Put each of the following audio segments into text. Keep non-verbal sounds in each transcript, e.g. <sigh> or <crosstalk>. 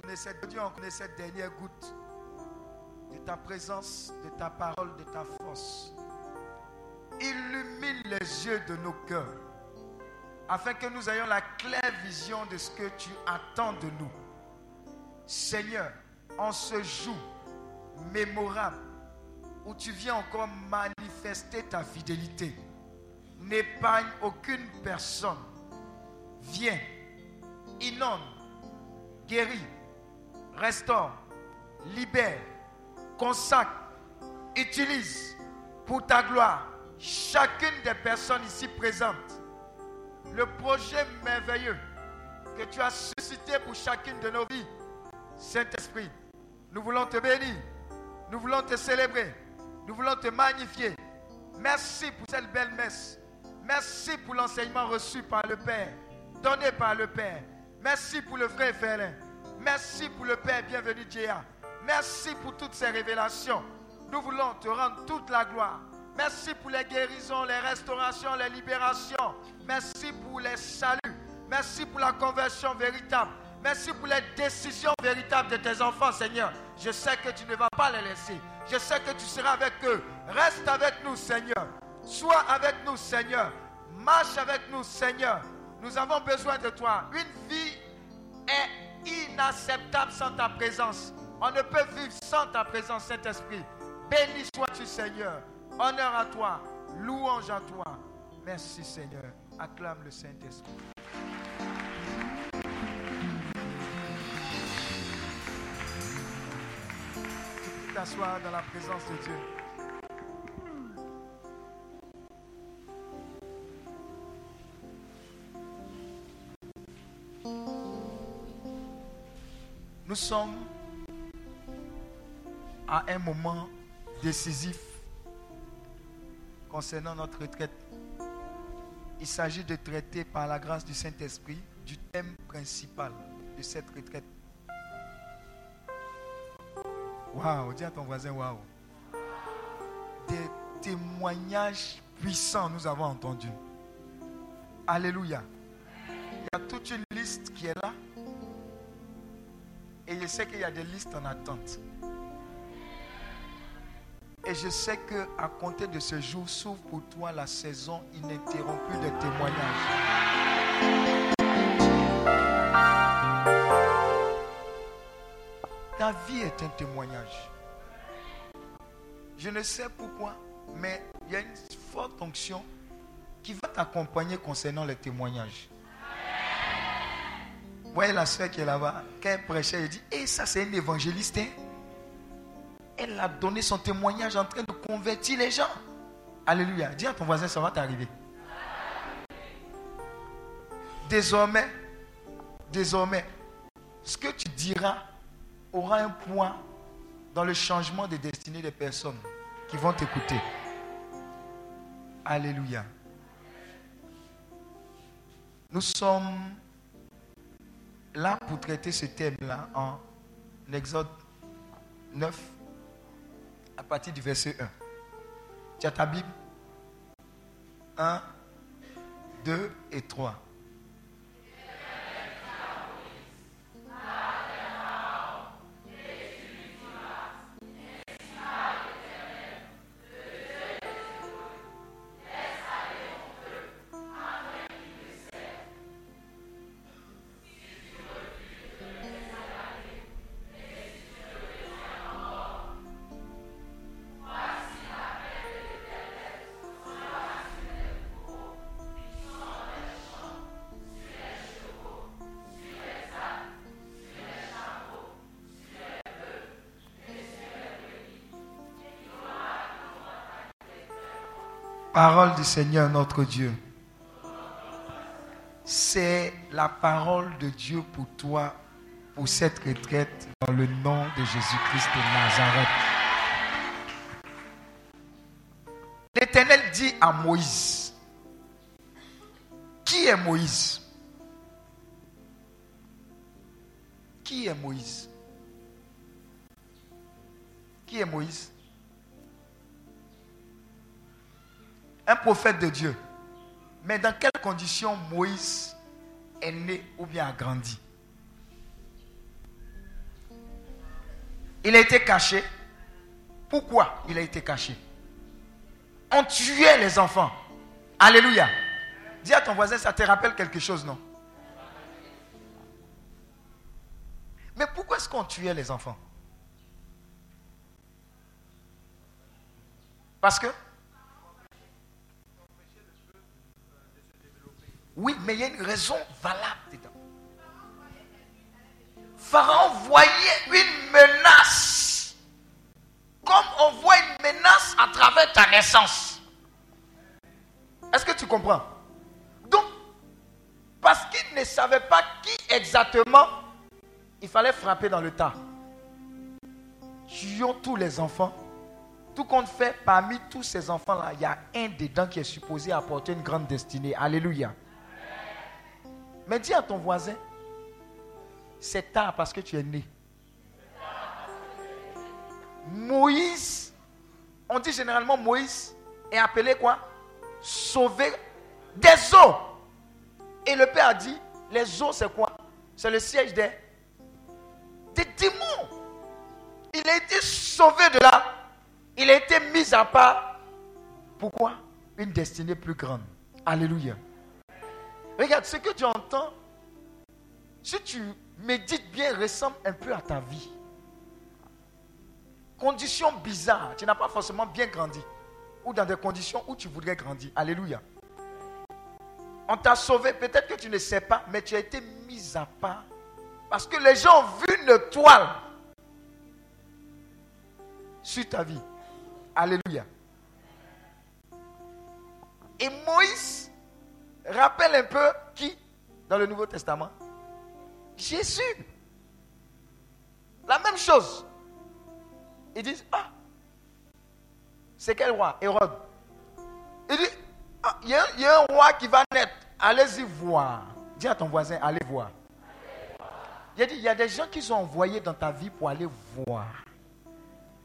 Ne sais Dieu en connaît cette dernière goutte de ta présence, de ta parole, de ta force. Illumine les yeux de nos cœurs afin que nous ayons la claire vision de ce que tu attends de nous. Seigneur, en ce jour mémorable où tu viens encore manifester ta fidélité, n'épargne aucune personne. Viens, inonde, guéris, restaure, libère, consacre, utilise pour ta gloire chacune des personnes ici présentes. Le projet merveilleux que tu as suscité pour chacune de nos vies. Saint-Esprit, nous voulons te bénir. Nous voulons te célébrer. Nous voulons te magnifier. Merci pour cette belle messe. Merci pour l'enseignement reçu par le Père, donné par le Père. Merci pour le frère Ferlin. Merci pour le Père bienvenu Djéa. Merci pour toutes ces révélations. Nous voulons te rendre toute la gloire. Merci pour les guérisons, les restaurations, les libérations. Merci pour les saluts. Merci pour la conversion véritable. Merci pour les décisions véritables de tes enfants, Seigneur. Je sais que tu ne vas pas les laisser. Je sais que tu seras avec eux. Reste avec nous, Seigneur. Sois avec nous, Seigneur. Marche avec nous, Seigneur. Nous avons besoin de toi. Une vie est inacceptable sans ta présence. On ne peut vivre sans ta présence, Saint-Esprit. Béni sois-tu, Seigneur. Honneur à toi. Louange à toi. Merci, Seigneur. Acclame le Saint-Esprit. Tu peux t'asseoir dans la présence de Dieu. Nous sommes à un moment décisif concernant notre retraite. Il s'agit de traiter par la grâce du Saint-Esprit du thème principal de cette retraite. Waouh, dis à ton voisin waouh. Des témoignages puissants nous avons entendus. Alléluia. Il y a toute une liste qui est là. Et je sais qu'il y a des listes en attente. Et je sais que à compter de ce jour s'ouvre pour toi la saison ininterrompue de témoignages. Ta vie est un témoignage. Je ne sais pourquoi, mais il y a une forte onction qui va t'accompagner concernant les témoignages. Vous voyez la soeur qui est là-bas, quand elle prêchait, elle dit, et ça c'est un évangéliste. hein? Elle a donné son témoignage en train de convertir les gens. Alléluia. Dis à ton voisin, ça va t'arriver. Désormais, désormais, ce que tu diras aura un point dans le changement des destinées des personnes qui vont t'écouter. Alléluia. Nous sommes là pour traiter ce thème-là en Exode 9, à partir du verset 1. Tu as ta Bible? 1, 2 et 3. Parole du Seigneur notre Dieu. C'est la parole de Dieu pour toi, pour cette retraite, dans le nom de Jésus-Christ de Nazareth. L'Éternel dit à Moïse, qui est Moïse? Qui est Moïse? Qui est Moïse? Un prophète de Dieu. Mais dans quelles conditions Moïse est né ou bien a grandi? Il a été caché. Pourquoi il a été caché? On tuait les enfants. Alléluia. Dis à ton voisin, ça te rappelle quelque chose, non? Mais pourquoi est-ce qu'on tuait les enfants? Parce que Oui, mais il y a une raison valable dedans. Pharaon voyait une menace. Comme on voit une menace à travers ta naissance. Est-ce que tu comprends? Donc, parce qu'il ne savait pas qui exactement il fallait frapper dans le tas. Tuons tous les enfants. Tout compte fait, parmi tous ces enfants-là, il y a un dedans qui est supposé apporter une grande destinée. Alléluia. Mais dis à ton voisin, c'est tard parce que tu es né. Moïse, on dit généralement Moïse est appelé quoi? Sauver des eaux. Et le Père a dit, les eaux c'est quoi? C'est le siège des, des démons. Il a été sauvé de là. Il a été mis à part. Pourquoi? Une destinée plus grande. Alléluia. Regarde, ce que tu entends, si tu médites bien, ressemble un peu à ta vie. Conditions bizarres, tu n'as pas forcément bien grandi. Ou dans des conditions où tu voudrais grandir. Alléluia. On t'a sauvé, peut-être que tu ne sais pas, mais tu as été mis à part. Parce que les gens ont vu une toile sur ta vie. Alléluia. Et Moïse rappelle un peu qui dans le Nouveau Testament? Jésus. La même chose. Ils disent, ah, c'est quel roi? Hérode. Il dit, ah, il y, a un roi qui va naître. Allez-y voir. Dis à ton voisin, allez voir. Il a dit, il y a des gens qui sont envoyés dans ta vie pour aller voir.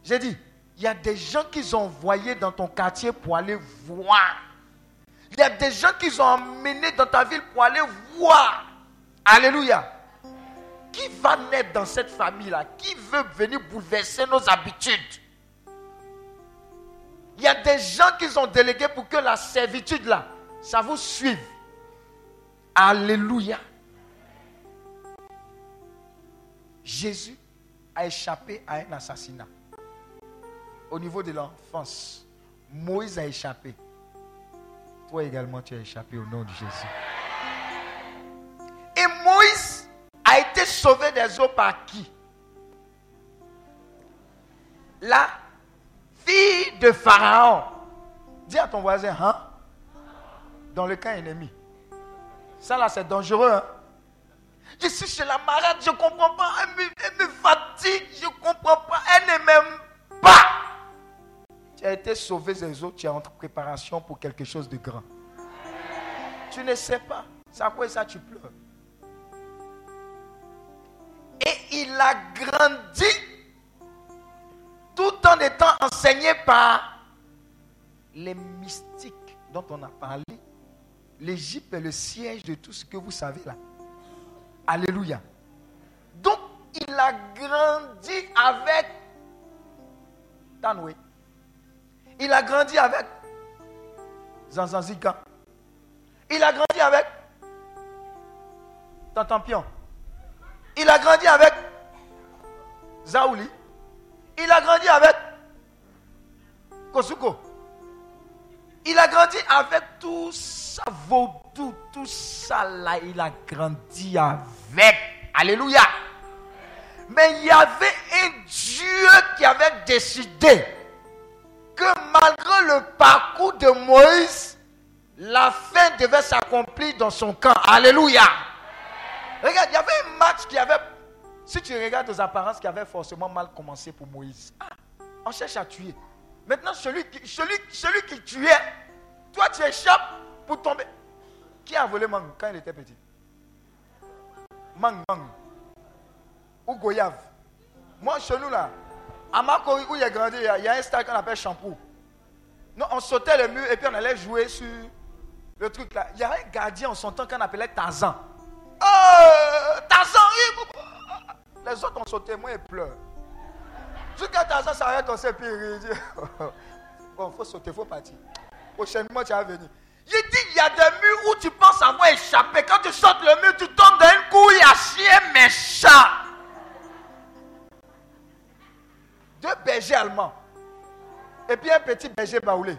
J'ai dit, il y a des gens qui sont envoyés dans ton quartier pour aller voir. Il y a des gens qui sont emmenés dans ta ville pour aller voir. Alléluia. Qui va naître dans cette famille-là? Qui veut venir bouleverser nos habitudes? Il y a des gens qui sont délégués pour que la servitude là, ça vous suive. Alléluia. Jésus a échappé à un assassinat. Au niveau de l'enfance, Moïse a échappé. Toi également, tu as échappé au nom de Jésus. Et Moïse a été sauvé des eaux par qui? La fille de Pharaon. Dis à ton voisin, hein? Dans le camp ennemi. Ça là, c'est dangereux. Hein? Je suis chez la malade, je ne comprends pas. Elle me, fatigue, je ne comprends pas. Elle ne m'aime pas. Tu as été sauvé des autres, tu es en préparation pour quelque chose de grand. Tu ne sais pas. C'est à quoi ça tu pleures. Et il a grandi tout en étant enseigné par les mystiques dont on a parlé. L'Égypte est le siège de tout ce que vous savez là. Alléluia. Donc, il a grandi avec Tanoué. Il a grandi avec Zanzanzika. Il a grandi avec Tantampion. Il a grandi avec Zaouli. Il a grandi avec Kosuko. Il a grandi avec tout ça vaudou, tout ça il a grandi avec. Alléluia. Mais il y avait un Dieu qui avait décidé que malgré le parcours de Moïse, la fin devait s'accomplir dans son camp. Alléluia. Regarde, il y avait un match qui avait, si tu regardes aux apparences, qui avait forcément mal commencé pour Moïse. Ah, on cherche à tuer. Maintenant, celui qui, celui, celui qui tuait, toi tu échappes pour tomber. Qui a volé Mang quand il était petit? Mang, Mang. ou goyave. Moi, chez nous, là, à Marco, où il a grandi, il y a, un stade qu'on appelle Shampoo. Non, on sautait le mur et puis on allait jouer sur le truc là. Il y a un gardien en son temps qu'on appelait Tarzan. Oh, Tarzan, les autres ont sauté, moi, ils pleurent. Jusqu'à Tarzan s'arrête, on il dit <laughs> Bon, il faut sauter, il faut partir. Prochainement, tu vas venir. Il dit il y a des murs où tu penses avoir échappé. Quand tu sautes le mur, tu tombes dans une couille à chien méchant. Deux bergers allemands. Et puis un petit berger baoulé.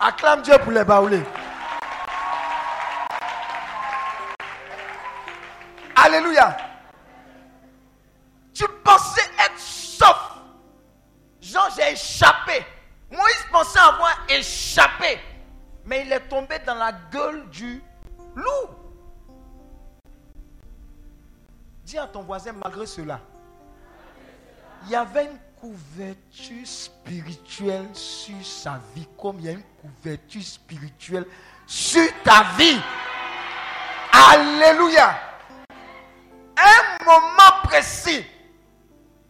Acclame Dieu pour les baoulés. Alléluia. Tu pensais être sauf. Jean, j'ai échappé. Moïse pensait avoir échappé. Mais il est tombé dans la gueule du loup. Dis à ton voisin, malgré cela, il y avait une couverture spirituelle sur sa vie, comme il y a une couverture spirituelle sur ta vie. Alléluia. Un moment précis,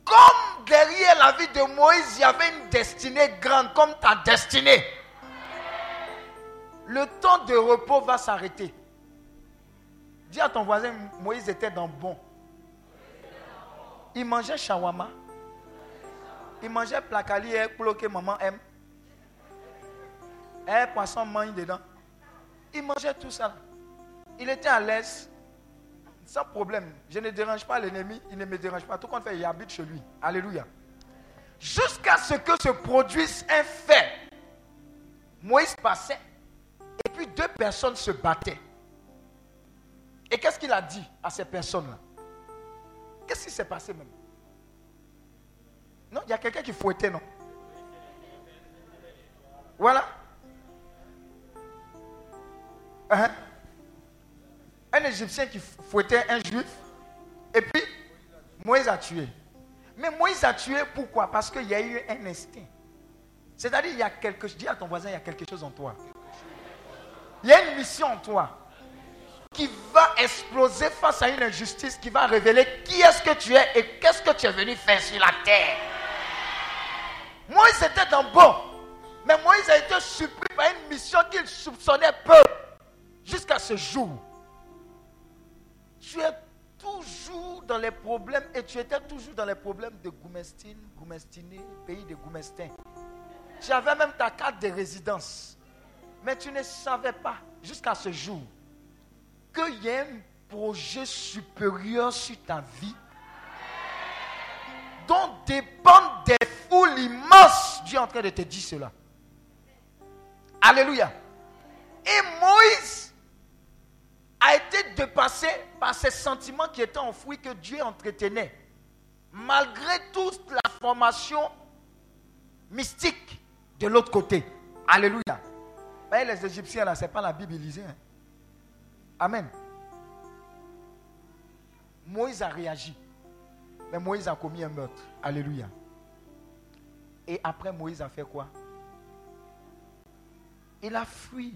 comme derrière la vie de Moïse, il y avait une destinée grande, comme ta destinée. Le temps de repos va s'arrêter. Dis à ton voisin, Moïse était dans bon. Il mangeait shawarma. Il mangeait placali et que maman aime. Un poisson mange dedans. Il mangeait tout ça. Il était à l'aise. Sans problème. Je ne dérange pas l'ennemi. Il ne me dérange pas. Tout compte fait, il habite chez lui. Alléluia. Jusqu'à ce que se produise un fait. Moïse passait. Et puis deux personnes se battaient. Et qu'est-ce qu'il a dit à ces personnes-là? Qu'est-ce qui s'est passé même? Non, il y a quelqu'un qui fouettait, non Voilà. Uh-huh. Un Égyptien qui fouettait un Juif. Et puis, Moïse a tué. Mais Moïse a tué pourquoi? Parce qu'il y a eu un instinct. C'est-à-dire, il y a quelque chose. Dis à ton voisin, il y a quelque chose en toi. Il y a une mission en toi qui va exploser face à une injustice, qui va révéler qui est-ce que tu es et qu'est-ce que tu es venu faire sur la terre. Moïse était dans bon. Mais Moïse a été surpris par une mission qu'il soupçonnait peu. Jusqu'à ce jour. Tu es toujours dans les problèmes et tu étais toujours dans les problèmes de Goumestine, Goumestiné, pays de Goumestin. Tu avais même ta carte de résidence. Mais tu ne savais pas jusqu'à ce jour qu'il y a un projet supérieur sur ta vie dont dépendent des foules immenses. Dieu est en train de te dire cela. Alléluia. Et Moïse a été dépassé par ces sentiments qui étaient enfouis que Dieu entretenait. Malgré toute la formation mystique de l'autre côté. Alléluia. les Égyptiens, là, ce n'est pas la Bible hein. Amen. Moïse a réagi. Mais Moïse a commis un meurtre. Alléluia. Et après, Moïse a fait quoi? Il a fui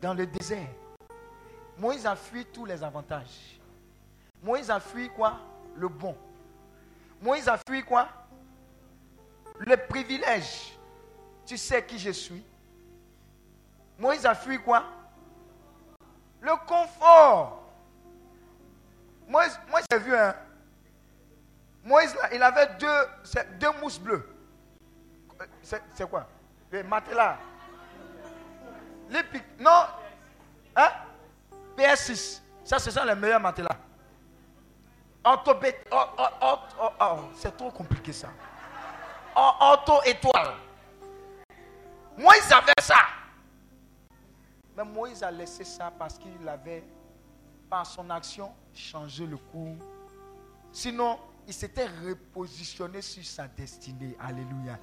dans le désert. Moïse a fui tous les avantages. Moïse a fui quoi? Le bon. Moïse a fui quoi? Le privilège. Tu sais qui je suis. Moïse a fui quoi? Le confort. Moïse, moi j'ai vu un, Moïse, il avait deux, deux mousses bleues. C'est quoi? Les matelas. Les non. Hein? PS6. Ça, ce sont les meilleurs matelas. C'est trop compliqué ça. Auto-étoile. Moïse avait ça. Mais Moïse a laissé ça parce qu'il avait, par son action, changé le cours. Sinon, il s'était repositionné sur sa destinée. Alléluia.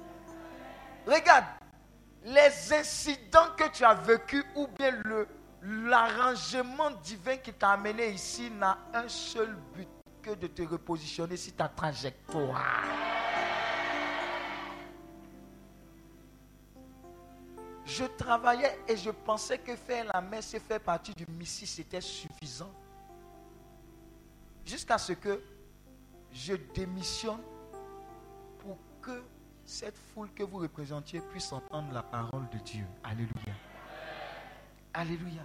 Regarde, les incidents que tu as vécus ou bien le, l'arrangement divin qui t'a amené ici n'a un seul but que de te repositionner sur ta trajectoire. Je travaillais et je pensais que faire la messe et faire partie du Messie, c'était suffisant. jusqu'à ce que je démissionne pour que cette foule que vous représentiez puisse entendre la parole de Dieu. Alléluia. Alléluia.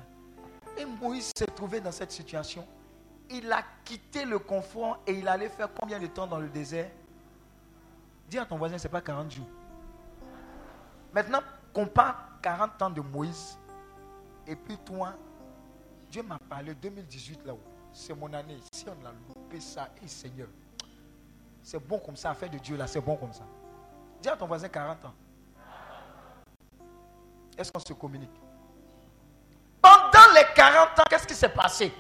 Et Moïse s'est trouvé dans cette situation. Il a quitté le confort et il allait faire combien de temps dans le désert? Dis à ton voisin, ce n'est pas 40 jours. Maintenant, compare 40 ans de Moïse et puis toi, Dieu m'a parlé 2018 là-haut. C'est mon année. Si on a loupé ça, et Seigneur, c'est bon comme ça, affaire de Dieu là, c'est bon comme ça. Dis à ton voisin 40 ans. Est-ce qu'on se communique? Pendant les 40 ans, qu'est-ce qui s'est passé?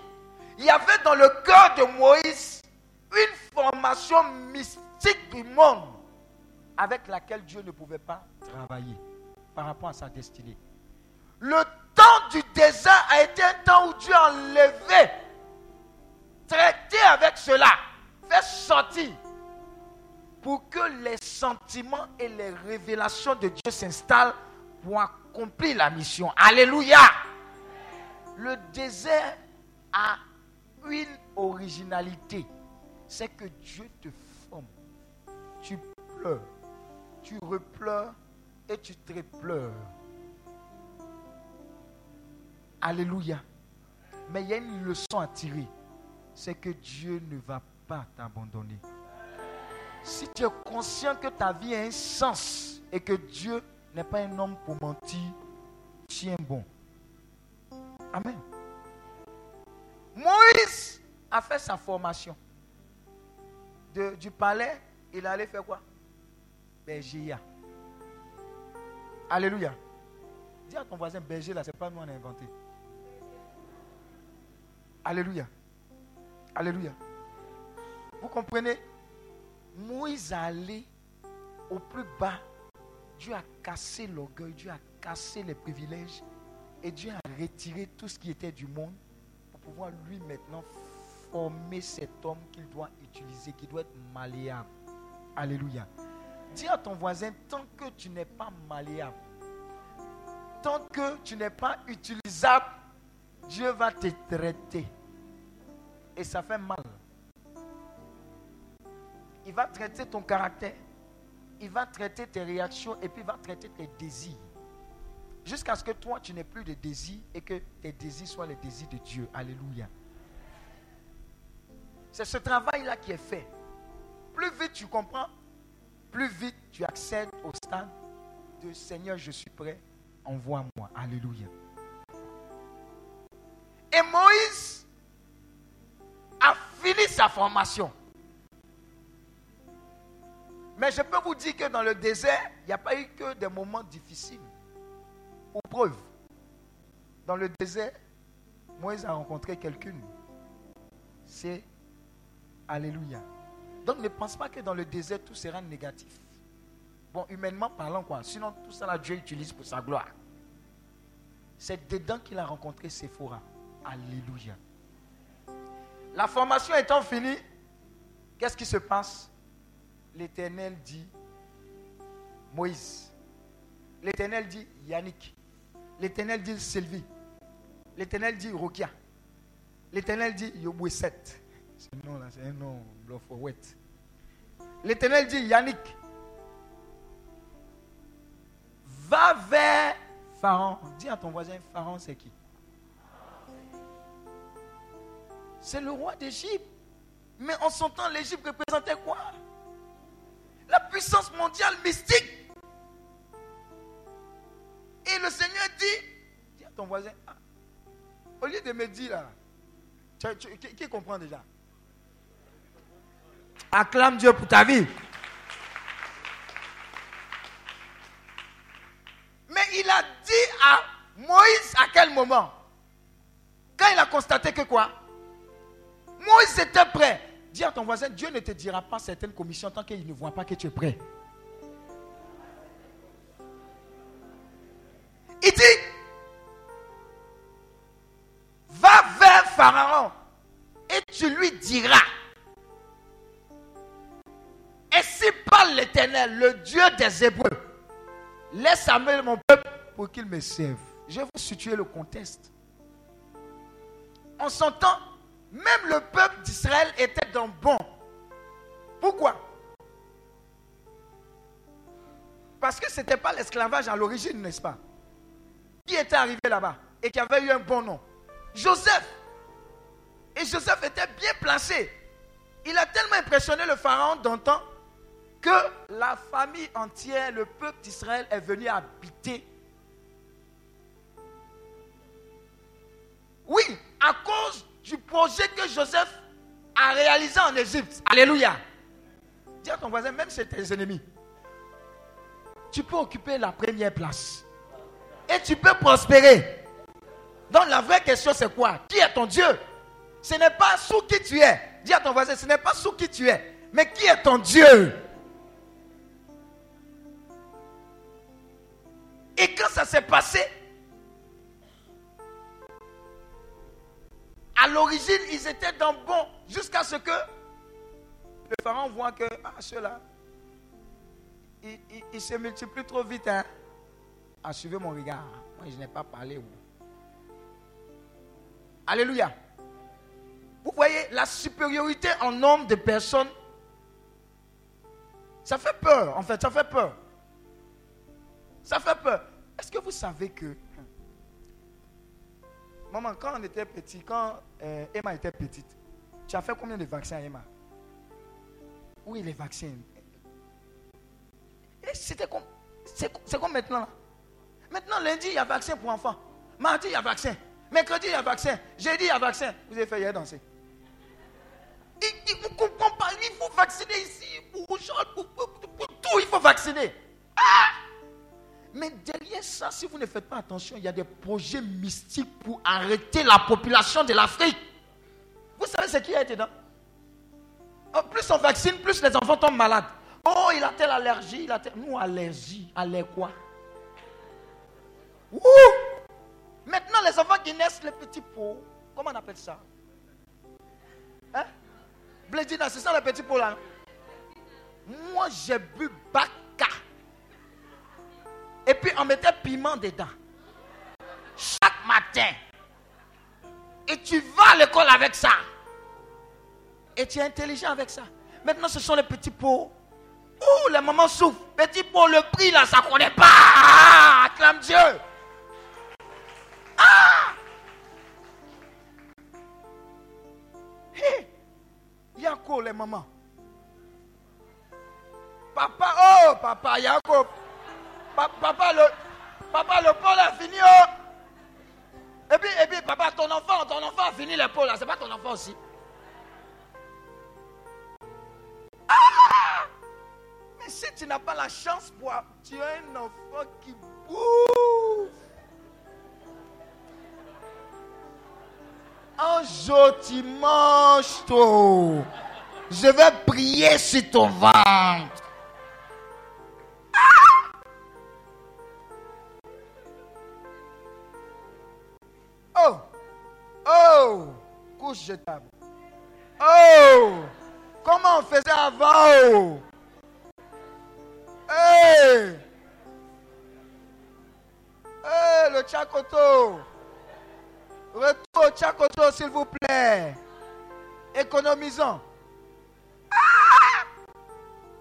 Il y avait dans le cœur de Moïse une formation mystique du monde avec laquelle Dieu ne pouvait pas travailler par rapport à sa destinée. Le temps du désert a été un temps où Dieu a enlevé, traité avec cela, fait sortir pour que les sentiments et les révélations de Dieu s'installent pour accomplir la mission. Alléluia. Le désert a une originalité. C'est que Dieu te forme. Tu pleures, tu repleures et tu te pleures. Alléluia. Mais il y a une leçon à tirer. C'est que Dieu ne va pas t'abandonner. Si tu es conscient que ta vie a un sens et que Dieu n'est pas un homme pour mentir, tiens bon. Amen. Moïse a fait sa formation. du palais, il allait faire quoi? Berger. Alléluia. Dis à ton voisin, berger là, ce n'est pas nous on a inventé. Alléluia. Alléluia. Vous comprenez? Moïse allé au plus bas. Dieu a cassé l'orgueil, Dieu a cassé les privilèges et Dieu a retiré tout ce qui était du monde pour pouvoir lui maintenant former cet homme qu'il doit utiliser, qui doit être malléable. Alléluia. Dis à ton voisin, tant que tu n'es pas malléable, tant que tu n'es pas utilisable, Dieu va te traiter. Et ça fait mal. Il va traiter ton caractère. Il va traiter tes réactions et puis il va traiter tes désirs. Jusqu'à ce que toi, tu n'aies plus de désirs et que tes désirs soient les désirs de Dieu. Alléluia. C'est ce travail-là qui est fait. Plus vite tu comprends, plus vite tu accèdes au stade de Seigneur, je suis prêt, envoie-moi. Alléluia. Et Moïse a fini sa formation. Mais je peux vous dire que dans le désert, il n'y a pas eu que des moments difficiles ou preuves. Dans le désert, Moïse a rencontré quelqu'une. C'est Alléluia. Donc ne pense pas que dans le désert, tout sera négatif. Bon, humainement parlant, quoi. Sinon, tout ça, Dieu utilise pour sa gloire. C'est dedans qu'il a rencontré Sephora. Alléluia. La formation étant finie, qu'est-ce qui se passe? L'Éternel dit Moïse. L'Éternel dit Yannick. L'Éternel dit Sylvie. L'Éternel dit Rokia. L'Éternel dit Yobouesset. C'est nom là, c'est un nom L'Éternel dit Yannick. Va vers Pharaon. Dis à ton voisin, Pharaon c'est qui? C'est le roi d'Égypte. Mais en son temps, l'Égypte représentait quoi? La puissance mondiale mystique. Et le Seigneur dit, dis à ton voisin, ah, au lieu de me dire là, qui, comprend déjà? Acclame Dieu pour ta vie. Mais il a dit à Moïse à quel moment? Quand il a constaté que quoi? Moïse était prêt. Dis à ton voisin, Dieu ne te dira pas certaines commissions tant qu'il ne voit pas que tu es prêt. Il dit, va vers Pharaon et tu lui diras, ainsi parle l'Éternel, le Dieu des Hébreux, laisse Samuel mon peuple pour qu'il me serve. Je vais vous situer le contexte. On s'entend même le peuple d'Israël était dans bon. Pourquoi? Parce que ce n'était pas l'esclavage à l'origine, n'est-ce pas? Qui était arrivé là-bas et qui avait eu un bon nom? Joseph. Et Joseph était bien placé. Il a tellement impressionné le pharaon d'antan que la famille entière, le peuple d'Israël est venu habiter. Oui, à cause du projet que Joseph a réalisé en Égypte. Alléluia. Dis à ton voisin, même si tes ennemis, tu peux occuper la première place. Et tu peux prospérer. Donc la vraie question c'est quoi? Qui est ton Dieu? Ce n'est pas sous qui tu es. Dis à ton voisin, ce n'est pas sous qui tu es. Mais qui est ton Dieu? Et quand ça s'est passé, à l'origine, ils étaient dans bon jusqu'à ce que le pharaon voit que ah, ceux-là, ils, se multiplient trop vite. Hein. Ah, suivez mon regard. Moi, je n'ai pas parlé. Alléluia. Vous voyez, la supériorité en nombre de personnes, ça fait peur, en fait, ça fait peur. Ça fait peur. Est-ce que vous savez que... Maman, quand on était petit, quand euh, Emma était petite, tu as fait combien de vaccins, Emma? Oui, les vaccins? C'était comme... C'est comme maintenant. Maintenant, lundi, il y a vaccin pour enfants. Mardi, il y a vaccin. Mercredi, il y a vaccin. Jeudi, il y a vaccin. Vous avez fait hier danser. Il, vous comprenez pas. Il faut vacciner ici. Pour, pour, pour tout, il faut vacciner. Ah! Mais derrière ça, si vous ne faites pas attention, il y a des projets mystiques pour arrêter la population de l'Afrique. Vous savez ce qui a été dans oh, Plus on vaccine, plus les enfants tombent malades. Oh, il a telle allergie, il a telle... Nous, allergie, aller quoi? Ouh! Maintenant, les enfants qui naissent, les petits pots, comment on appelle ça? Hein? Blédina, c'est ça les petits pots là Moi, j'ai bu bac et puis on mettait piment dedans. Chaque matin. Et tu vas à l'école avec ça. Et tu es intelligent avec ça. Maintenant, ce sont les petits pots. Ouh, les mamans souffrent. Petit pot, le prix là, ça ne connaît pas. Ah, acclame Dieu. Ah! Hé! Yako, les mamans. Papa, oh, papa, Papa, le, papa, le pôle a fini. Oh. Et puis, et puis, papa, ton enfant, ton enfant a fini le pôle là. C'est pas ton enfant aussi. Ah! Mais si tu n'as pas la chance, tu as un enfant qui bouffe. Un jour, tu manges tout. Je vais prier sur ton ventre. Oh, oh, couche jetable. Oh, comment on faisait avant? Oh? Hey, hey, le Tchakoto. Retour au Tchakoto, s'il vous plaît. Économisons. Ah!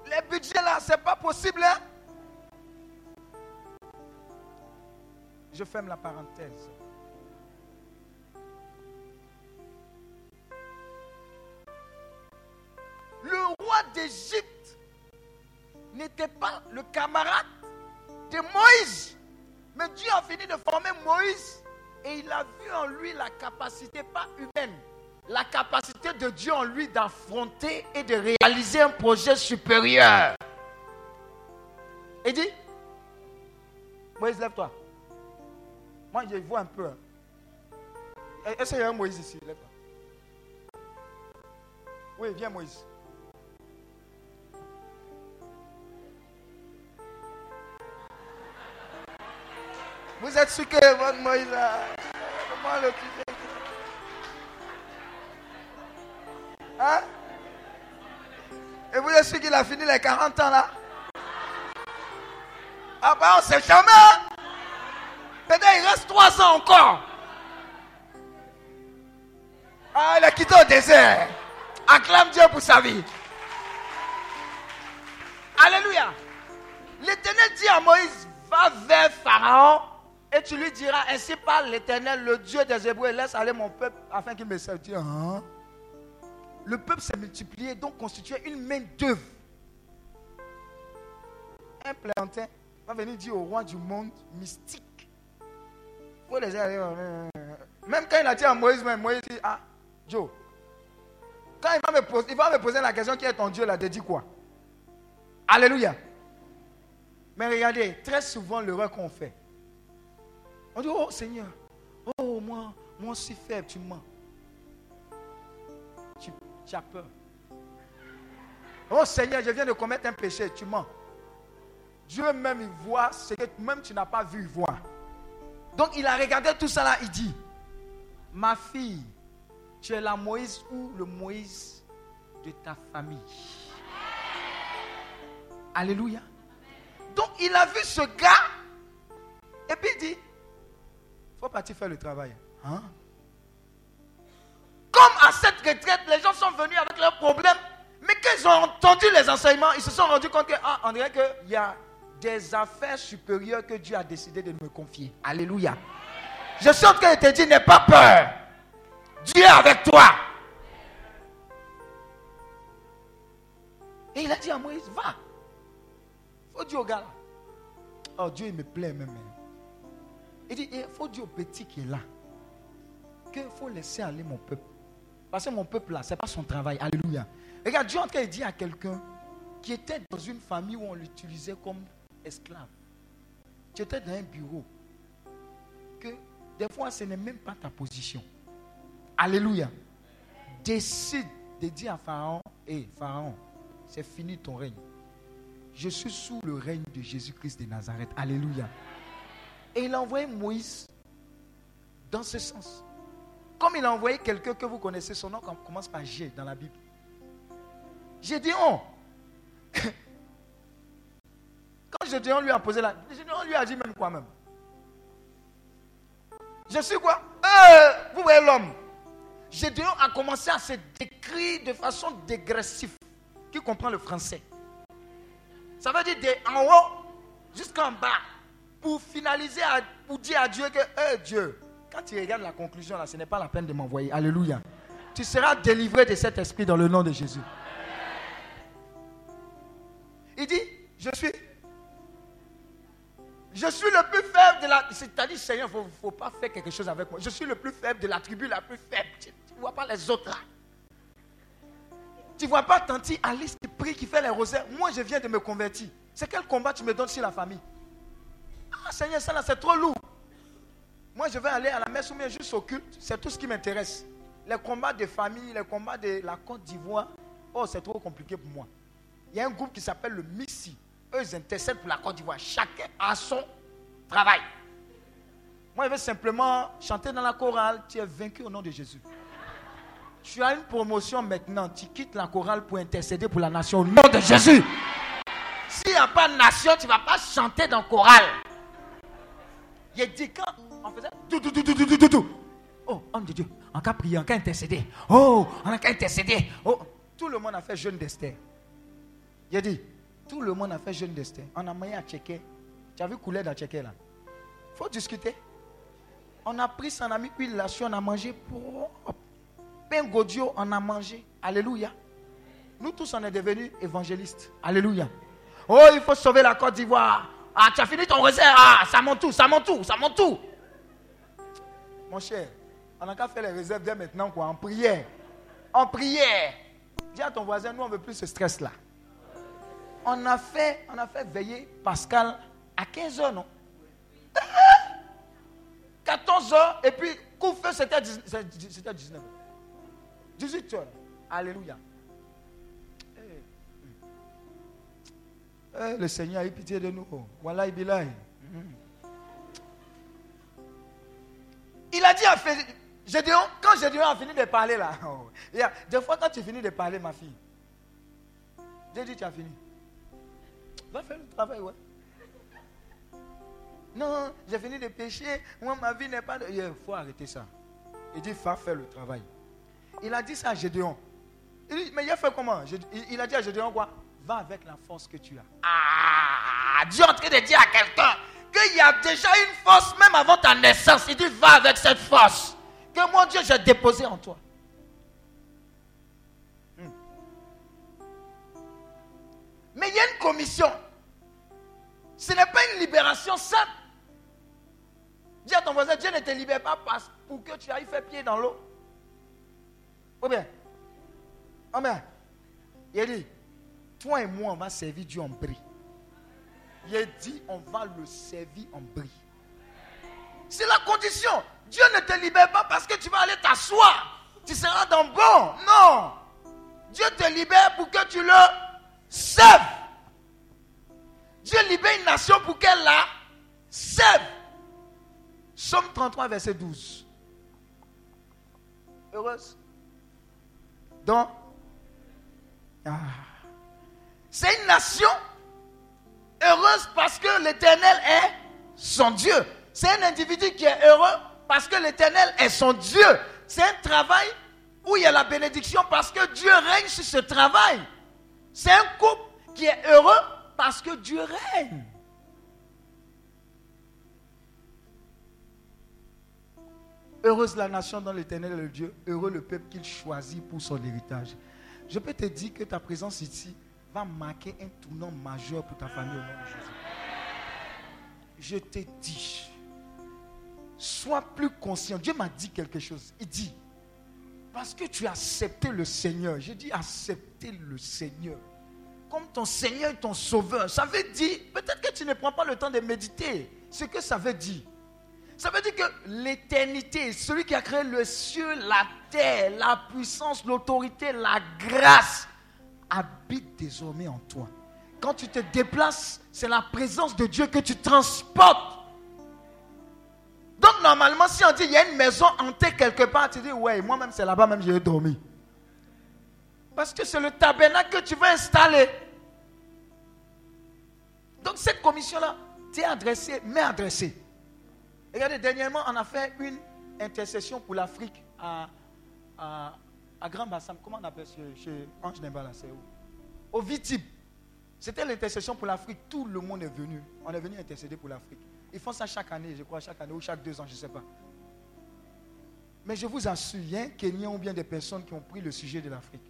Les budgets là, c'est pas possible. Hein? Je ferme la parenthèse. Le roi d'Égypte n'était pas le camarade de Moïse. Mais Dieu a fini de former Moïse et il a vu en lui la capacité, pas humaine, la capacité de Dieu en lui d'affronter et de réaliser un projet supérieur. Et dit, Moïse, lève-toi. Moi, je vois un peu. Est-ce qu'il y a un Moïse ici Lève-toi. Oui, viens Moïse. Vous êtes sûr que votre Moïse a... Comment le Hein? Et vous êtes sûr qu'il a fini les 40 ans là? Ah ben on sait jamais. Hein? Peut-être il reste 3 ans encore. Ah, il a quitté au désert. Acclame Dieu pour sa vie. Alléluia. L'Éternel dit à Moïse, va vers Pharaon et tu lui diras, ainsi parle l'Éternel, le Dieu des Hébreux, laisse aller mon peuple afin qu'il me serve. Hein? Le peuple s'est multiplié, donc constitué une main d'œuvre. Un plantain va venir dire au roi du monde mystique. Les même quand il a dit à Moïse, Moïse dit, ah, Joe, quand il va me poser, il va me poser la question qui est ton Dieu là, de dit quoi? Alléluia. Mais regardez, très souvent l'erreur qu'on fait. On dit, oh Seigneur, oh moi, moi aussi faible, tu mens. Tu, as peur. Oh Seigneur, je viens de commettre un péché, tu mens. Dieu même il voit ce que même tu n'as pas vu voir. Donc il a regardé tout ça là, il dit, ma fille, tu es la Moïse ou le Moïse de ta famille? Alléluia. Donc il a vu ce gars et puis il dit, faut partir faire le travail. Hein? Comme à cette retraite, les gens sont venus avec leurs problèmes, mais quand ils ont entendu les enseignements, ils se sont rendus compte que, ah, qu'il y a des affaires supérieures que Dieu a décidé de me confier. Alléluia. Je suis en train de te dire, n'aie pas peur. Dieu est avec toi. Et il a dit à Moïse, va. Faut dire au gars Oh, Dieu, il me plaît même. Il dit, il faut dire au petit qui est là. Qu'il faut laisser aller mon peuple. Parce que mon peuple là, ce n'est pas son travail. Alléluia. Regarde, Dieu en train de dire à quelqu'un qui était dans une famille où on l'utilisait comme esclave. Tu étais dans un bureau. Que des fois, ce n'est même pas ta position. Alléluia. Décide de dire à Pharaon, hé Pharaon, c'est fini ton règne. Je suis sous le règne de Jésus-Christ de Nazareth. Alléluia. Et il a envoyé Moïse dans ce sens. Comme il a envoyé quelqu'un que vous connaissez, son nom commence par G dans la Bible. J'ai dit, oh. <laughs> Quand Gédéon lui a posé la... Gédéon lui a dit même quoi même Je suis quoi? Euh, Vous voyez l'homme. Gédéon a commencé à se décrire de façon dégressive. Qui comprend le français? Ça veut dire de en haut jusqu'en bas. Pour finaliser, pour dire à Dieu que, eh Dieu, quand tu regardes la conclusion là, ce n'est pas la peine de m'envoyer. Alléluia. Tu seras délivré de cet esprit dans le nom de Jésus. Il dit, je suis je suis le plus faible de la. C'est-à-dire, Seigneur, il ne faut, pas faire quelque chose avec moi. Je suis le plus faible de la tribu la plus faible. Tu ne vois pas les autres là. Tu ne vois pas Tanti Alice qui prie, qui fait les rosaires. Moi, je viens de me convertir. C'est quel combat tu me donnes sur la famille? Ah, Seigneur, ça là, c'est trop lourd. Moi, je vais aller à la messe ou bien juste au culte. C'est tout ce qui m'intéresse. Les combats de famille, les combats de la Côte d'Ivoire. Oh, c'est trop compliqué pour moi. Il y a un groupe qui s'appelle le Missi eux, ils intercèdent pour la Côte d'Ivoire. Chacun a son travail. Moi, je veux simplement chanter dans la chorale. Tu es vaincu au nom de Jésus. Tu as une promotion maintenant. Tu quittes la chorale pour intercéder pour la nation au nom de Jésus. S'il n'y a pas de nation, tu ne vas pas chanter dans la chorale. Il dit quand on faisait tout, tout, tout, tout, tout, tout. Oh, homme de Dieu, en cas prier, en cas intercéder. Oh, en cas intercéder. Oh, tout le monde a fait jeûne d'Esther. Il a dit, tout le monde a fait jeûne destin. On a moyen à checker. Tu as vu couler dans checker là? Faut discuter. On a pris son ami huile là on a mangé pour pain godio, on a mangé. Alléluia. Nous tous, on est devenus évangélistes. Alléluia. Oh, il faut sauver la Côte d'Ivoire. Ah, tu as fini ton réserve. Ah, ça monte tout, ça monte tout, ça monte tout. Mon cher, on a qu'à faire les réserves dès maintenant, quoi, en prière. En prière. Dis à ton voisin, nous, on ne veut plus ce stress-là on a fait, on a fait veiller Pascal à 15 heures, non? 14 heures, et puis coup-feu, c'était 19 h 18 heures. Alléluia. Eh, le Seigneur a eu pitié de nous. Voilà, il Il a dit à Gédéon, quand Gédéon a fini de parler là, <laughs> oh, des fois quand tu finis de parler, ma fille, j'ai dit tu as fini. Va faire le travail, ouais. Non, j'ai fini de pécher. Moi, ma vie n'est pas. Il faut arrêter ça. Il dit, va faire le travail. Il a dit ça à Gédéon. Il dit, mais il a fait comment? Il, a dit à Gédéon quoi? Va avec la force que tu as. Ah, Dieu est en train de dire à quelqu'un qu'il y a déjà une force même avant ta naissance. Il dit, va avec cette force que mon Dieu, j'ai déposée en toi. Hmm. Mais il y a une commission. Ce n'est pas une libération simple. Dis à ton voisin, Dieu ne te libère pas pour que tu ailles faire pied dans l'eau. Ou bien, Amen. Il dit, toi et moi, on va servir Dieu en bris. Il dit, on va le servir en bris. C'est la condition. Dieu ne te libère pas parce que tu vas aller t'asseoir. Tu seras dans bon. Non. Dieu te libère pour que tu le serves. Dieu libère une nation pour qu'elle la serve. Somme 33, verset 12. Heureuse. Donc, ah. C'est une nation heureuse parce que l'éternel est son Dieu. C'est un individu qui est heureux parce que l'éternel est son Dieu. C'est un travail où il y a la bénédiction parce que Dieu règne sur ce travail. C'est un couple qui est heureux parce que Dieu règne. Heureuse la nation dont l'éternel est le Dieu, heureux le peuple qu'il choisit pour son héritage. Je peux te dire que ta présence ici va marquer un tournant majeur pour ta famille au nom de Jésus. Je te dis, sois plus conscient. Dieu m'a dit quelque chose. Il dit, parce que tu as accepté le Seigneur, j'ai dit accepter le Seigneur comme ton Seigneur et ton Sauveur. Ça veut dire, peut-être que tu ne prends pas le temps de méditer ce que ça veut dire. Ça veut dire que l'éternité, celui qui a créé le ciel, la terre, la puissance, l'autorité, la grâce, habite désormais en toi. Quand tu te déplaces, c'est la présence de Dieu que tu transportes. Donc normalement, si on dit il y a une maison hantée quelque part, tu dis ouais, moi-même c'est là-bas même j'ai dormi. Parce que c'est le tabernacle que tu veux installer. Donc cette commission-là, tu es adressé, mais adressé. Regardez, dernièrement, on a fait une intercession pour l'Afrique à, Grand Bassam. Comment on appelle chez, chez Ange Nembala C'est où Au Vitib. C'était l'intercession pour l'Afrique. Tout le monde est venu. On est venu intercéder pour l'Afrique. Ils font ça chaque année, je crois, chaque année ou chaque deux ans, je ne sais pas. Mais je vous assure, il y a bien des personnes qui ont pris le sujet de l'Afrique.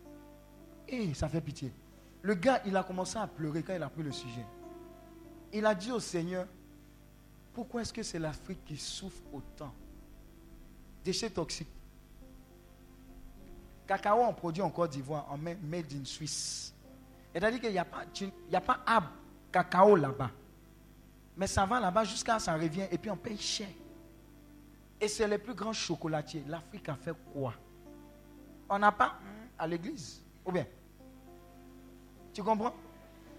Et ça fait pitié. Le gars, il a commencé à pleurer quand il a pris le sujet. Il a dit au Seigneur, pourquoi est-ce que c'est l'Afrique qui souffre autant? Déchets toxiques. Cacao, on produit en Côte d'Ivoire, en made in Suisse. C'est-à-dire qu'il n'y a pas, arbre cacao là-bas. Mais ça va là-bas jusqu'à ça revient et puis on paye cher. Et c'est les plus grands chocolatiers. L'Afrique a fait quoi? On n'a pas à l'église. Ou bien? Tu comprends?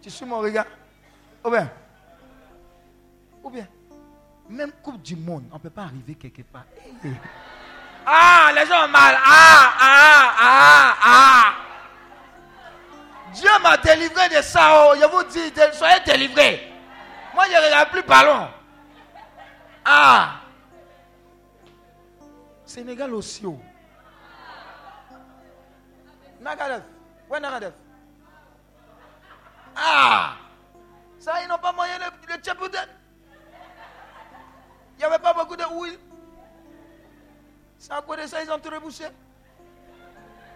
Tu suis mon regard? Ou bien? Ou bien? Même Coupe du Monde, on ne peut pas arriver quelque part. Ah, les gens ont mal. Ah, ah, ah, ah. Dieu m'a délivré de ça. Oh. Je vous dis, soyez délivrés. Moi, je ne regarde plus ballon. Ah. Sénégal aussi. Oh. Nagadef. Ouais, Nagadef. Ah. Ça, ils n'ont pas moyen de, de il n'y avait pas beaucoup de huile. Cause de ça ils ont tout rebouché.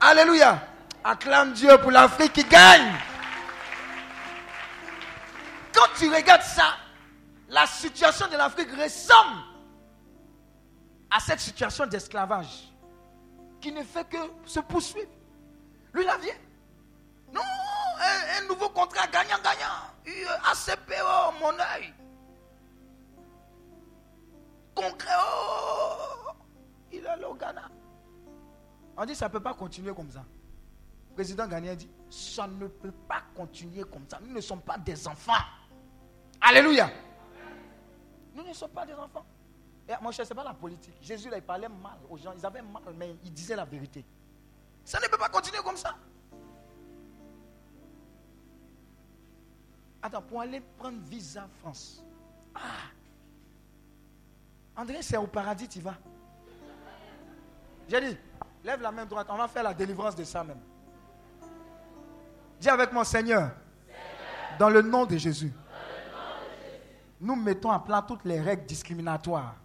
Alléluia. Acclame Dieu pour l'Afrique qui gagne. Quand tu regardes ça, la situation de l'Afrique ressemble à cette situation d'esclavage qui ne fait que se poursuivre. Lui, il vient. Non, un, nouveau contrat gagnant-gagnant. ACPO, mon œil concret. Oh, il est allé au Ghana. On dit ça ne peut pas continuer comme ça. Le président Ghanéen dit ça ne peut pas continuer comme ça. Nous ne sommes pas des enfants. Alléluia. Nous ne sommes pas des enfants. Et mon cher, ce n'est pas la politique. Jésus, là, il parlait mal aux gens. Ils avaient mal, mais il disait la vérité. Ça ne peut pas continuer comme ça. Attends, pour aller prendre visa France. Ah, André, c'est au paradis, tu vas. J'ai dit, Lève la main droite. On va faire la délivrance de ça même. Dis avec mon Seigneur. Dans le nom de Jésus. Nous mettons à plat toutes les règles discriminatoires.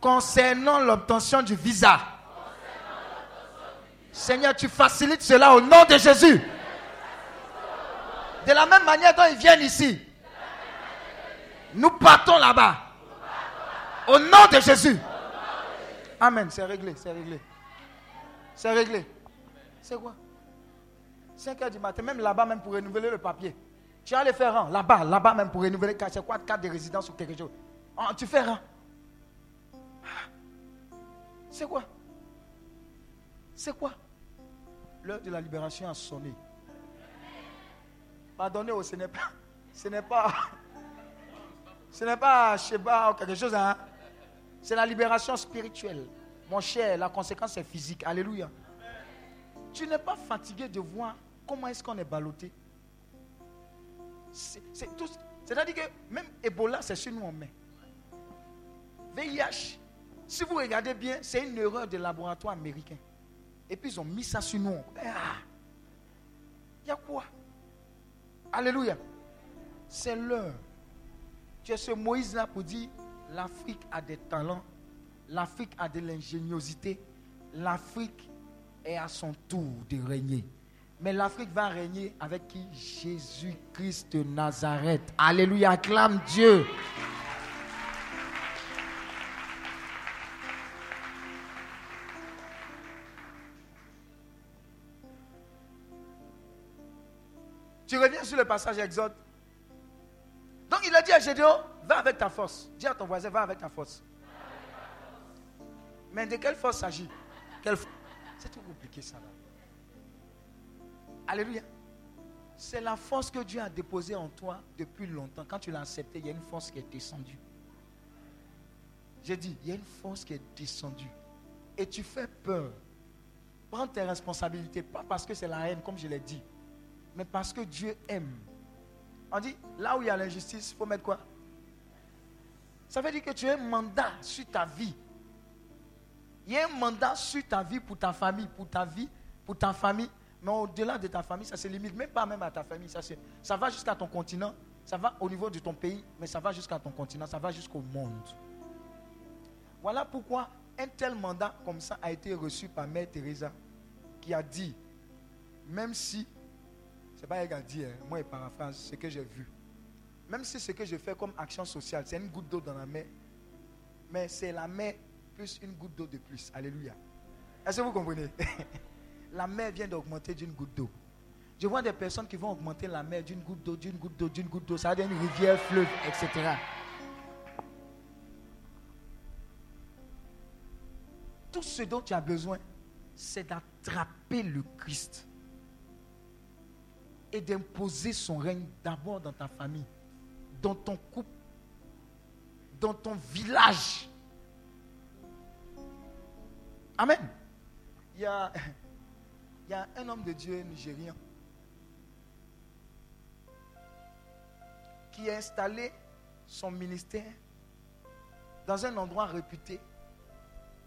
Concernant l'obtention du visa. Seigneur, tu facilites cela au nom de Jésus. De la même manière dont ils viennent ici. Nous partons là-bas. Au nom de Jésus. Amen. C'est réglé, c'est réglé. C'est réglé. C'est quoi? 5 heures du matin, même là-bas, même pour renouveler le papier. Tu vas aller faire un, là-bas, là-bas, même pour renouveler, c'est quoi, carte de résidence ou quelque chose. Ah, tu fais un. C'est quoi? C'est quoi? L'heure de la libération a sonné. Pardonnez, oh, ce n'est pas, ce n'est pas, ce n'est pas Sheba ou quelque chose, hein. C'est la libération spirituelle. Mon cher, la conséquence est physique. Alléluia. Tu n'es pas fatigué de voir comment est-ce qu'on est ballotté. C'est-à-dire que même Ebola, c'est sur nous en main. VIH, si vous regardez bien, c'est une erreur de laboratoire américain. Et puis ils ont mis ça sur nous. Ah, il y a quoi? Alléluia. C'est l'heure. Tu es ce Moïse-là pour dire l'Afrique a des talents, l'Afrique a de l'ingéniosité, l'Afrique est à son tour de régner. Mais l'Afrique va régner avec qui? Jésus-Christ de Nazareth. Alléluia, acclame Dieu. Tu reviens sur le passage Exode. Donc il a dit à Gédéon, va avec ta force. Dis à ton voisin, va avec ta force. Mais de quelle force s'agit C'est trop compliqué ça. Alléluia. C'est la force que Dieu a déposée en toi depuis longtemps. Quand tu l'as accepté, il y a une force qui est descendue. J'ai dit, il y a une force qui est descendue. Et tu fais peur. Prends tes responsabilités, pas parce que c'est la haine, comme je l'ai dit mais parce que Dieu aime. On dit, là où il y a l'injustice, il faut mettre quoi? Ça veut dire que tu as un mandat sur ta vie. Il y a un mandat sur ta vie pour ta famille, pour ta vie, pour ta famille. Mais au-delà de ta famille, ça se limite même pas même à ta famille. Ça, ça va jusqu'à ton continent, ça va au niveau de ton pays, mais ça va jusqu'à ton continent, ça va jusqu'au monde. Voilà pourquoi un tel mandat comme ça a été reçu par Mère Teresa, qui a dit, même si pas elle dit, hein. moi je paraphrase ce que j'ai vu. Même si ce que je fais comme action sociale, c'est une goutte d'eau dans la mer, mais c'est la mer plus une goutte d'eau de plus. Alléluia. Est-ce que vous comprenez? <laughs> La mer vient d'augmenter d'une goutte d'eau. Je vois des personnes qui vont augmenter la mer d'une goutte d'eau, d'une goutte d'eau, d'une goutte d'eau. Ça devient une rivière, fleuve, etc. Tout ce dont tu as besoin, c'est d'attraper le Christ et d'imposer son règne d'abord dans ta famille, dans ton couple, dans ton village. Amen. Il y a, <laughs> il y a un homme de Dieu nigérien qui a installé son ministère dans un endroit réputé,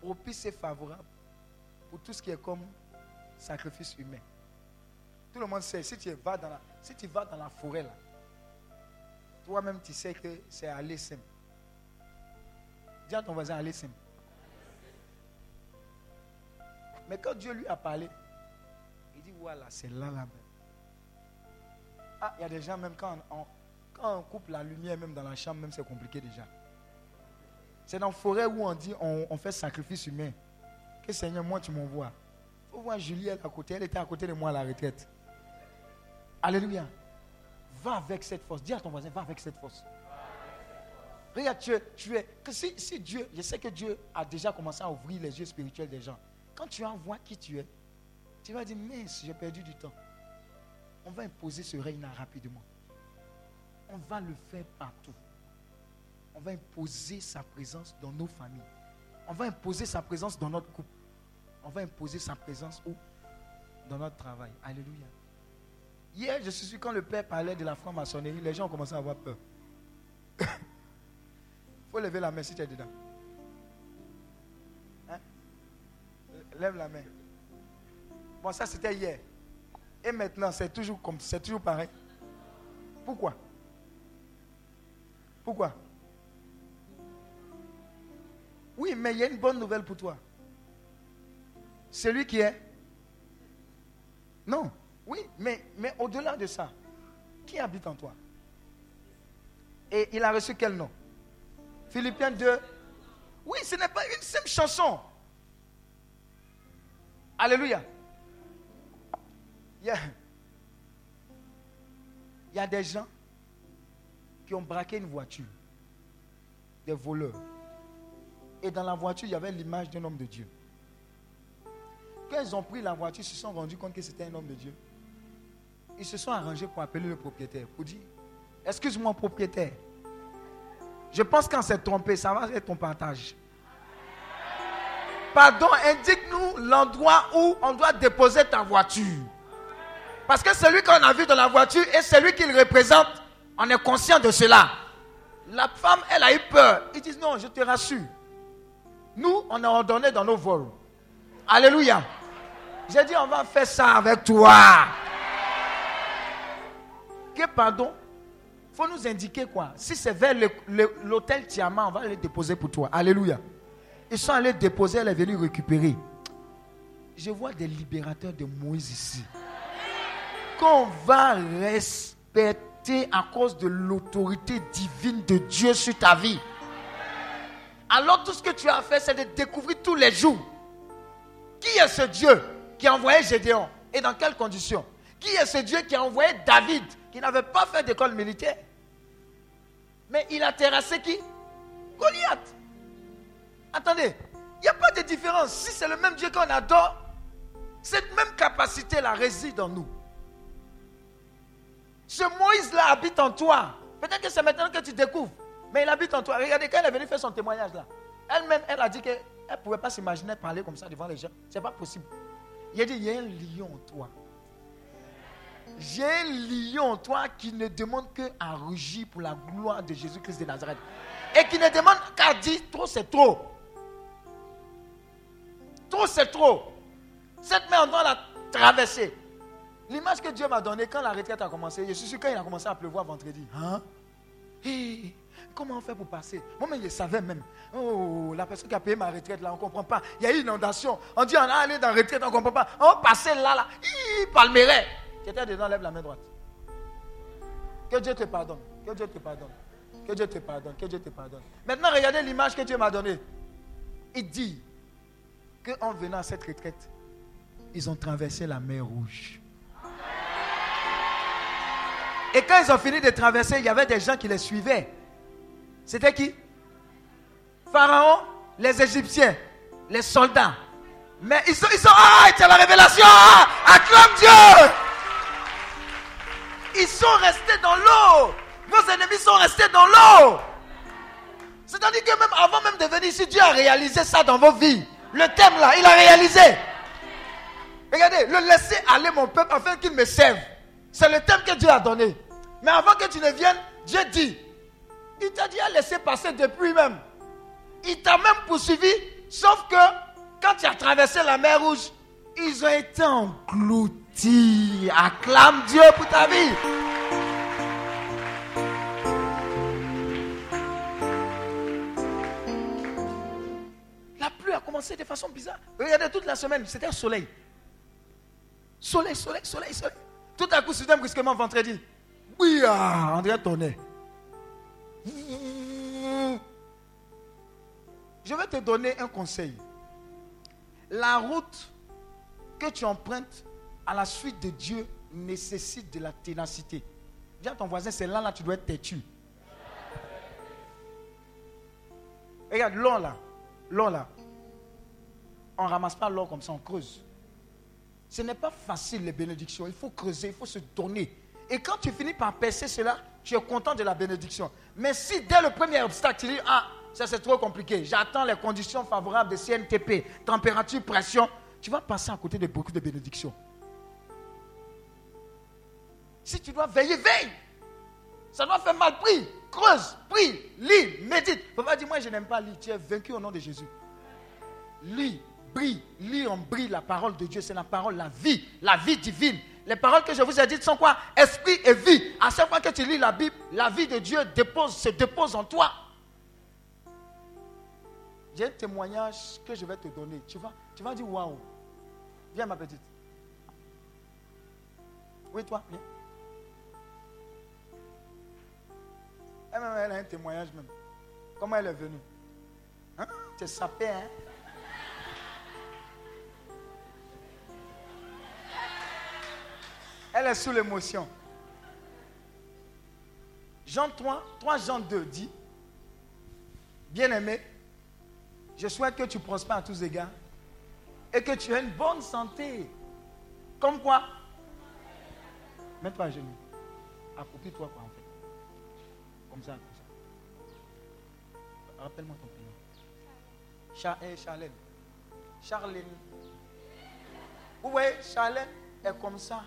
propice et favorable pour tout ce qui est comme sacrifice humain. Tout le monde sait, si tu vas dans la, si tu vas dans la forêt, là, toi-même, tu sais que c'est à l'ESM. Dis à ton voisin à l'ESM. Mais quand Dieu lui a parlé, il dit voilà, c'est là, là. Ah, il y a des gens, même quand on, quand on coupe la lumière, même dans la chambre, même c'est compliqué déjà. C'est dans la forêt où on dit on, on fait sacrifice humain. Que Seigneur, moi tu m'envoies. Il faut voir Juliette à côté. Elle était à côté de moi à la retraite. Alléluia. Va avec cette force. Dis à ton voisin, va avec cette force. Regarde, tu es, tu es si, si, Dieu, je sais que Dieu a déjà commencé à ouvrir les yeux spirituels des gens. Quand tu vois qui tu es, tu vas dire, mince, j'ai perdu du temps. On va imposer ce règne-là rapidement. On va le faire partout. On va imposer sa présence dans nos familles. On va imposer sa présence dans notre couple. On va imposer sa présence où? Dans notre travail. Alléluia. Hier, je suis sûr, quand le père parlait de la franc-maçonnerie, les gens ont commencé à avoir peur. Il <laughs> faut lever la main si tu es dedans. Hein? Lève la main. Bon, ça c'était hier. Et maintenant, c'est toujours comme c'est toujours pareil. Pourquoi? Pourquoi? Oui, mais il y a une bonne nouvelle pour toi. Celui qui est? Non. Oui, mais, au-delà de ça, qui habite en toi? Et il a reçu quel nom? Philippiens 2. Oui, ce n'est pas une simple chanson. Alléluia. Il il y a des gens qui ont braqué une voiture, des voleurs. Et dans la voiture, il y avait l'image d'un homme de Dieu. Quand ils ont pris la voiture, ils se sont rendus compte que c'était un homme de Dieu. Ils se sont arrangés pour appeler le propriétaire, pour dire, excuse-moi propriétaire, je pense qu'on s'est trompé, ça va être ton partage. Pardon, indique-nous l'endroit où on doit déposer ta voiture. Parce que celui qu'on a vu dans la voiture et celui qu'il représente, on est conscient de cela. La femme, elle a eu peur. Ils disent non, je te rassure. Nous, on a ordonné dans nos vols. Alléluia. J'ai dit, on va faire ça avec toi. Que pardon Il faut nous indiquer quoi? Si c'est vers l'hôtel Tiama, on va aller déposer pour toi. Alléluia. Ils sont allés déposer, elle est venue récupérer. Je vois des libérateurs de Moïse ici. Qu'on va respecter à cause de l'autorité divine de Dieu sur ta vie. Alors tout ce que tu as fait, c'est de découvrir tous les jours qui est ce Dieu qui a envoyé Gédéon? Et dans quelles conditions? Qui est ce Dieu qui a envoyé David? Qui n'avait pas fait d'école militaire Mais il a terrassé qui? Goliath. Attendez, il n'y a pas de différence. Si c'est le même Dieu qu'on adore, cette même capacité-là réside en nous. Ce Moïse-là habite en toi. Peut-être que c'est maintenant que tu découvres. Mais il habite en toi. Regardez, quand elle est venue faire son témoignage là, elle-même, elle a dit qu'elle ne pouvait pas s'imaginer parler comme ça devant les gens. Ce n'est pas possible. Il a dit, il y a un lion en toi. J'ai un lion toi qui ne demande qu'à rugir pour la gloire de Jésus-Christ de Nazareth. Et qui ne demande qu'à dire, trop c'est trop. Trop c'est trop. Cette main, on doit la traverser. L'image que Dieu m'a donnée quand la retraite a commencé, je suis sûr quand il a commencé à pleuvoir vendredi. Hein? comment on fait pour passer? Moi-même, je savais même. Oh, la personne qui a payé ma retraite là, on ne comprend pas. Il y a eu une inondation. On dit on a allé dans la retraite, on ne comprend pas. On passait là, là. Hi, palmerait. Étais dedans, lève la main droite. Que Dieu te pardonne. Que Dieu te pardonne. Que Dieu te pardonne. Que Dieu te pardonne. Maintenant, regardez l'image que Dieu m'a donnée. Il dit qu'en venant à cette retraite, ils ont traversé la mer rouge. Et quand ils ont fini de traverser, il y avait des gens qui les suivaient. C'était qui? Pharaon, les Égyptiens, les soldats. Mais ils sont, ils sont, ah, c'est la révélation, ah, acclame Dieu. Ils sont restés dans l'eau. Vos ennemis sont restés dans l'eau. C'est-à-dire que même avant même de venir ici, Dieu a réalisé ça dans vos vies. Le thème là, il a réalisé. Regardez, le laisser aller mon peuple afin qu'il me serve. C'est le thème que Dieu a donné. Mais avant que tu ne viennes, Dieu dit, il t'a dit à laisser passer depuis même. Il t'a même poursuivi, sauf que quand tu as traversé la mer rouge, ils ont été engloutis. Acclame Dieu pour ta vie. La pluie a commencé de façon bizarre. Regardez toute la semaine, c'était un soleil. Soleil, soleil, soleil, soleil. Tout à coup, soudain, brusquement, vendredi. Oui, ah, André Tonnet. Je vais te donner un conseil. La route que tu empruntes à la suite de Dieu nécessite de la ténacité. Dis à ton voisin, c'est là, là, tu dois être têtu. Regarde, l'or là, l'or là, on ne ramasse pas l'or comme ça, on creuse. Ce n'est pas facile les bénédictions, il faut creuser, il faut se donner. Et quand tu finis par percer cela, tu es content de la bénédiction. Mais si dès le premier obstacle, tu dis, ah, ça c'est trop compliqué, j'attends les conditions favorables de CNTP, température, pression, tu vas passer à côté de beaucoup de bénédictions. Si tu dois veiller, veille. Ça doit faire mal, prie, creuse, prie, lis, médite. Papa dit, moi je n'aime pas lire, tu es vaincu au nom de Jésus. Lis, brille, lis, on brille la parole de Dieu. C'est la parole, la vie, la vie divine. Les paroles que je vous ai dites sont quoi? Esprit et vie. À chaque fois que tu lis la Bible, la vie de Dieu se dépose en toi. J'ai un témoignage que je vais te donner. Tu vas, tu vas dire waouh. Viens, ma petite. Oui, toi, viens. Elle, elle a un témoignage même. Comment elle est venue? Hein? Tu es sapé, hein? Elle est sous l'émotion. Jean 3, 3 Jean 2 dit, bien-aimé, je souhaite que tu prospères à tous égards et que tu aies une bonne santé. Comme quoi? Mets-toi à genoux. Accroupis-toi quoi. Comme ça, comme ça. Rappelle-moi ton prénom. Cha eh, Charlène. Charlène. Vous voyez, Charlène est comme ça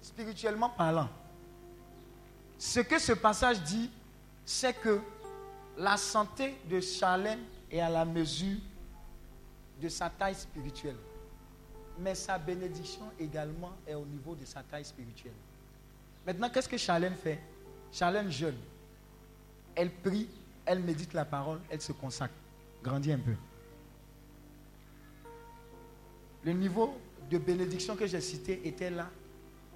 spirituellement parlant. Ce que ce passage dit, c'est que la santé de Charlène est à la mesure de sa taille spirituelle. Mais sa bénédiction également est au niveau de sa taille spirituelle. Maintenant, qu'est-ce que Charlène fait? Charlène jeune. Elle prie, elle médite la parole, elle se consacre. Grandit un peu. Le niveau de bénédiction que j'ai cité était là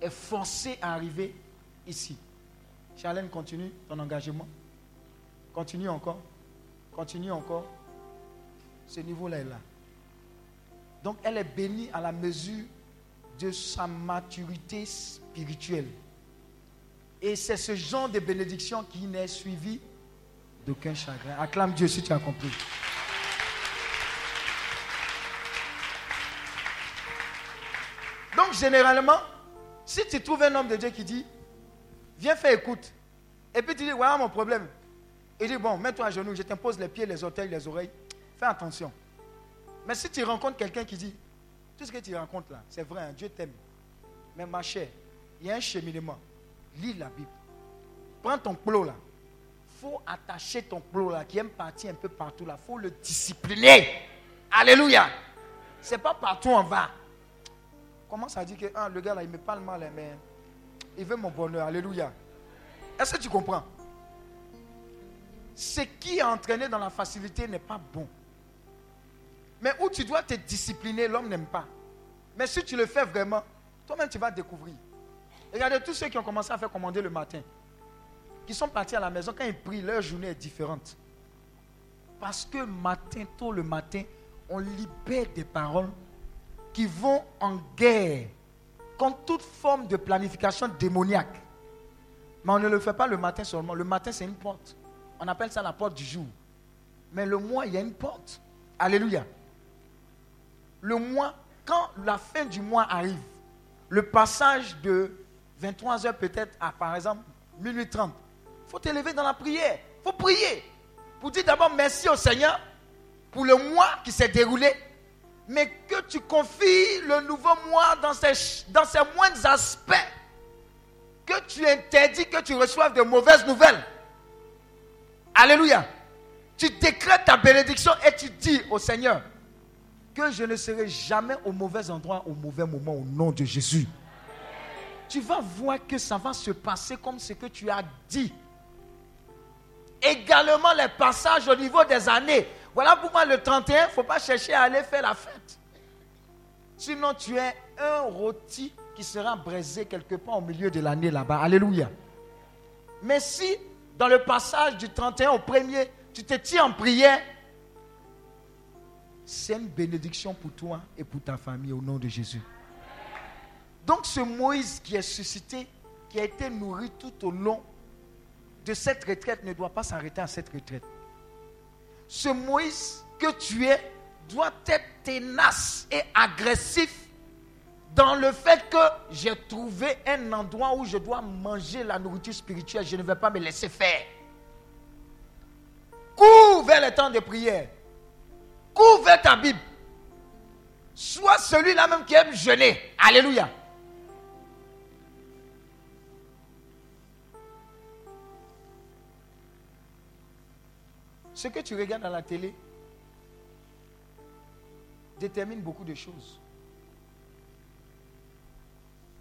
est forcé à arriver ici. Charlène, continue ton engagement. Continue encore. Continue encore. Ce niveau-là est là. Donc elle est bénie à la mesure de sa maturité spirituelle. Et c'est ce genre de bénédiction qui n'est suivi d'aucun chagrin. Acclame Dieu si tu as compris. Donc généralement, si tu trouves un homme de Dieu qui dit, viens faire écoute, et puis tu dis, voilà mon problème. Il dit, bon, mets-toi à genoux, je t'impose les pieds, les orteils, les oreilles. Fais attention. Mais si tu rencontres quelqu'un qui dit, tout ce que tu rencontres là, c'est vrai, hein, Dieu t'aime. Mais ma chère, il y a un cheminement. Lis la Bible. Prends ton plot là. Faut attacher ton plot là, qui aime partir un peu partout là. Il faut le discipliner. Alléluia. C'est pas partout on va. Comment ça dit que ah, le gars là, il me parle mal, hein, mais il veut mon bonheur. Alléluia. Est-ce que tu comprends? Ce qui est entraîné dans la facilité n'est pas bon. Mais où tu dois te discipliner, l'homme n'aime pas. Mais si tu le fais vraiment, toi-même tu vas découvrir. Regardez tous ceux qui ont commencé à faire commander le matin, qui sont partis à la maison, quand ils prient, leur journée est différente. Parce que matin, tôt le matin, on libère des paroles qui vont en guerre contre toute forme de planification démoniaque. Mais on ne le fait pas le matin seulement. Le matin, c'est une porte. On appelle ça la porte du jour. Mais le mois, il y a une porte. Alléluia. Le mois, quand la fin du mois arrive, le passage de 23 heures peut-être à, par exemple, minuit 30, il faut t'élever dans la prière. Il faut prier. Pour dire d'abord merci au Seigneur pour le mois qui s'est déroulé mais que tu confies le nouveau mois dans ses, dans ses moindres aspects. Que tu interdis que tu reçoives de mauvaises nouvelles. Alléluia. Tu décrètes ta bénédiction et tu dis au Seigneur que je ne serai jamais au mauvais endroit au mauvais moment au nom de Jésus. Tu vas voir que ça va se passer comme ce que tu as dit. Également les passages au niveau des années. Voilà pourquoi le 31, il ne faut pas chercher à aller faire la fête. Sinon, tu es un rôti qui sera brisé quelque part au milieu de l'année là-bas. Alléluia. Mais si, dans le passage du 31 au 1er, tu te tiens en prière, c'est une bénédiction pour toi et pour ta famille au nom de Jésus. Donc ce Moïse qui est suscité, qui a été nourri tout au long de cette retraite, ne doit pas s'arrêter à cette retraite ce Moïse que tu es doit être tenace et agressif dans le fait que j'ai trouvé un endroit où je dois manger la nourriture spirituelle. Je ne vais pas me laisser faire. Cours vers le temps de prière. Cours vers ta Bible. Sois celui-là même qui aime jeûner. Alléluia. Ce que tu regardes à la télé, détermine beaucoup de choses.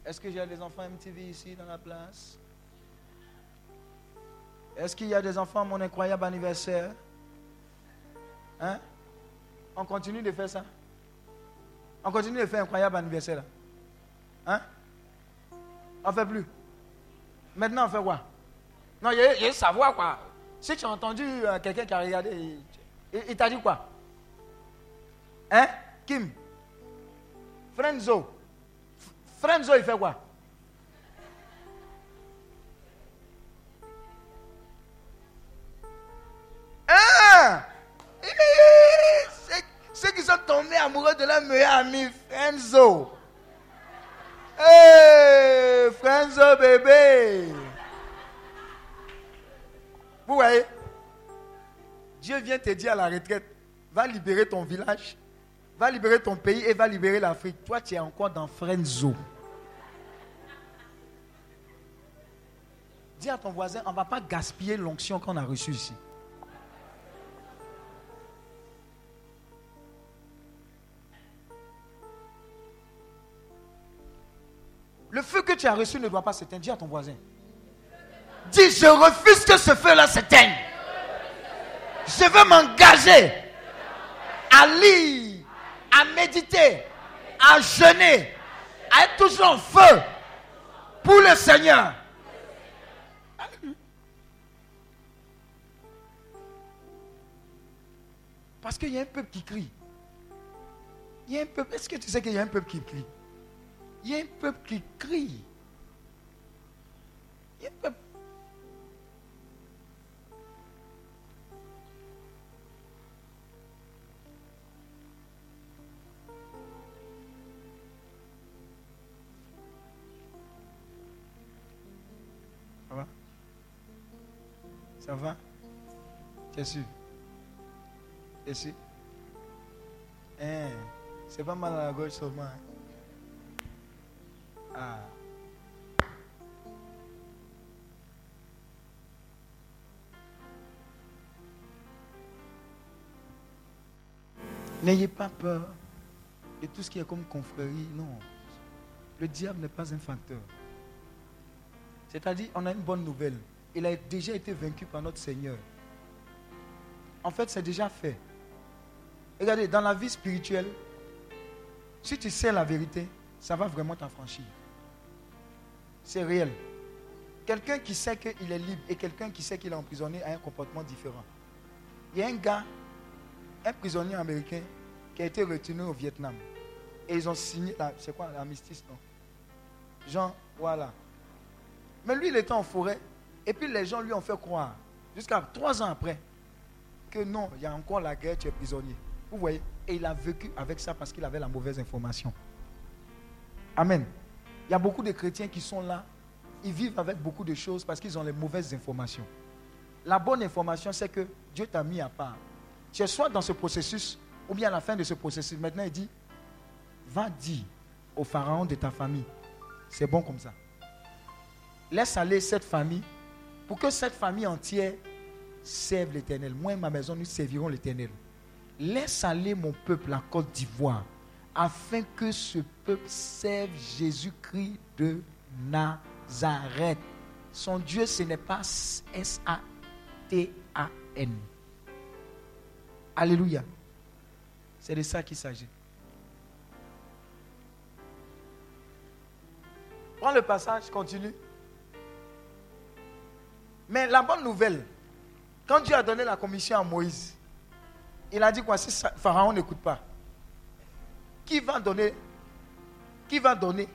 Est-ce que j'ai des enfants MTV ici dans la place? Est-ce qu'il y a des enfants à mon incroyable anniversaire? Hein? On continue de faire ça. On continue de faire incroyable anniversaire là. Hein? On fait plus. Maintenant, on fait quoi? Non, il y, a savoir quoi. Si tu as entendu euh, quelqu'un qui a regardé, il, t'a dit quoi? Hein? Kim Frenzo. Frenzo, il fait quoi? Hein? Ceux qui sont tombés amoureux de leur meilleur ami, Frenzo. Hey, Frenzo bébé. Vous voyez Dieu vient te dire à la retraite, va libérer ton village, va libérer ton pays et va libérer l'Afrique. Toi, tu es encore dans Frenzo. Dis à ton voisin, on ne va pas gaspiller l'onction qu'on a reçue ici. Le feu que tu as reçu ne doit pas s'éteindre. Dis à ton voisin. Dis, je refuse que ce feu-là s'éteigne. Je veux m'engager à lire, à méditer, à jeûner, à être toujours en feu pour le Seigneur. Parce qu'il y a un peuple qui crie. Il y a un peuple. Est-ce que tu sais qu'il y a un peuple qui crie? Il y a un peuple qui crie. Il y a un peuple. Ça va? T'es sûr? T'es sûr? Hein? C'est pas mal à la gauche seulement. Hein? Ah. N'ayez pas peur de tout ce qui est comme confrérie. Non. Le diable n'est pas un facteur. C'est-à-dire, on a une bonne nouvelle. Il a déjà été vaincu par notre Seigneur. En fait, c'est déjà fait. Regardez, dans la vie spirituelle, si tu sais la vérité, ça va vraiment t'affranchir. C'est réel. Quelqu'un qui sait qu'il est libre et quelqu'un qui sait qu'il est emprisonné a un comportement différent. Il y a un gars, un prisonnier américain, qui a été retenu au Vietnam. Et ils ont signé, c'est quoi, l'armistice, non? Jean, voilà. Mais lui, il était en forêt. Et puis les gens lui ont fait croire, jusqu'à trois ans après, que non, il y a encore la guerre, tu es prisonnier. Vous voyez? Et il a vécu avec ça parce qu'il avait la mauvaise information. Amen. Il y a beaucoup de chrétiens qui sont là. Ils vivent avec beaucoup de choses parce qu'ils ont les mauvaises informations. La bonne information, c'est que Dieu t'a mis à part. Tu es soit dans ce processus, ou bien à la fin de ce processus. Maintenant, il dit, va dire au pharaon de ta famille, c'est bon comme ça. Laisse aller cette famille pour que cette famille entière serve l'éternel. Moi et ma maison, nous servirons l'éternel. Laisse aller mon peuple, la Côte d'Ivoire, afin que ce peuple serve Jésus-Christ de Nazareth. Son Dieu, ce n'est pas S-A-T-A-N. Alléluia. C'est de ça qu'il s'agit. Prends le passage, continue. Mais la bonne nouvelle, quand Dieu a donné la commission à Moïse, il a dit quoi Si Pharaon n'écoute pas, qui va donner, qui va donner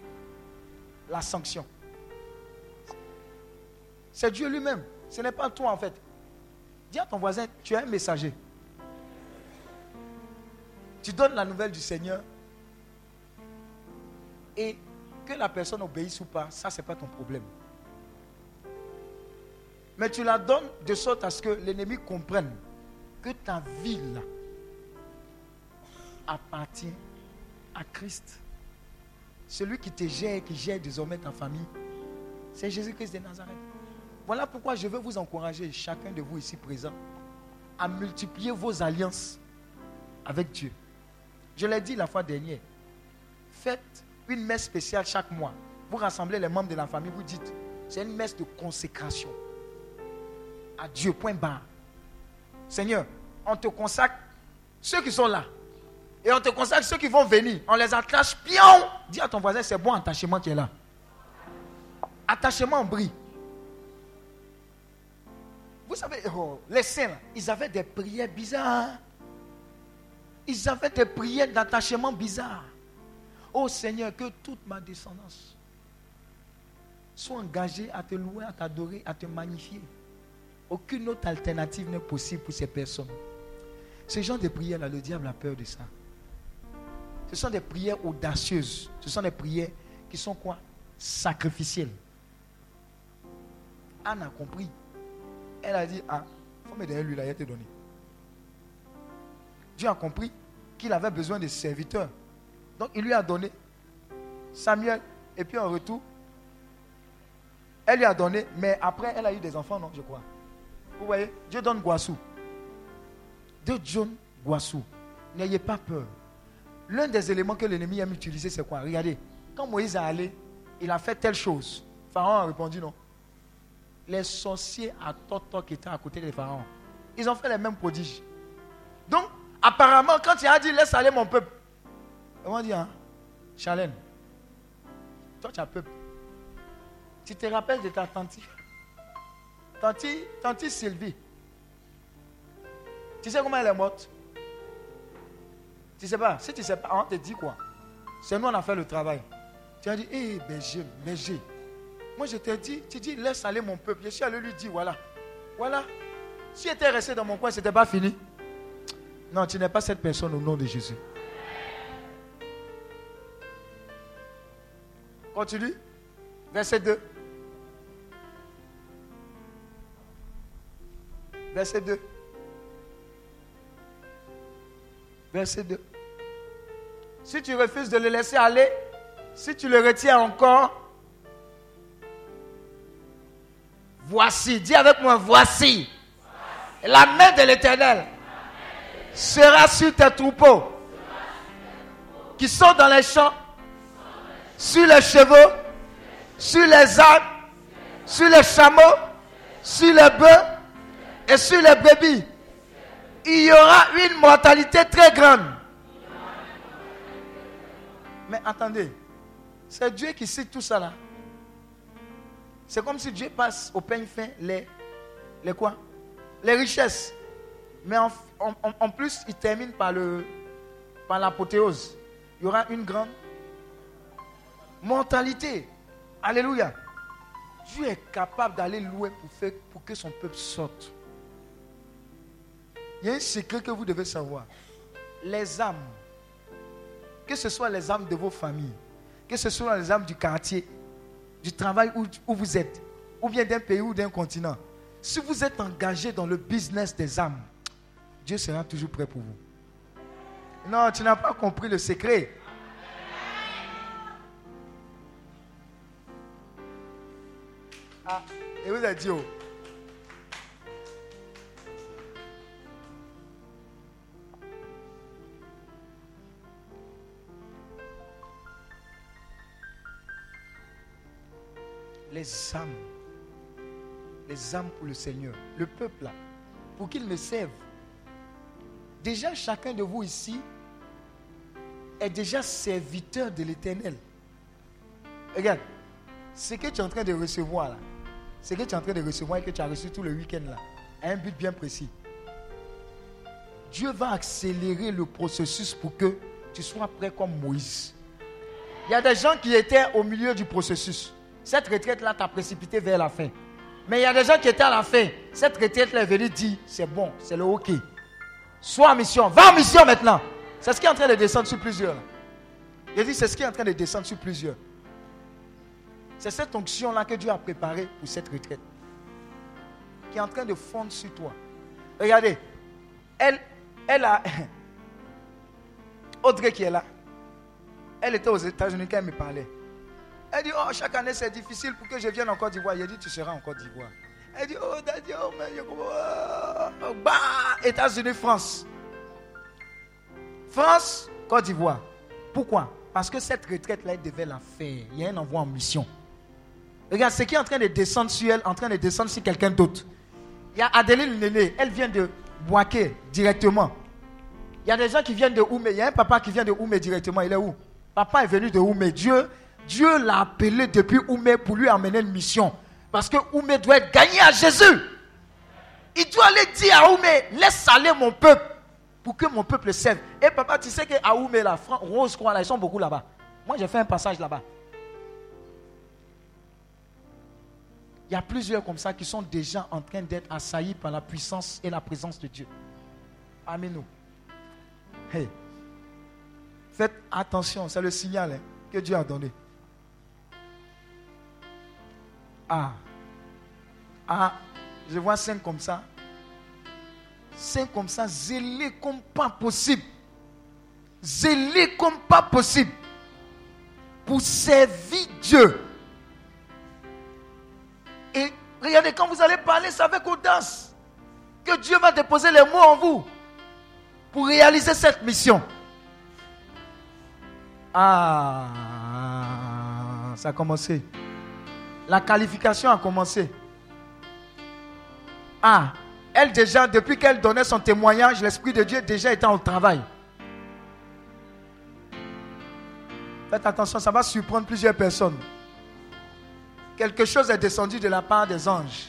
la sanction? C'est Dieu lui-même. Ce n'est pas toi en fait. Dis à ton voisin, tu es un messager. Tu donnes la nouvelle du Seigneur et que la personne obéisse ou pas, ça, ce n'est pas ton problème. Mais tu la donnes de sorte à ce que l'ennemi comprenne que ta vie là appartient à Christ. Celui qui te gère, qui gère désormais ta famille, c'est Jésus-Christ de Nazareth. Voilà pourquoi je veux vous encourager, chacun de vous ici présent, à multiplier vos alliances avec Dieu. Je l'ai dit la fois dernière. Faites une messe spéciale chaque mois. Vous rassemblez les membres de la famille, vous dites, c'est une messe de consécration à Dieu, point barre. Seigneur, on te consacre ceux qui sont là. Et on te consacre ceux qui vont venir. On les attache bien. Dis à ton voisin, c'est bon attachement qui est là. Attachement en bris. Vous savez, oh, les saints, ils avaient des prières bizarres. Ils avaient des prières d'attachement bizarres. Oh Seigneur, que toute ma descendance soit engagée à te louer, à t'adorer, à te magnifier. Aucune autre alternative n'est possible pour ces personnes. Ce genre de prières-là, le diable a peur de ça. Ce sont des prières audacieuses. Ce sont des prières qui sont quoi? Sacrificielles. Anne a compris. Elle a dit, ah, il faut me donner lui, là, il a été donné. Dieu a compris qu'il avait besoin de serviteurs. Donc il lui a donné Samuel. Et puis en retour, elle lui a donné, mais après elle a eu des enfants, non, je crois. Vous voyez, Dieu donne Guassou. Dieu donne Guassou. N'ayez pas peur. L'un des éléments que l'ennemi aime utiliser, c'est quoi? Regardez, quand Moïse est allé, il a fait telle chose. Pharaon a répondu non? Les sorciers à Toto qui étaient à côté de Pharaon, ils ont fait les mêmes prodiges. Donc, apparemment, quand il a dit laisse aller mon peuple, vont dire, hein, Chalène, toi tu as peuple. Tu te rappelles de ta tante Tante, tante Sylvie. Tu sais comment elle est morte? Tu sais pas. Si tu sais pas, on te dit quoi? C'est nous, on a fait le travail. Tu as dit, hé, eh, berger, berger. Moi, je t'ai dit, tu dis, laisse aller mon peuple. Je suis allé lui dire, voilà. Voilà. Si était resté dans mon coin, ce n'était pas fini. Non, tu n'es pas cette personne au nom de Jésus. Continue. Verset 2. Verset 2. Verset 2. Si tu refuses de le laisser aller, si tu le retiens encore, voici, dis avec moi, voici. La main de l'Éternel sera sur tes troupeaux qui sont dans les champs, sur les chevaux, sur les ânes, sur les chameaux, sur les bœufs et sur les bébés, il y aura une mortalité très grande. Mais attendez, c'est Dieu qui cite tout ça là. C'est comme si Dieu passe au peigne fin les, les quoi? Les richesses. Mais en, en, plus, il termine par, le, par l'apothéose. Il y aura une grande mortalité. Alléluia. Dieu est capable d'aller louer pour, faire, pour que son peuple sorte. Il y a un secret que vous devez savoir. Les âmes, que ce soit les âmes de vos familles, que ce soit les âmes du quartier, du travail où, où vous êtes, ou bien d'un pays ou d'un continent, si vous êtes engagé dans le business des âmes, Dieu sera toujours prêt pour vous. Non, tu n'as pas compris le secret. Ah, et vous avez dit, oh, les âmes. Les âmes pour le Seigneur. Le peuple. Pour qu'il me serve. Déjà, chacun de vous ici est déjà serviteur de l'éternel. Regarde, ce que tu es en train de recevoir là, ce que tu es en train de recevoir et que tu as reçu tout le week-end là, a un but bien précis. Dieu va accélérer le processus pour que tu sois prêt comme Moïse. Il y a des gens qui étaient au milieu du processus. Cette retraite-là t'a précipité vers la fin. Mais il y a des gens qui étaient à la fin. Cette retraite-là est venue dire, c'est bon, c'est le OK. Sois en mission. Va en mission maintenant. C'est ce qui est en train de descendre sur plusieurs. Il dit, c'est ce qui est en train de descendre sur plusieurs. C'est cette onction-là que Dieu a préparée pour cette retraite. Qui est en train de fondre sur toi. Regardez. Elle, elle a... <laughs> Audrey qui est là. Elle était aux États-Unis quand elle me parlait. Elle dit, oh, chaque année c'est difficile pour que je vienne en Côte d'Ivoire. Il dit, tu seras en Côte d'Ivoire. Elle dit, oh, daddy, oh, mais je oh, bah, États-Unis, France. France, Côte d'Ivoire. Pourquoi? Parce que cette retraite-là, elle devait la faire. Il y a un envoi en mission. Regarde, ce qui est en train de descendre sur elle, en train de descendre sur quelqu'un d'autre. Il y a Adeline Néné, elle vient de Boaké directement. Il y a des gens qui viennent de Oumé. Il y a un papa qui vient de Oumé directement. Il est où? Papa est venu de Oumé. Dieu, Dieu l'a appelé depuis Oumé pour lui amener une mission. Parce que Oumé doit être gagné à Jésus. Il doit aller dire à Oumé, laisse aller mon peuple pour que mon peuple serve. Et papa, tu sais qu'à Oumé, la Rose, quoi, là, ils sont beaucoup là-bas. Moi, j'ai fait un passage là-bas. Il y a plusieurs comme ça qui sont déjà en train d'être assaillis par la puissance et la présence de Dieu. Amen. Hey. Faites attention, c'est le signal hein, que Dieu a donné. Ah. Ah, je vois cinq comme ça. Cinq comme ça, zélés comme pas possible. Zélés comme pas possible. Pour servir Dieu. Et regardez, quand vous allez parler, c'est avec audace que Dieu va déposer les mots en vous pour réaliser cette mission. Ah, ça a commencé. La qualification a commencé. Ah, elle déjà, depuis qu'elle donnait son témoignage, l'Esprit de Dieu déjà était au travail. Faites attention, ça va surprendre plusieurs personnes. Quelque chose est descendu de la part des anges.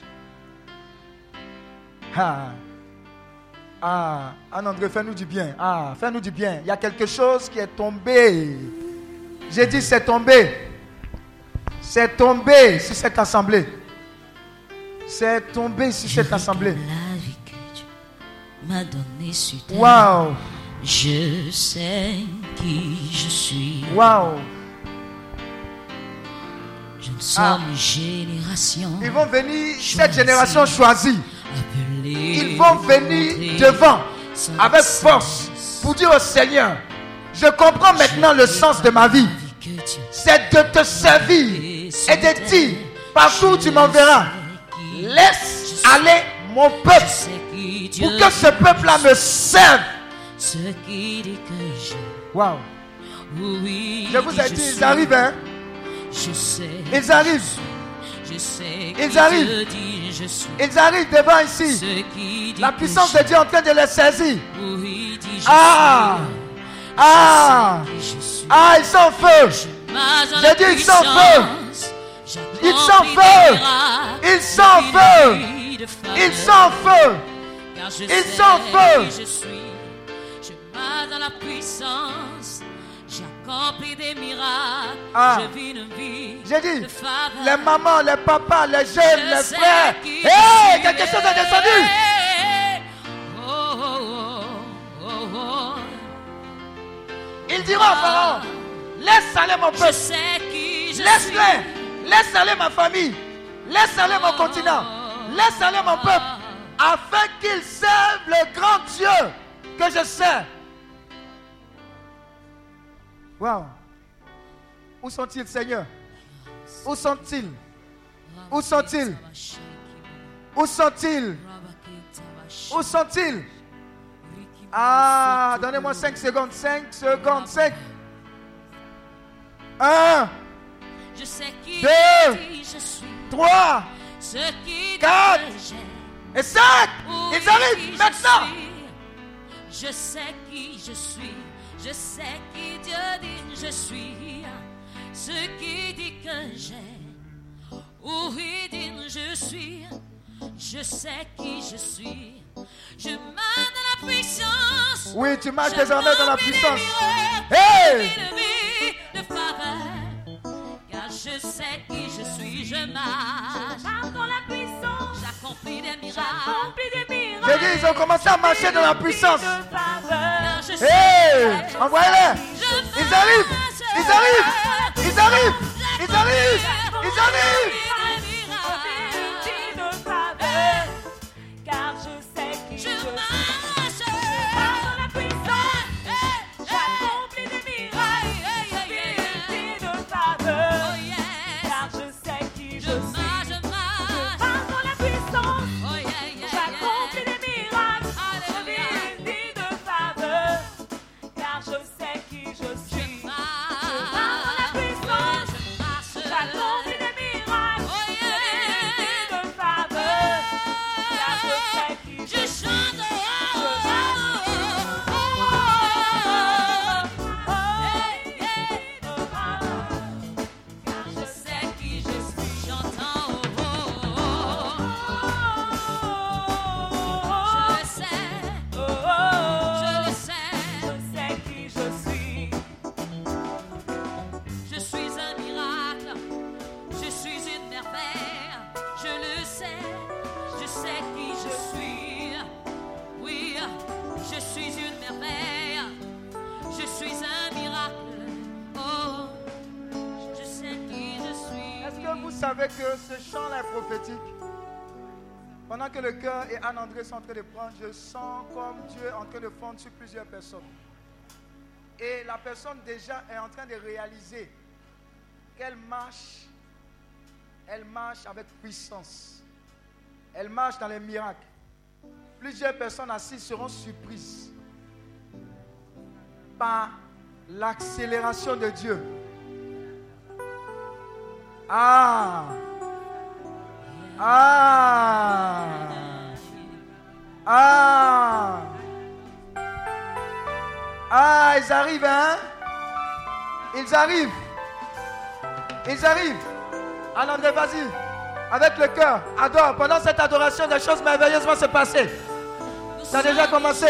Ah, ah, Anne-André, fais-nous du bien. Ah, fais-nous du bien. Il y a quelque chose qui est tombé. J'ai dit c'est tombé. C'est tombé sur cette assemblée. C'est tombé sur cette assemblée. La vie que Dieu m'a donnée sur terre. Waouh. Je sais qui je suis. Waouh. Je ne sommes une génération Ils vont venir, cette génération choisie. Ils vont venir devant avec force pour dire au Seigneur, je comprends maintenant le sens de ma vie. C'est de te servir et de dire, partout tu m'enverras, laisse aller mon peuple pour que ce peuple-là me serve. Dit. Waouh. Je vous ai dit, ils arrivent, hein. Ils arrivent. Ils arrivent. Dit. Ils arrivent devant ici. Dit La puissance de Dieu est en train de les saisir. Dit Ah. Ah. Ah, ils sont feu. J'ai dit, ils sont feu. puissance, Ils sont j'accomplis feu. des miracles, Ils sont en une feu. vie de faveur. Ils sont en feu. Car je suis. Je marche dans la puissance. J'accomplis des miracles. Ah. Je vis une vie J'ai dit, de faveur. les mamans, les papas, les jeunes, Je les frères. Hé, suis. quelque chose est descendu. Oh, oh, oh, oh, oh. Ils diront Pharaon, laisse aller mon peuple. Laisse-les. Laisse aller ma famille. Laisse aller mon continent. Laisse aller mon peuple. Afin qu'ils servent le grand Dieu que je sers. Waouh. Où sont-ils, Seigneur? Où sont-ils? Où sont-ils? Où sont-ils? Où sont-ils? Ah, donnez-moi 5 secondes. 5 secondes. 5. 1, Je sais qui Deux. je suis. 3 Ce qui Quatre. et 5. Oui, Ils arrivent maintenant. suis. Je sais qui je suis. Je sais qui Dieu dit je suis. Ce qui dit que j'ai. Oui, dit je suis. Je sais qui je suis. Je la puissance. Oui, tu marches Je désormais dans la puissance. Hey! Je. Car je sais qui je suis. Je marche. dans la puissance, J'accomplis des miracles. J'ai dit, ils ont commencé à marcher dans la puissance. Je Hey, envoyez-les. Je Ils arrivent. Ils arrivent. Ils arrivent. Ils arrivent. Ils arrivent. Anne-André sont en train de prendre, je sens comme Dieu est en train de fondre sur plusieurs personnes. Et la personne déjà est en train de réaliser qu'elle marche, elle marche avec puissance. Elle marche dans les miracles. Plusieurs personnes assises seront surprises par l'accélération de Dieu. Ah! Ah! Ah! Ah, ils arrivent, hein? Ils arrivent. Ils arrivent. Alors, vas-y. Avec le cœur, adore. Pendant cette adoration, des choses merveilleuses vont se passer. Ça a déjà commencé.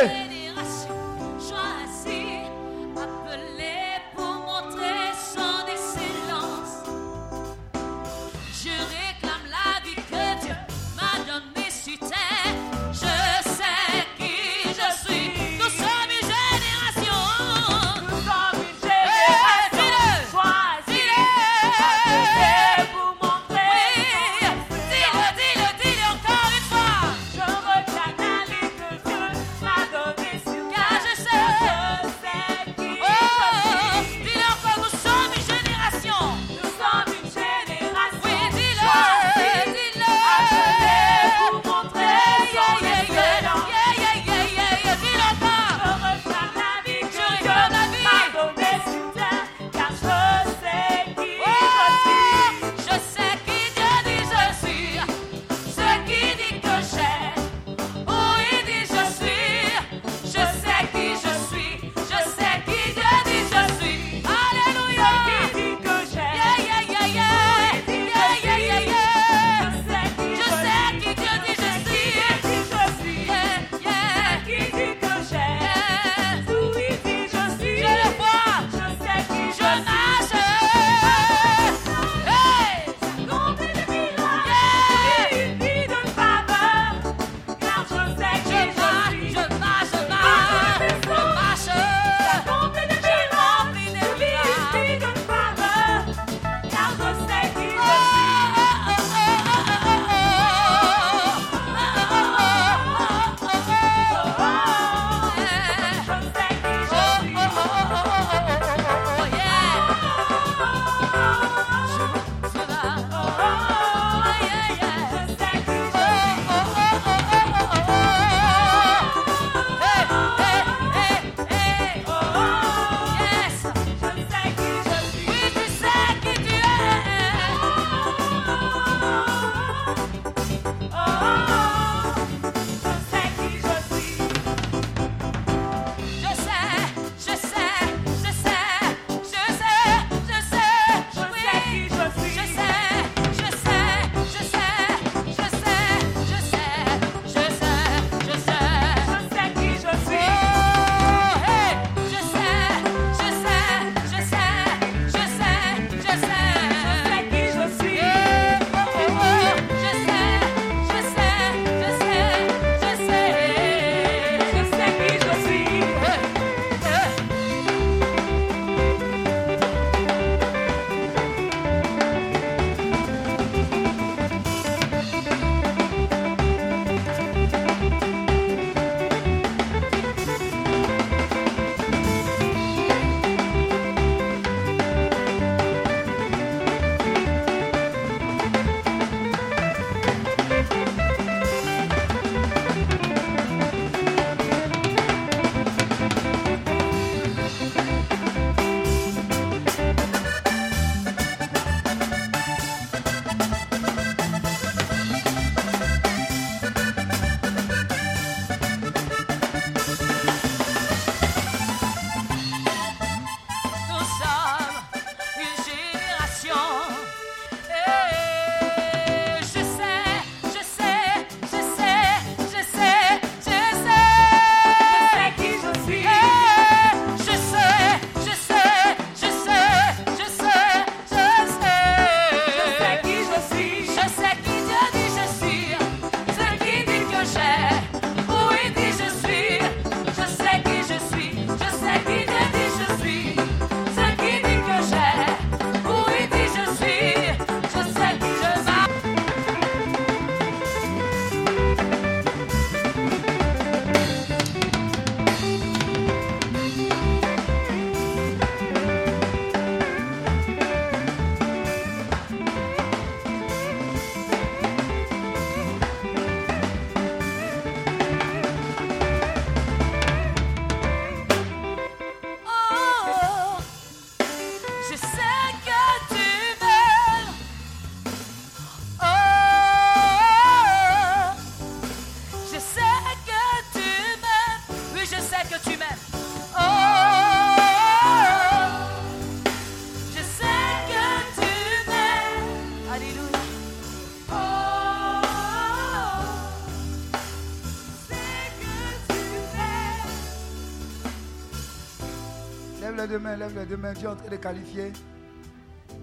Les deux mains, lève les deux mains. Dieu est en train de qualifier.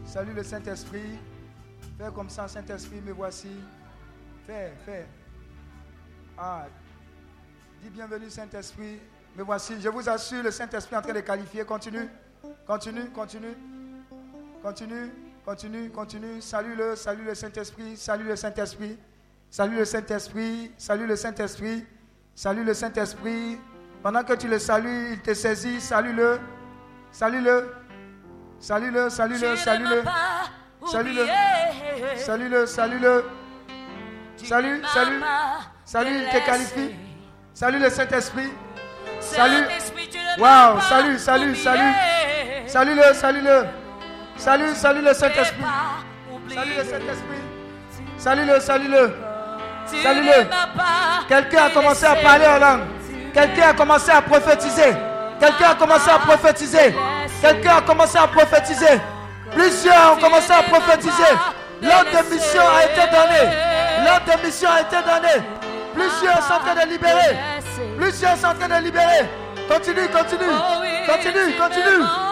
Salut le Saint-Esprit. Fais comme ça, Saint-Esprit, me voici. Fais, fais. Ah, dis bienvenue, Saint-Esprit. Me voici. Je vous assure, le Saint-Esprit est en train de qualifier. Continue, continue, continue. Continue, continue, continue. Salue le, salue le Saint-Esprit, salue le Saint-Esprit. Salue le Saint-Esprit, salue le Saint-Esprit, salue le Saint-Esprit. Pendant que tu le salues, il te saisit, salue-le, salue-le, salue-le, salue-le, salue-le, salue-le, salue-le, salue-le, salut, salut, salut, il te qualifie, salut le Saint-Esprit, salut, waouh, salut, salut, salut, salut-le, salut-le, salut, salut le Saint-Esprit, salut le Saint-Esprit, salut-le, salut-le. Salut-le. Quelqu'un a commencé à parler en langue. Quelqu'un a commencé à prophétiser. Quelqu'un a commencé à prophétiser. Quelqu'un a commencé à prophétiser. Plusieurs ont commencé à prophétiser. L'ordre de mission a été donné. L'ordre de mission a été donné. Plusieurs sont en train de libérer. Plusieurs sont en train de libérer. Continue, continue. Continue, continue.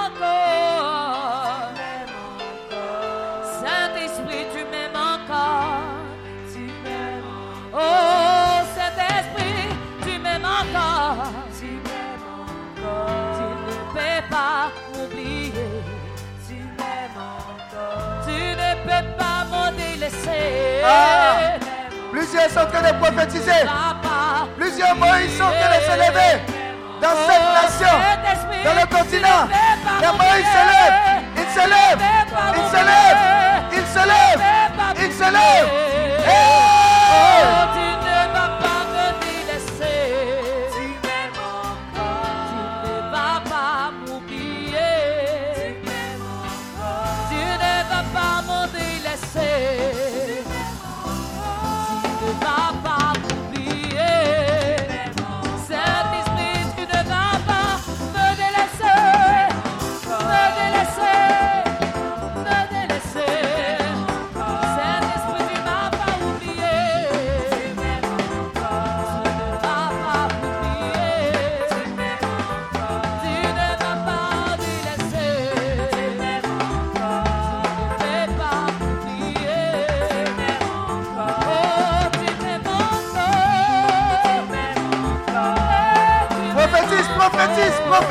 Ah. Plusieurs sont en train de prophétiser. Plusieurs Moïse sont en train de se lever. Dans cette nation, dans le continent, les Moïse se lève. Il se lève. Il se lève. Il se lève. Il se lève.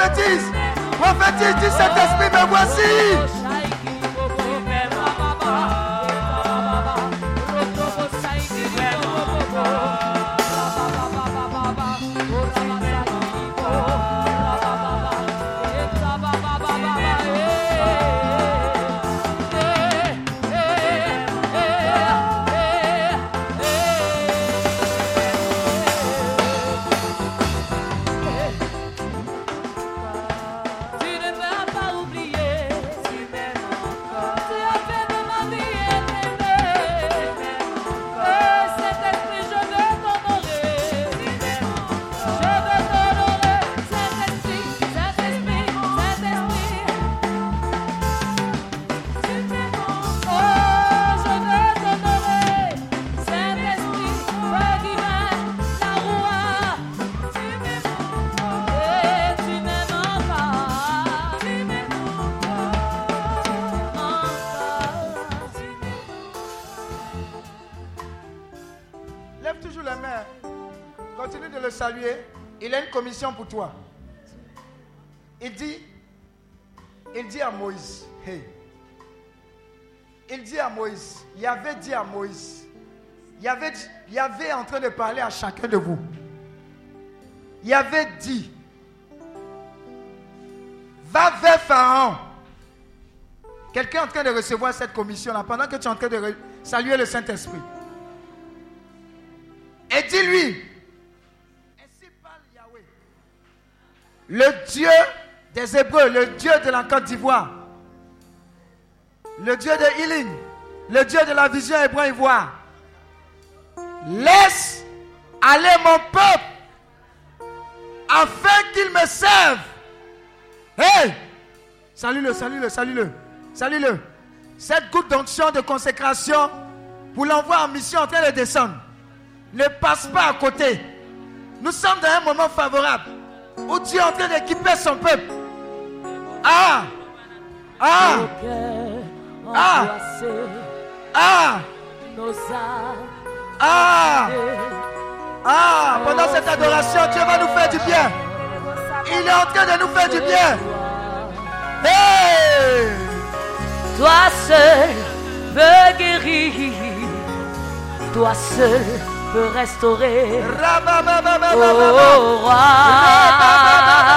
Prophétise, prophétise. Du Saint-Esprit, me voici. Toi. Il dit, il dit à Moïse, hey. Il dit à Moïse, il avait dit à Moïse, il avait, il avait en train de parler à chacun de vous. Il avait dit, va vers Pharaon. Quelqu'un est en train de recevoir cette commission-là pendant que tu es en train de saluer le Saint-Esprit. Et dis-lui, le Dieu des Hébreux, le Dieu de la Côte d'Ivoire, le Dieu de healing, le Dieu de la vision hébreu-ivoire. Laisse aller mon peuple afin qu'il me serve. Hey! Salue-le, salue-le, salue-le, salue-le. Cette goutte d'onction de consécration pour l'envoi en mission en train de descendre. Ne passe pas à côté. Nous sommes dans un moment favorable où Dieu est en train d'équiper son peuple. Ah! Ah! Ah! Ah! Ah! Ah! Pendant cette adoration, Dieu va nous faire du bien. Il est en train de nous faire du bien. Hey! Toi seul veux guérir. Toi seul peut restaurer au roi.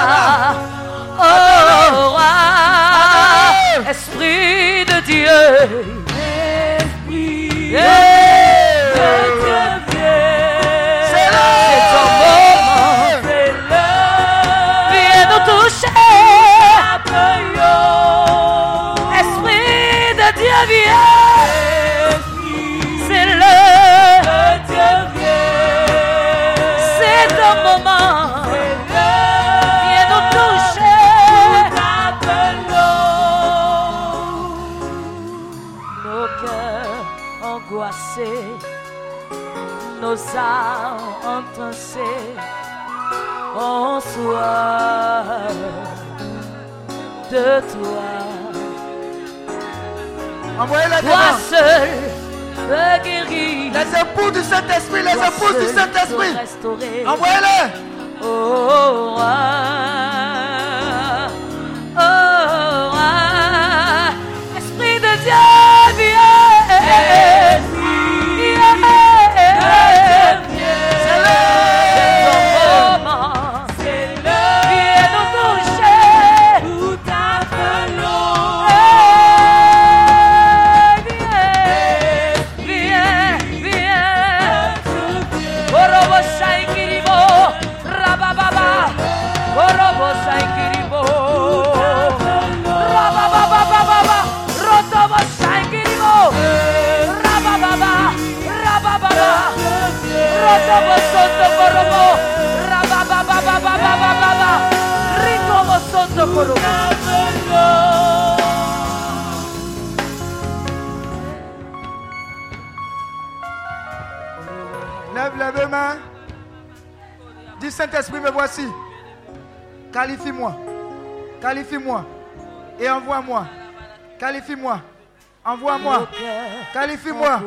Qualifie-moi.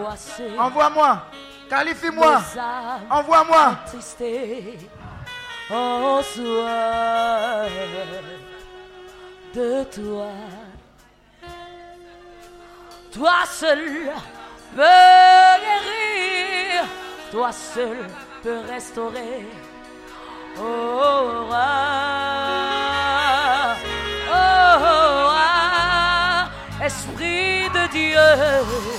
Envoie-moi. Qualifie-moi. Envoie-moi. En soir de toi. Toi seul peux guérir, toi seul peux restaurer. Oh, oh, oh, esprit de Dieu.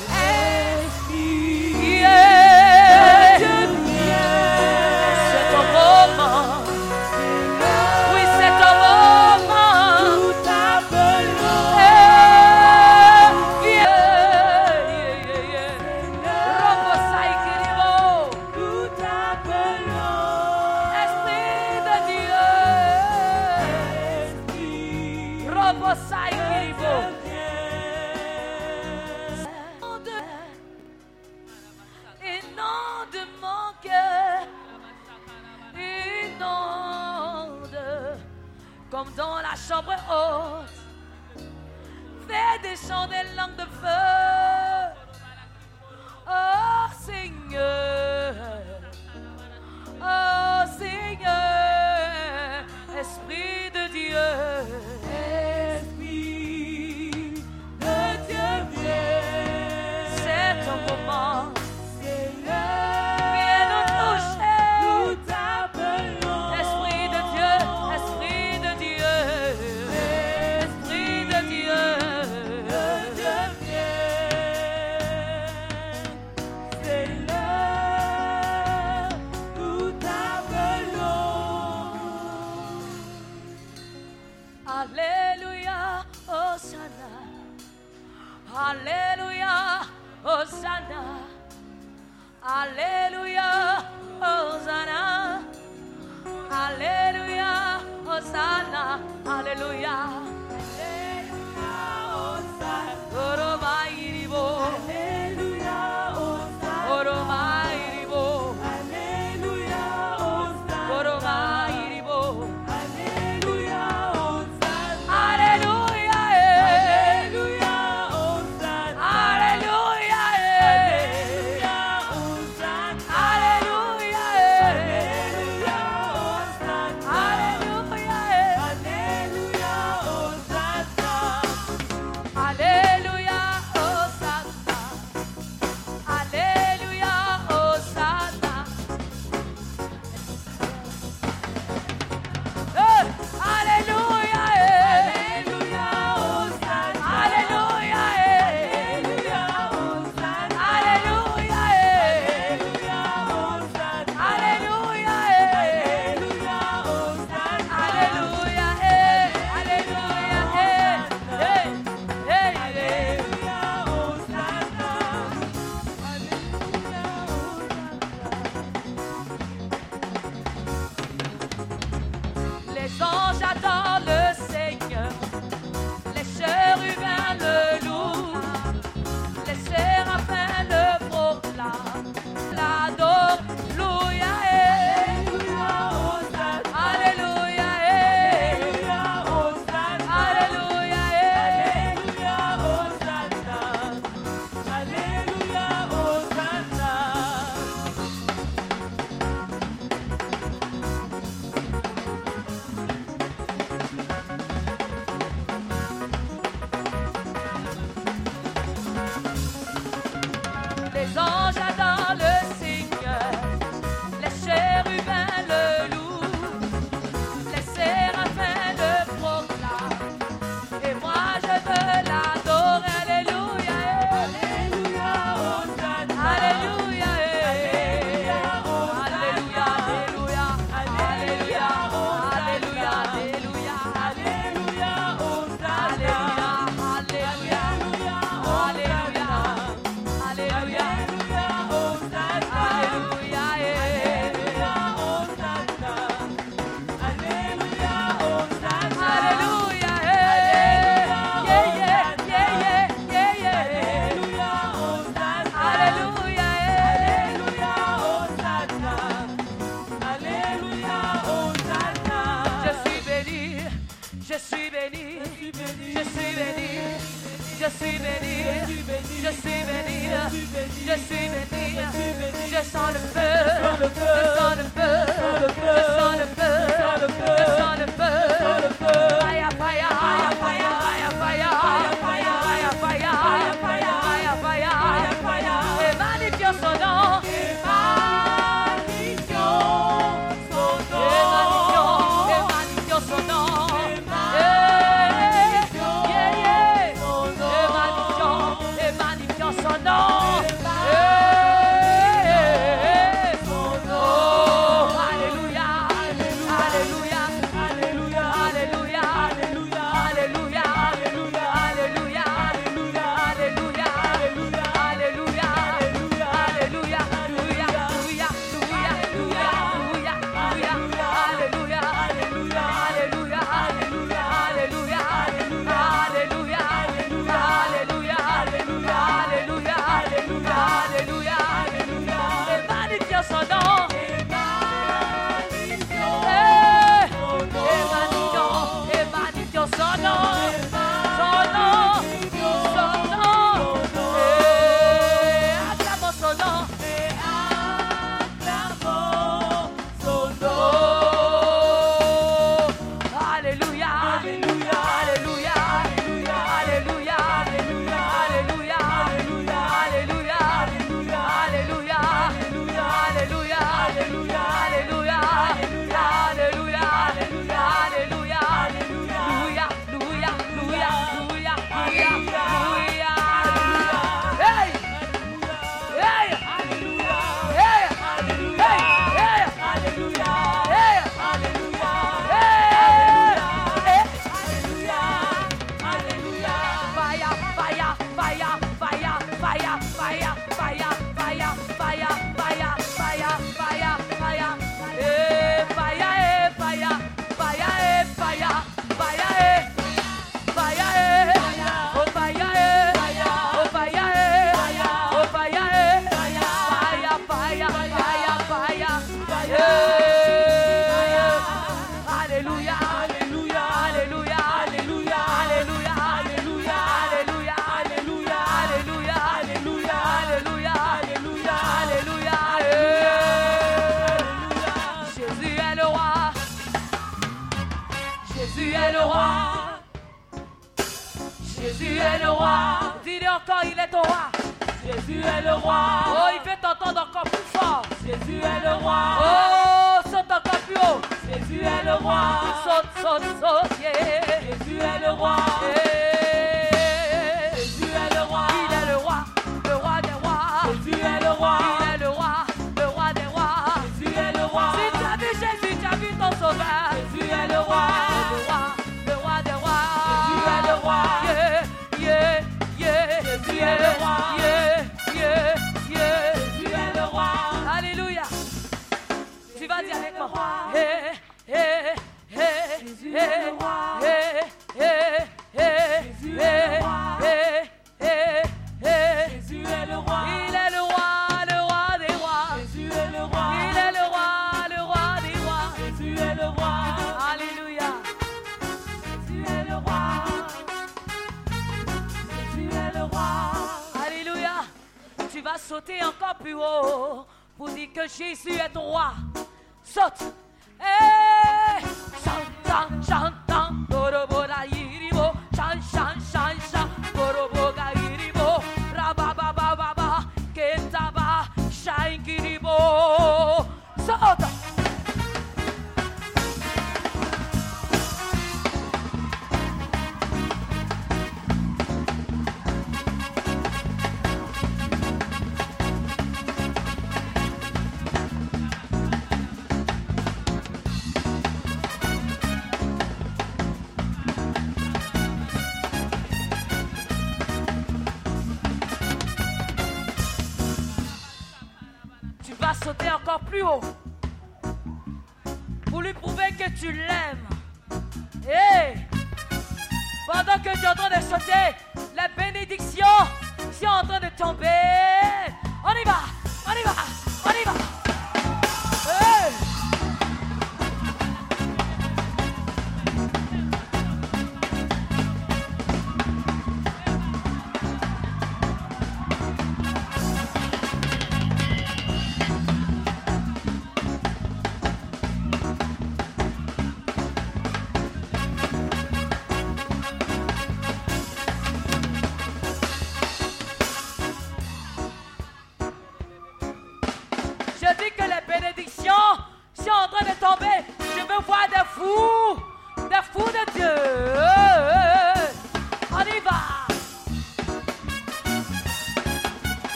Oh, il veut t'entendre encore plus fort. Jésus est le roi. Oh, saute encore plus haut. Jésus est le roi. Saute, saute, saute. Jésus est le roi.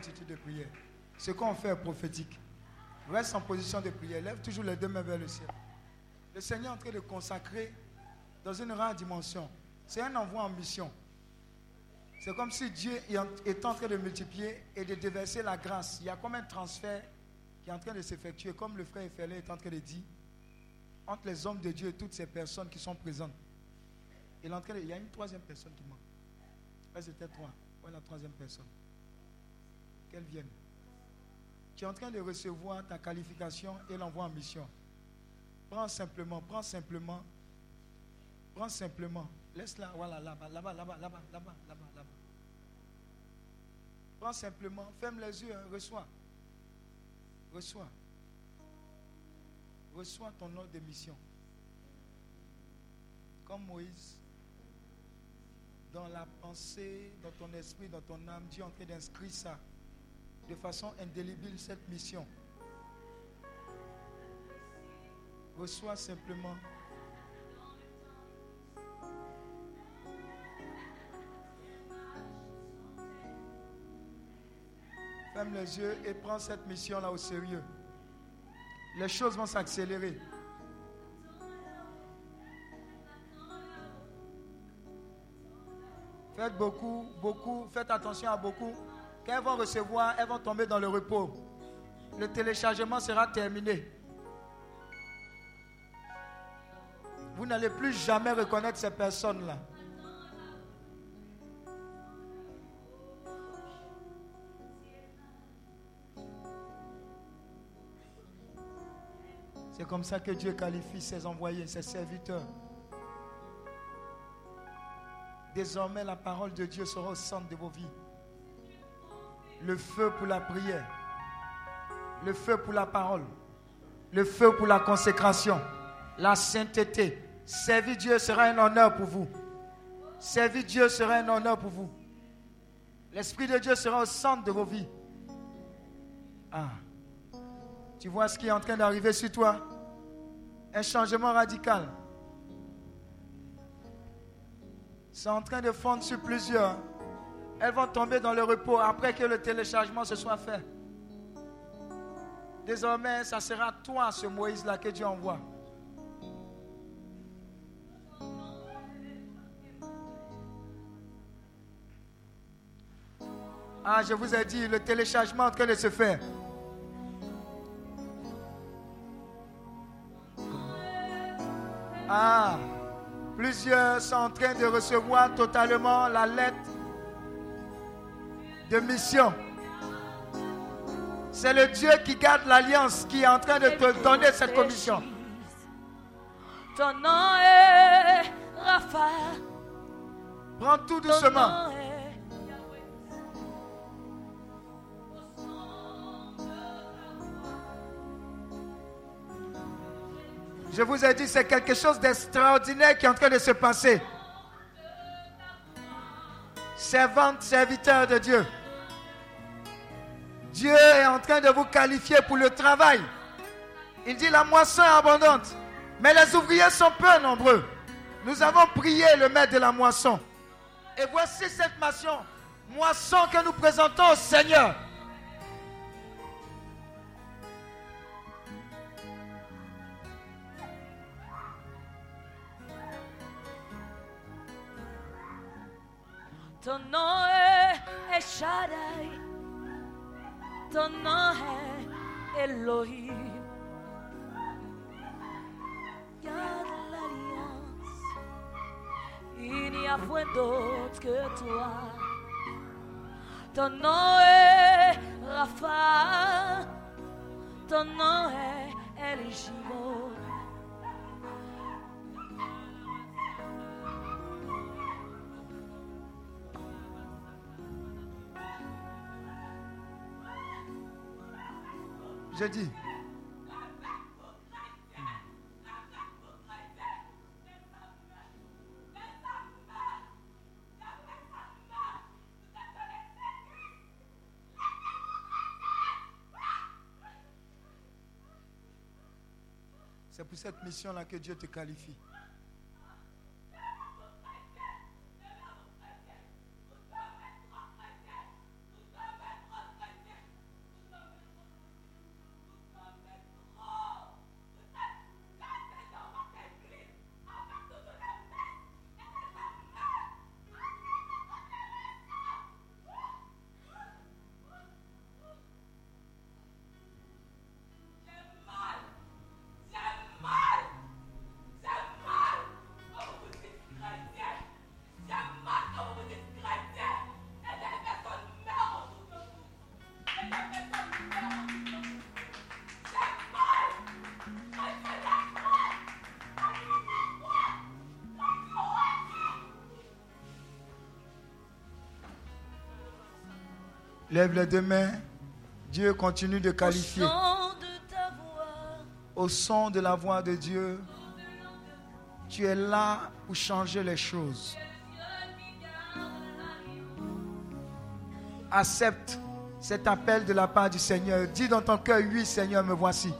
Attitude de prière. Ce qu'on fait est prophétique. Reste en position de prière, lève toujours les deux mains vers le ciel. Le Seigneur est en train de consacrer dans une rare dimension. C'est un envoi en mission. C'est comme si Dieu est en- train de multiplier et de déverser la grâce. Il y a comme un transfert qui est en train de s'effectuer, comme le frère Effelé est en train de dire, entre les hommes de Dieu et toutes ces personnes qui sont présentes. Il, est il y a une troisième personne qui manque. Là, c'était trois. Voilà la troisième personne. Qu'elle vienne. Tu es en train de recevoir ta qualification et l'envoi en mission. Prends simplement, prends simplement, prends simplement. Laisse-la, voilà, là-bas, là-bas, là-bas, là-bas, là-bas, là-bas, là-bas. Prends simplement, ferme les yeux, hein, reçois. Reçois. Reçois ton ordre de mission. Comme Moïse, dans la pensée, dans ton esprit, dans ton âme, Dieu est en train d'inscrire ça de façon indélébile, cette mission. Reçois simplement. Ferme les yeux et prends cette mission-là au sérieux. Les choses vont s'accélérer. Faites beaucoup, beaucoup, faites attention à beaucoup. Quand elles vont recevoir, elles vont tomber dans le repos. Le téléchargement sera terminé. Vous n'allez plus jamais reconnaître ces personnes-là. C'est comme ça que Dieu qualifie ses envoyés, ses serviteurs. Désormais, la parole de Dieu sera au centre de vos vies. Le feu pour la prière. Le feu pour la parole. Le feu pour la consécration. La sainteté. Servir Dieu sera un honneur pour vous. Servir Dieu sera un honneur pour vous. L'Esprit de Dieu sera au centre de vos vies. Ah. Tu vois ce qui est en train d'arriver sur toi? Un changement radical. C'est en train de fondre sur plusieurs. Elles vont tomber dans le repos après que le téléchargement se soit fait. Désormais, ça sera toi, ce Moïse-là, que Dieu envoie. Ah, je vous ai dit, le téléchargement est en train de se faire. Ah, plusieurs sont en train de recevoir totalement la lettre de mission. C'est le Dieu qui garde l'alliance qui est en train de te donner cette commission. Ton nom est Rapha. Prends tout doucement. Je vous ai dit, c'est quelque chose d'extraordinaire qui est en train de se passer. Servante, serviteur de Dieu. Dieu est en train de vous qualifier pour le travail. Il dit la moisson est abondante, mais les ouvriers sont peu nombreux. Nous avons prié le maître de la moisson. Et voici cette moisson, moisson que nous présentons au Seigneur. Ton nom est Shaddai. Ton nom est Elohim. Garde l'alliance. Il n'y a point d'autre que toi. Ton nom est Rapha. Ton nom est El. Dit. C'est pour cette mission-là que Dieu te qualifie. Lève les deux mains. Dieu continue de qualifier. Au son de la voix de Dieu, tu es là pour changer les choses. Accepte cet appel de la part du Seigneur. Dis dans ton cœur, oui Seigneur, me voici.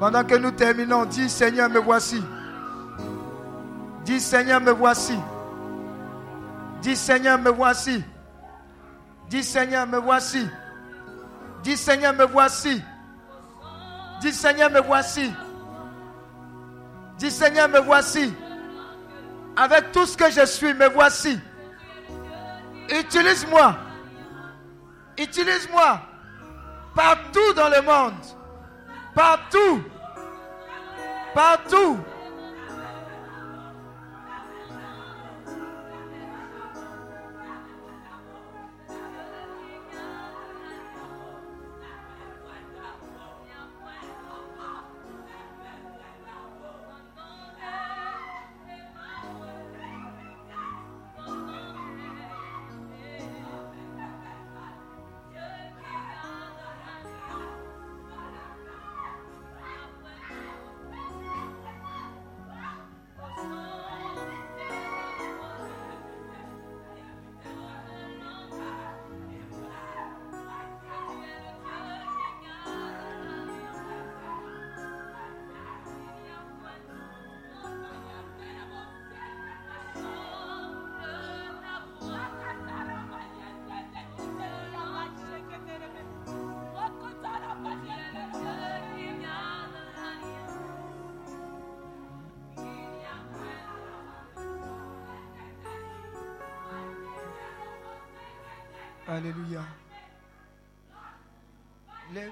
Pendant que nous terminons, dis Seigneur, me voici. Dis Seigneur, me voici. Dis Seigneur, me voici. Dis Seigneur, me voici. Dis Seigneur, me voici. Dis Seigneur, me voici. Dis Seigneur, me voici. Avec tout ce que je suis, me voici. Utilise-moi. Utilise-moi. Partout dans le monde. Partout. Partout.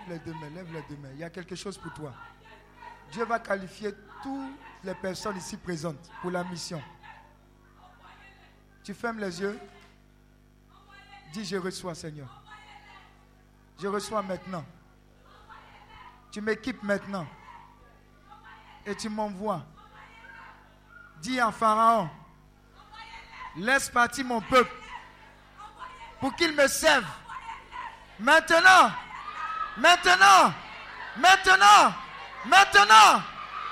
Les deux mains, lève les deux mains. Il y a quelque chose pour toi. Dieu va qualifier toutes les personnes ici présentes pour la mission. Tu fermes les yeux. Dis, je reçois, Seigneur. Je reçois maintenant. Tu m'équipes maintenant. Et tu m'envoies. Dis à Pharaon, laisse partir mon peuple pour qu'il me serve. Maintenant, maintenant, maintenant, maintenant,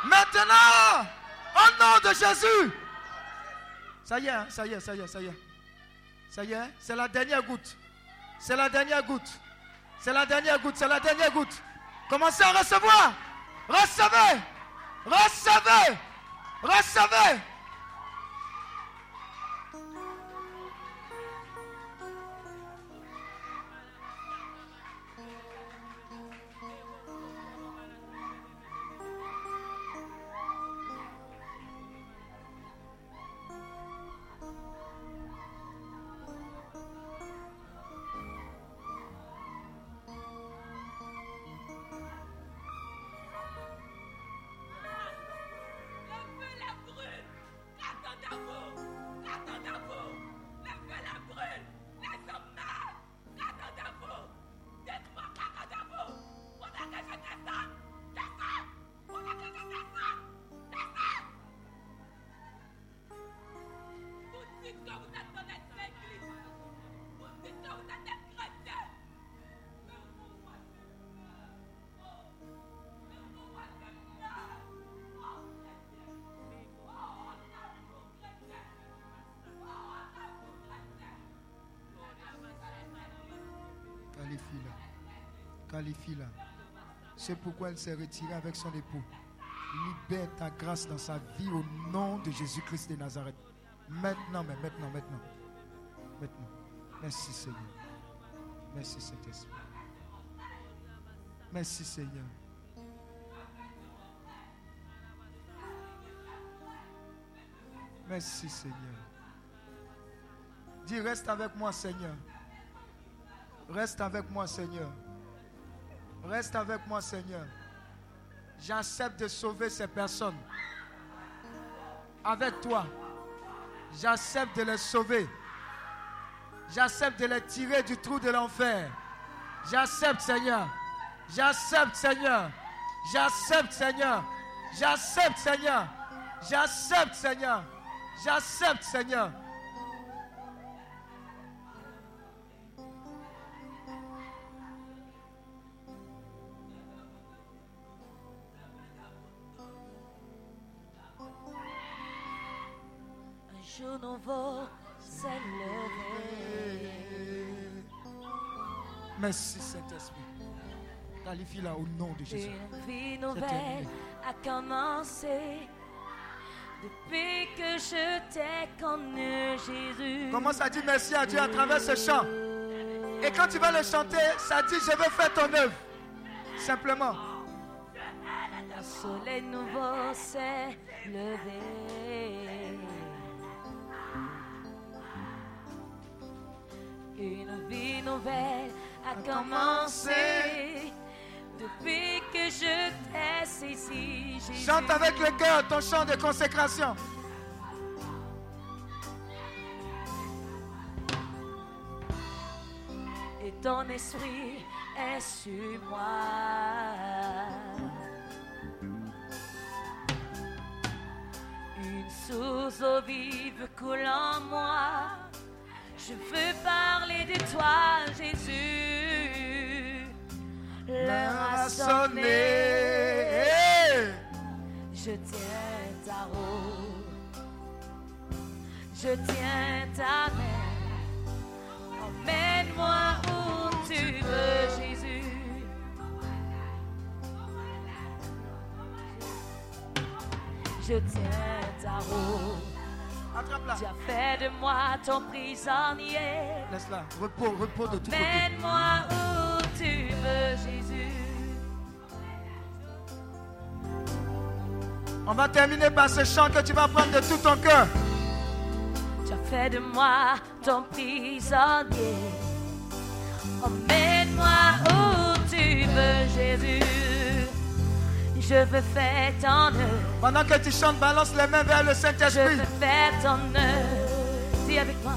maintenant, au nom de Jésus. Ça y est, hein, ça y est, ça y est, ça y est. Ça y est, c'est la dernière goutte. C'est la dernière goutte. C'est la dernière goutte, c'est la dernière goutte. Commencez à recevoir. Recevez. Recevez. Recevez. Qualifie-la. Qualifie-la. C'est pourquoi elle s'est retirée avec son époux. Libère ta grâce dans sa vie au nom de Jésus-Christ de Nazareth. Maintenant, mais maintenant, maintenant. Maintenant. Merci Seigneur. Merci Saint-Esprit. Merci Seigneur. Merci Seigneur. Dis, reste avec moi Seigneur. Reste avec moi Seigneur. Reste avec moi Seigneur. J'accepte de sauver ces personnes. Avec toi. J'accepte de les sauver. J'accepte de les tirer du trou de l'enfer. J'accepte Seigneur. J'accepte Seigneur. J'accepte Seigneur. J'accepte Seigneur. J'accepte Seigneur. J'accepte Seigneur. Jésus. Une vie nouvelle a commencé depuis que je t'ai connu, Jésus. Commence à dire merci à Dieu à travers ce chant? Et quand tu vas le chanter, ça dit je veux faire ton œuvre. Simplement. Un soleil nouveau s'est levé. Une vie nouvelle a commencé depuis que je t'ai saisi, Jésus. Chante avec le cœur ton chant de consécration. et ton esprit est sur moi. Une source d'eau vive coule en moi. Je veux parler de toi, Jésus. L'heure a sonné. Je tiens ta roue. Je tiens ta main. Emmène-moi où tu veux, Jésus. Je tiens ta roue. Tu as fait de moi ton prisonnier. Laisse-la. Repos, repos de tout. Emmène-moi où tu veux, Jésus. On va terminer par ce chant que tu vas prendre de tout ton cœur. Tu as fait de moi ton prisonnier. Emmène-moi où tu veux, Jésus. Je veux faire ton œuvre. Pendant que tu chantes, balance les mains vers le Je Saint-Esprit. veux faire ton œuvre. Dis avec moi.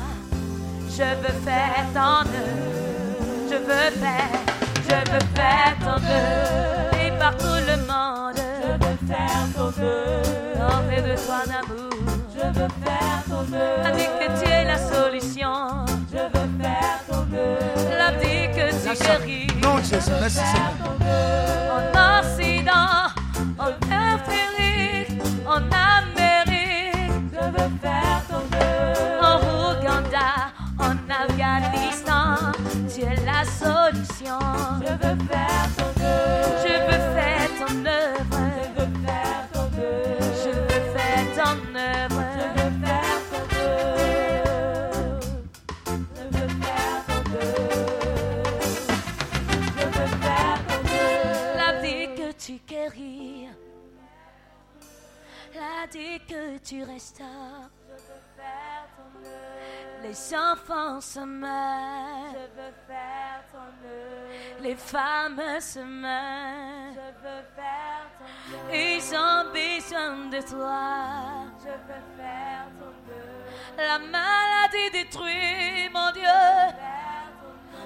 Je veux faire ton œuvre. Je veux faire. Je veux faire ton œuvre. Et par tout le monde. Je veux faire ton œuvre. On fait de toi d'amour. Je veux faire ton œuvre. dit que tu es la solution. Je veux faire ton œuvre. L'a dit que tu guéris. Non, Jésus, merci Seigneur. Tu es la solution. Je veux faire ton œuvre. Je veux faire ton œuvre. Je veux faire ton œuvre. Je veux faire ton œuvre. Je veux faire ton œuvre. Je veux faire ton œuvre. Je veux faire ton œuvre. La dit que tu guéris. La dit que tu restaures. Les enfants se meurent. Je veux faire ton œuvre. Les femmes se meurent. Je veux faire ton œuvre. Ils ont besoin de toi. Je veux faire ton œuvre. La maladie détruit, mon Dieu.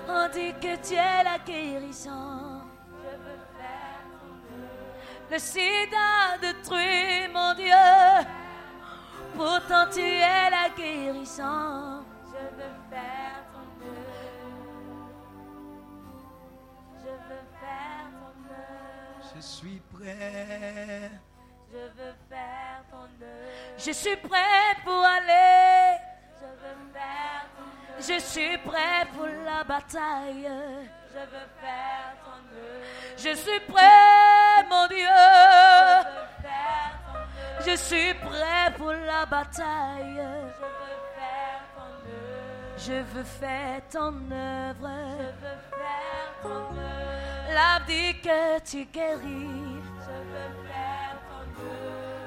On dit que tu es la guérison. Je veux faire ton œuvre. Le sida détruit, mon Dieu. Pourtant tu es la guérison. Je veux faire ton œuvre. Je veux faire ton œuvre. Je suis prêt. Je veux faire ton œuvre. Je suis prêt pour aller. Je veux faire ton œuvre. Je suis prêt pour la bataille. Je veux faire ton œuvre. Je suis prêt, mon Dieu. Je veux faire ton œuvre. Je suis prêt pour la bataille. Je veux. Je veux faire ton œuvre. Je veux faire ton œuvre. Dit que tu guéris. Je veux faire ton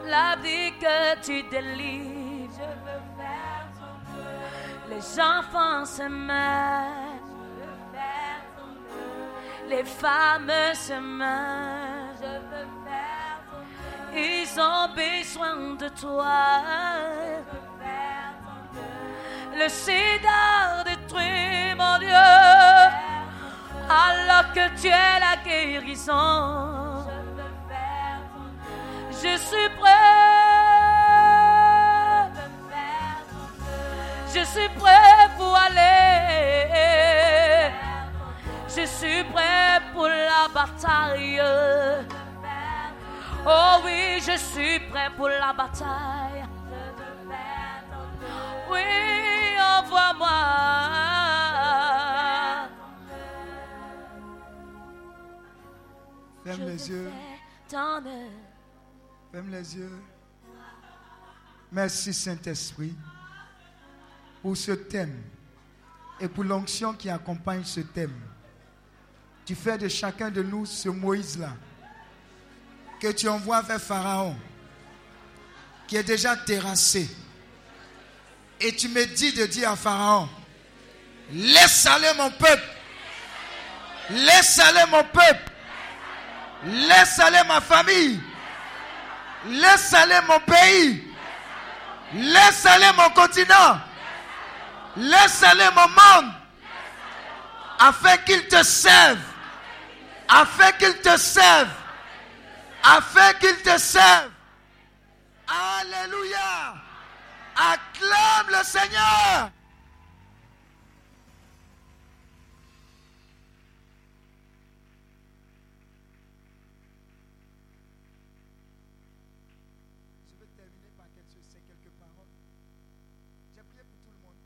œuvre. Dit que tu délivres. Je veux faire ton œuvre. Les enfants se meurent. Je veux faire ton œuvre. Les femmes se meurent. Je veux faire ton œuvre. Ils ont besoin de toi. Je veux. Le sida détruit, mon Dieu. Alors que tu es la guérison. Je suis prêt. Je suis prêt pour aller. Je suis prêt pour la bataille. Oh oui, je suis prêt pour la bataille. Oui, envoie-moi. Ferme Je les yeux. Ferme les yeux. Merci Saint-Esprit pour ce thème et pour l'onction qui accompagne ce thème. Tu fais de chacun de nous ce Moïse-là que tu envoies vers Pharaon, qui est déjà terrassé. Et tu me dis de dire à Pharaon, laisse aller mon peuple, laisse aller mon peuple, laisse aller ma famille. Laisse aller mon pays. Laisse aller mon continent. Laisse aller mon monde. Afin qu'il te serve. Afin qu'il te serve. Afin qu'il te serve. Alléluia. Acclame le Seigneur. Je vais terminer par quelques, ces quelques paroles. J'ai prié pour tout le monde.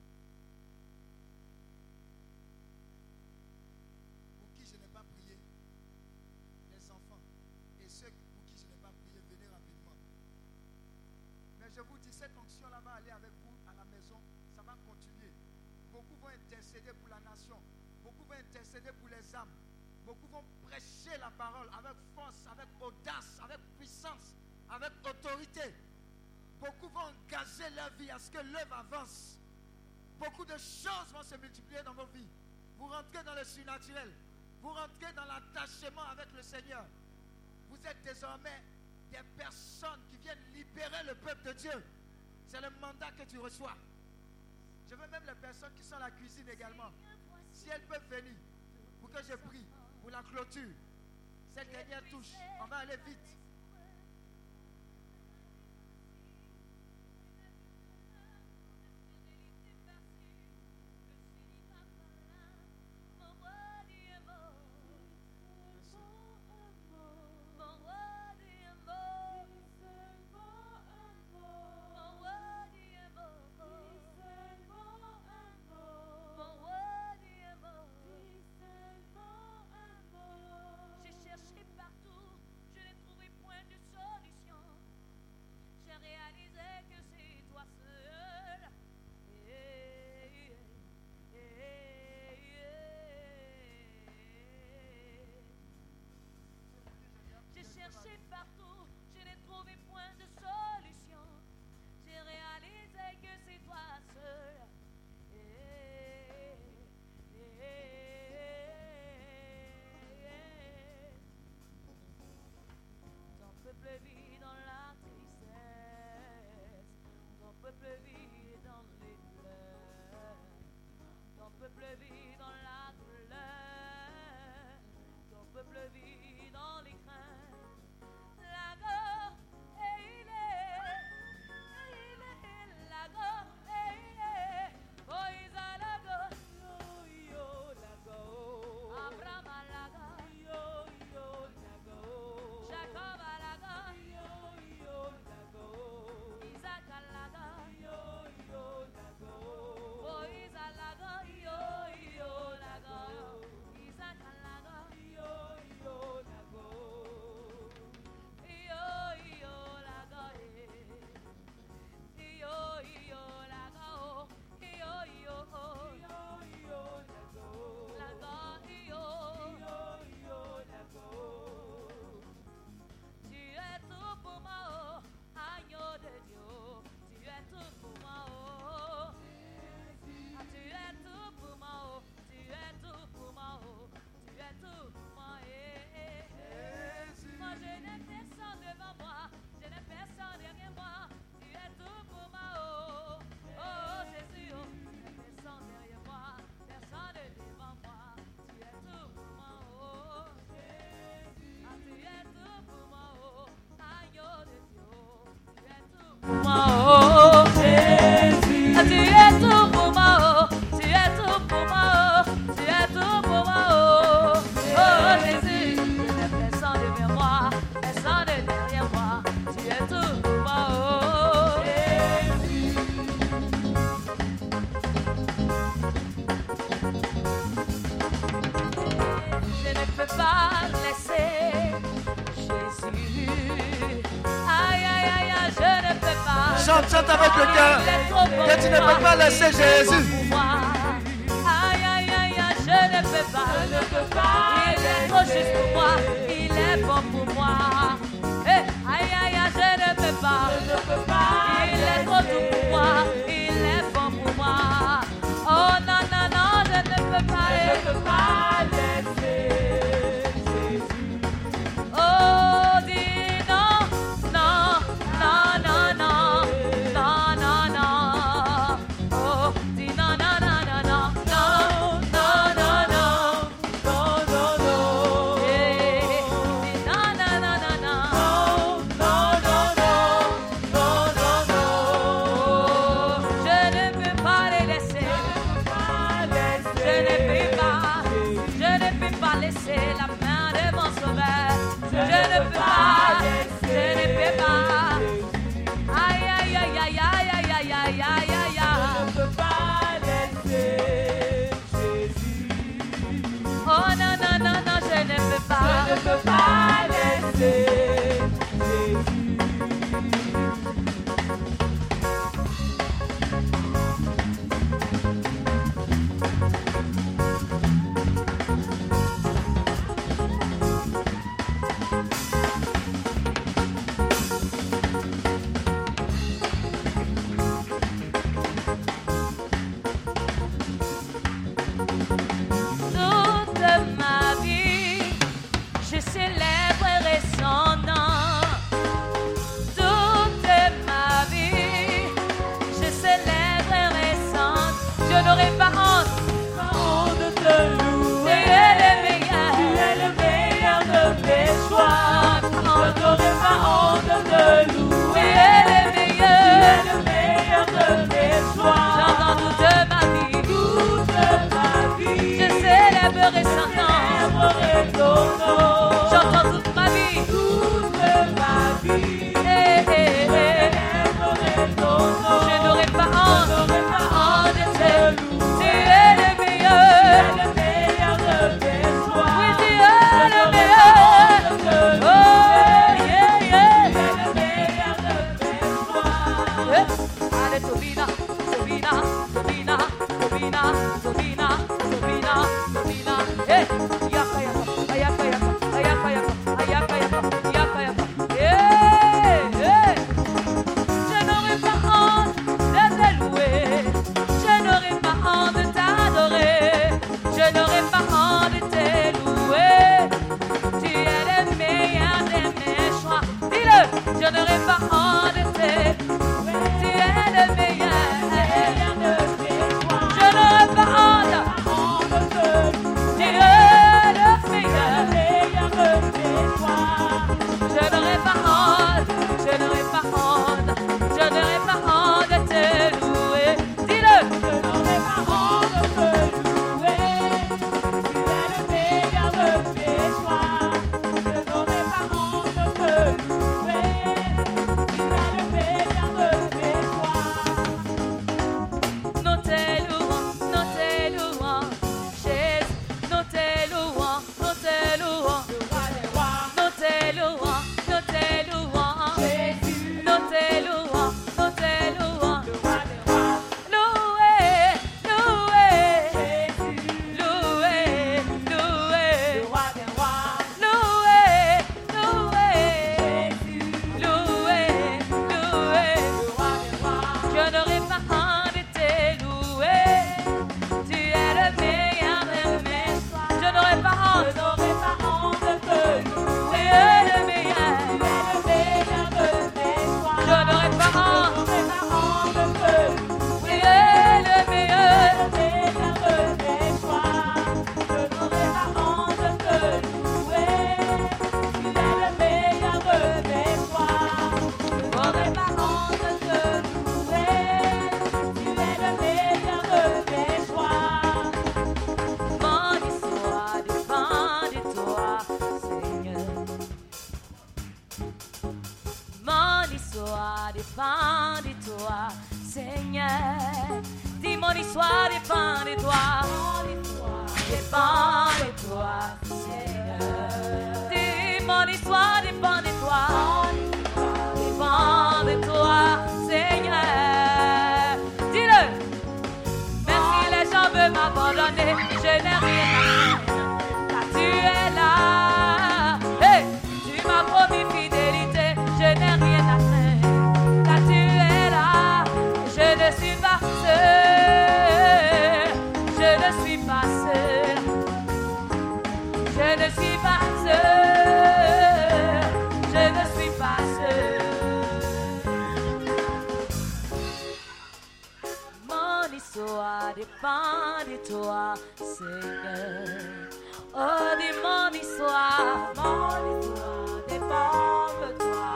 Pour qui je n'ai pas prié, les enfants. Et ceux pour qui je n'ai pas prié, venez rapidement. Mais je vous dis, cette onction-là va aller avec vous à la maison. Ça va continuer. Beaucoup vont intercéder pour la nation. Beaucoup vont intercéder pour les âmes. Beaucoup vont prêcher la avec force, avec audace, avec puissance, avec autorité. Beaucoup vont engager leur vie à ce que l'œuvre avance. Beaucoup de choses vont se multiplier dans vos vies. Vous rentrez dans le surnaturel. Vous rentrez dans l'attachement avec le Seigneur. Vous êtes désormais des personnes qui viennent libérer le peuple de Dieu. C'est le mandat que tu reçois. Je veux même les personnes qui sont à la cuisine également. Si elles peuvent venir pour que je prie pour la clôture. Dernière touche. On va aller vite. 这是。Dépend de toi, Seigneur. Oh, dis mon histoire, mon histoire dépend de toi,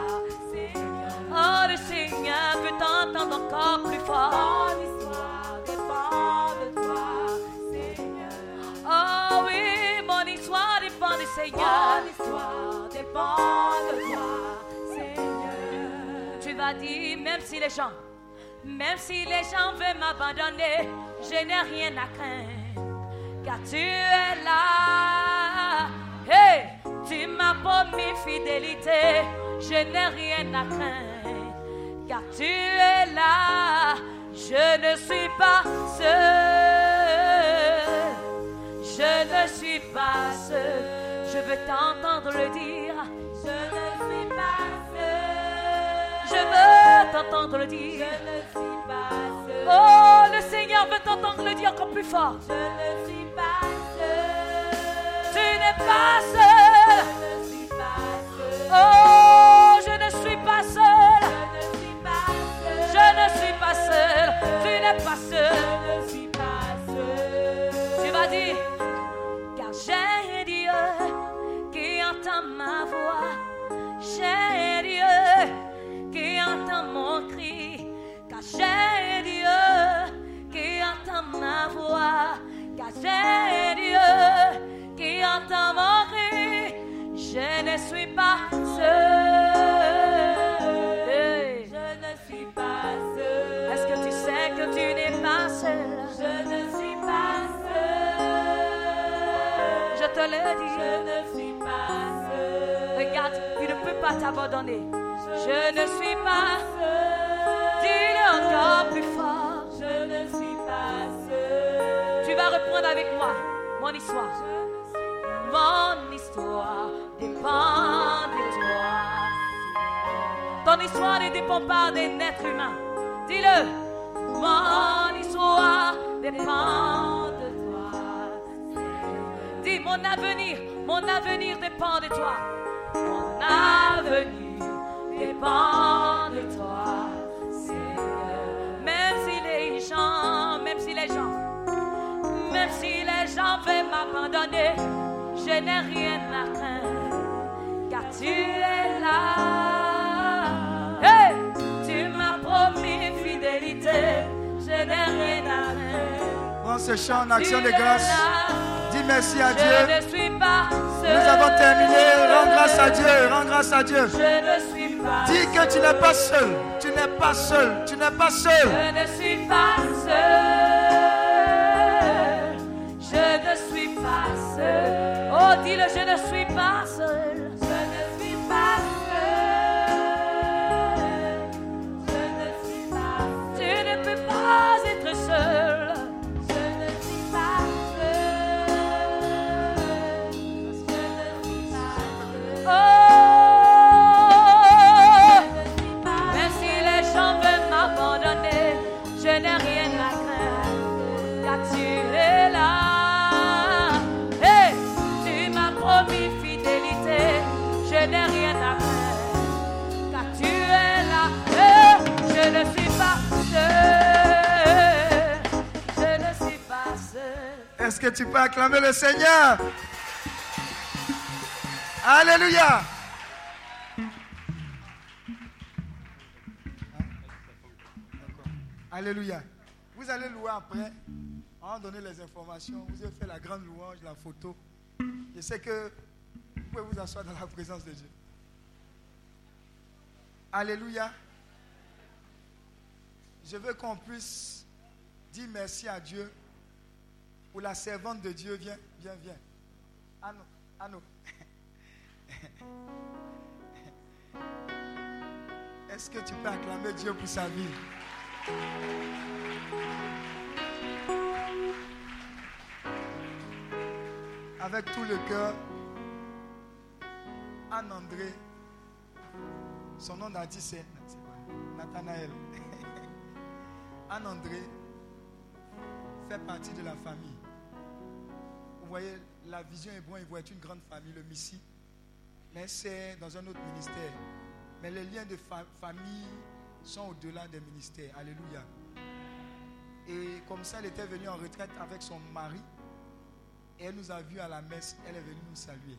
Seigneur. Oh, le Seigneur veut t'entendre encore plus fort. Mon histoire dépend de toi, Seigneur. Oh oui, mon histoire dépend du Seigneur. Mon histoire dépend de toi, Seigneur. Tu vas dire, même si les gens, même si les gens veulent m'abandonner, je n'ai rien à craindre car tu es là. Hey, tu m'as promis fidélité, je n'ai rien à craindre, car tu es là. Je ne suis pas seul, je ne suis pas seul. Je veux t'entendre le dire, le dire, je ne suis pas seul. Oh, le Seigneur veut t'entendre le dire encore plus fort. Je ne suis pas seul. Tu n'es pas seul. Je ne suis pas seul. Oh, je ne suis pas seul. Je ne suis pas seul. Tu n'es pas seul. Je ne suis pas seul. Tu vas dire, car j'ai un Dieu qui entend ma voix. J'ai J'ai Dieu qui entend ma voix. Car j'ai Dieu qui entend mon cri. Je ne suis pas seul. Je ne suis pas seul. Est-ce que tu sais que tu n'es pas seul? Je ne suis pas seul. Je te le dis. Je ne suis pas seul. Regarde, il ne peut pas t'abandonner. Je ne suis pas seul. Dis-le encore plus fort. Je ne suis pas seul. Tu vas reprendre avec moi mon histoire. Mon histoire dépend de toi. Ton histoire ne dépend pas d'un être humain. Dis-le. Mon histoire dépend de toi. Dis mon avenir, mon avenir dépend de toi. Mon avenir dépend de toi, gens, même si les gens, même si les gens veulent m'abandonner, je n'ai rien à craindre, car tu es là. Hey, tu m'as promis fidélité, je n'ai rien à craindre. Prends ce chant en action de grâce. Dis merci à Je Dieu. ne suis pas seul. Nous avons terminé. Rends grâce à Dieu. Rends grâce à Dieu. Je ne suis pas Dis que tu n'es pas seul. Tu n'es pas seul. Tu n'es pas seul. Je ne suis pas seul. Je ne suis pas seul. Oh, dis-le, je ne suis pas seul. Je ne suis pas seul. Je ne suis pas seul. Tu ne peux pas être seul. Est-ce que tu peux acclamer le Seigneur? Alléluia. Alléluia. Vous allez louer après. On va donner les informations. Vous avez fait la grande louange, la photo. Je sais que vous pouvez vous asseoir dans la présence de Dieu. Alléluia. Je veux qu'on puisse dire merci à Dieu pour la servante de Dieu. Viens, viens, viens. <laughs> Anno, Anno. Est-ce que tu peux acclamer Dieu pour sa vie? Avec tout le cœur, Anne-André, son nom d'artiste c'est Nathanaël. <laughs> Anne-André fait partie de la famille. Vous voyez, la vision est bon, il voit une grande famille, le Missi. Mais c'est dans un autre ministère. Mais les liens de famille sont au-delà des ministères. Alléluia. Et comme ça, elle était venue en retraite avec son mari. Et elle nous a vus à la messe. Elle est venue nous saluer.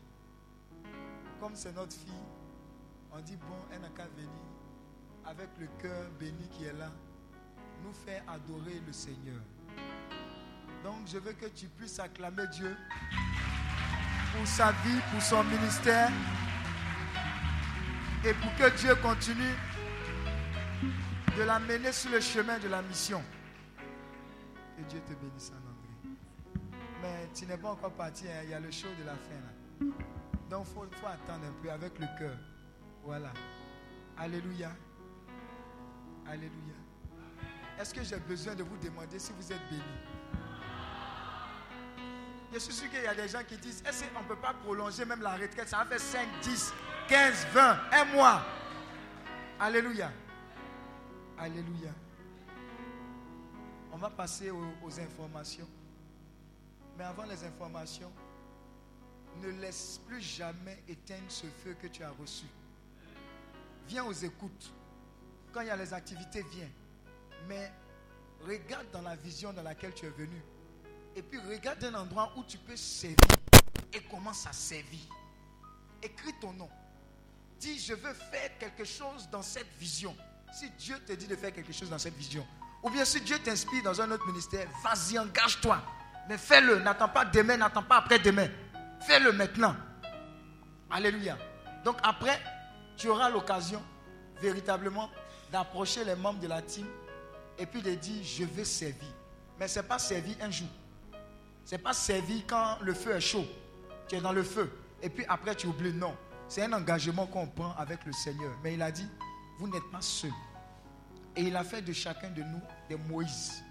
Comme c'est notre fille, on dit, bon, elle n'a qu'à venir avec le cœur béni qui est là, nous faire adorer le Seigneur. Donc je veux que tu puisses acclamer Dieu pour sa vie, pour son ministère, et pour que Dieu continue de la mener sur le chemin de la mission. Que Dieu te bénisse en anglais. Mais tu n'es pas encore parti, hein. il y a le show de la fin là. Donc il faut, faut attendre un peu avec le cœur. Voilà. Alléluia. Alléluia. Est-ce que j'ai besoin de vous demander si vous êtes bénis Je suis sûr qu'il y a des gens qui disent, est-ce qu'on ne peut pas prolonger même la retraite? Ça va faire 5, 10, 15, 20, un mois. Alléluia. Alléluia. On va passer aux, informations. Mais avant les informations, ne laisse plus jamais éteindre ce feu que tu as reçu. Viens aux écoutes. Quand il y a les activités, viens. Mais regarde dans la vision dans laquelle tu es venu. Et puis regarde un endroit où tu peux servir. Et commence à servir. Écris ton nom. Dis, je veux faire quelque chose dans cette vision. Si Dieu te dit de faire quelque chose dans cette vision, ou bien si Dieu t'inspire dans un autre ministère, vas-y, engage-toi. Mais fais-le. N'attends pas demain, n'attends pas après-demain. Fais-le maintenant. Alléluia. Donc après, tu auras l'occasion véritablement d'approcher les membres de la team et puis de dire je veux servir. Mais ce n'est pas servir un jour. Ce n'est pas servir quand le feu est chaud. Tu es dans le feu. Et puis après tu oublies. Non. C'est un engagement qu'on prend avec le Seigneur. Mais il a dit, vous n'êtes pas seuls. Et il a fait de chacun de nous des Moïse.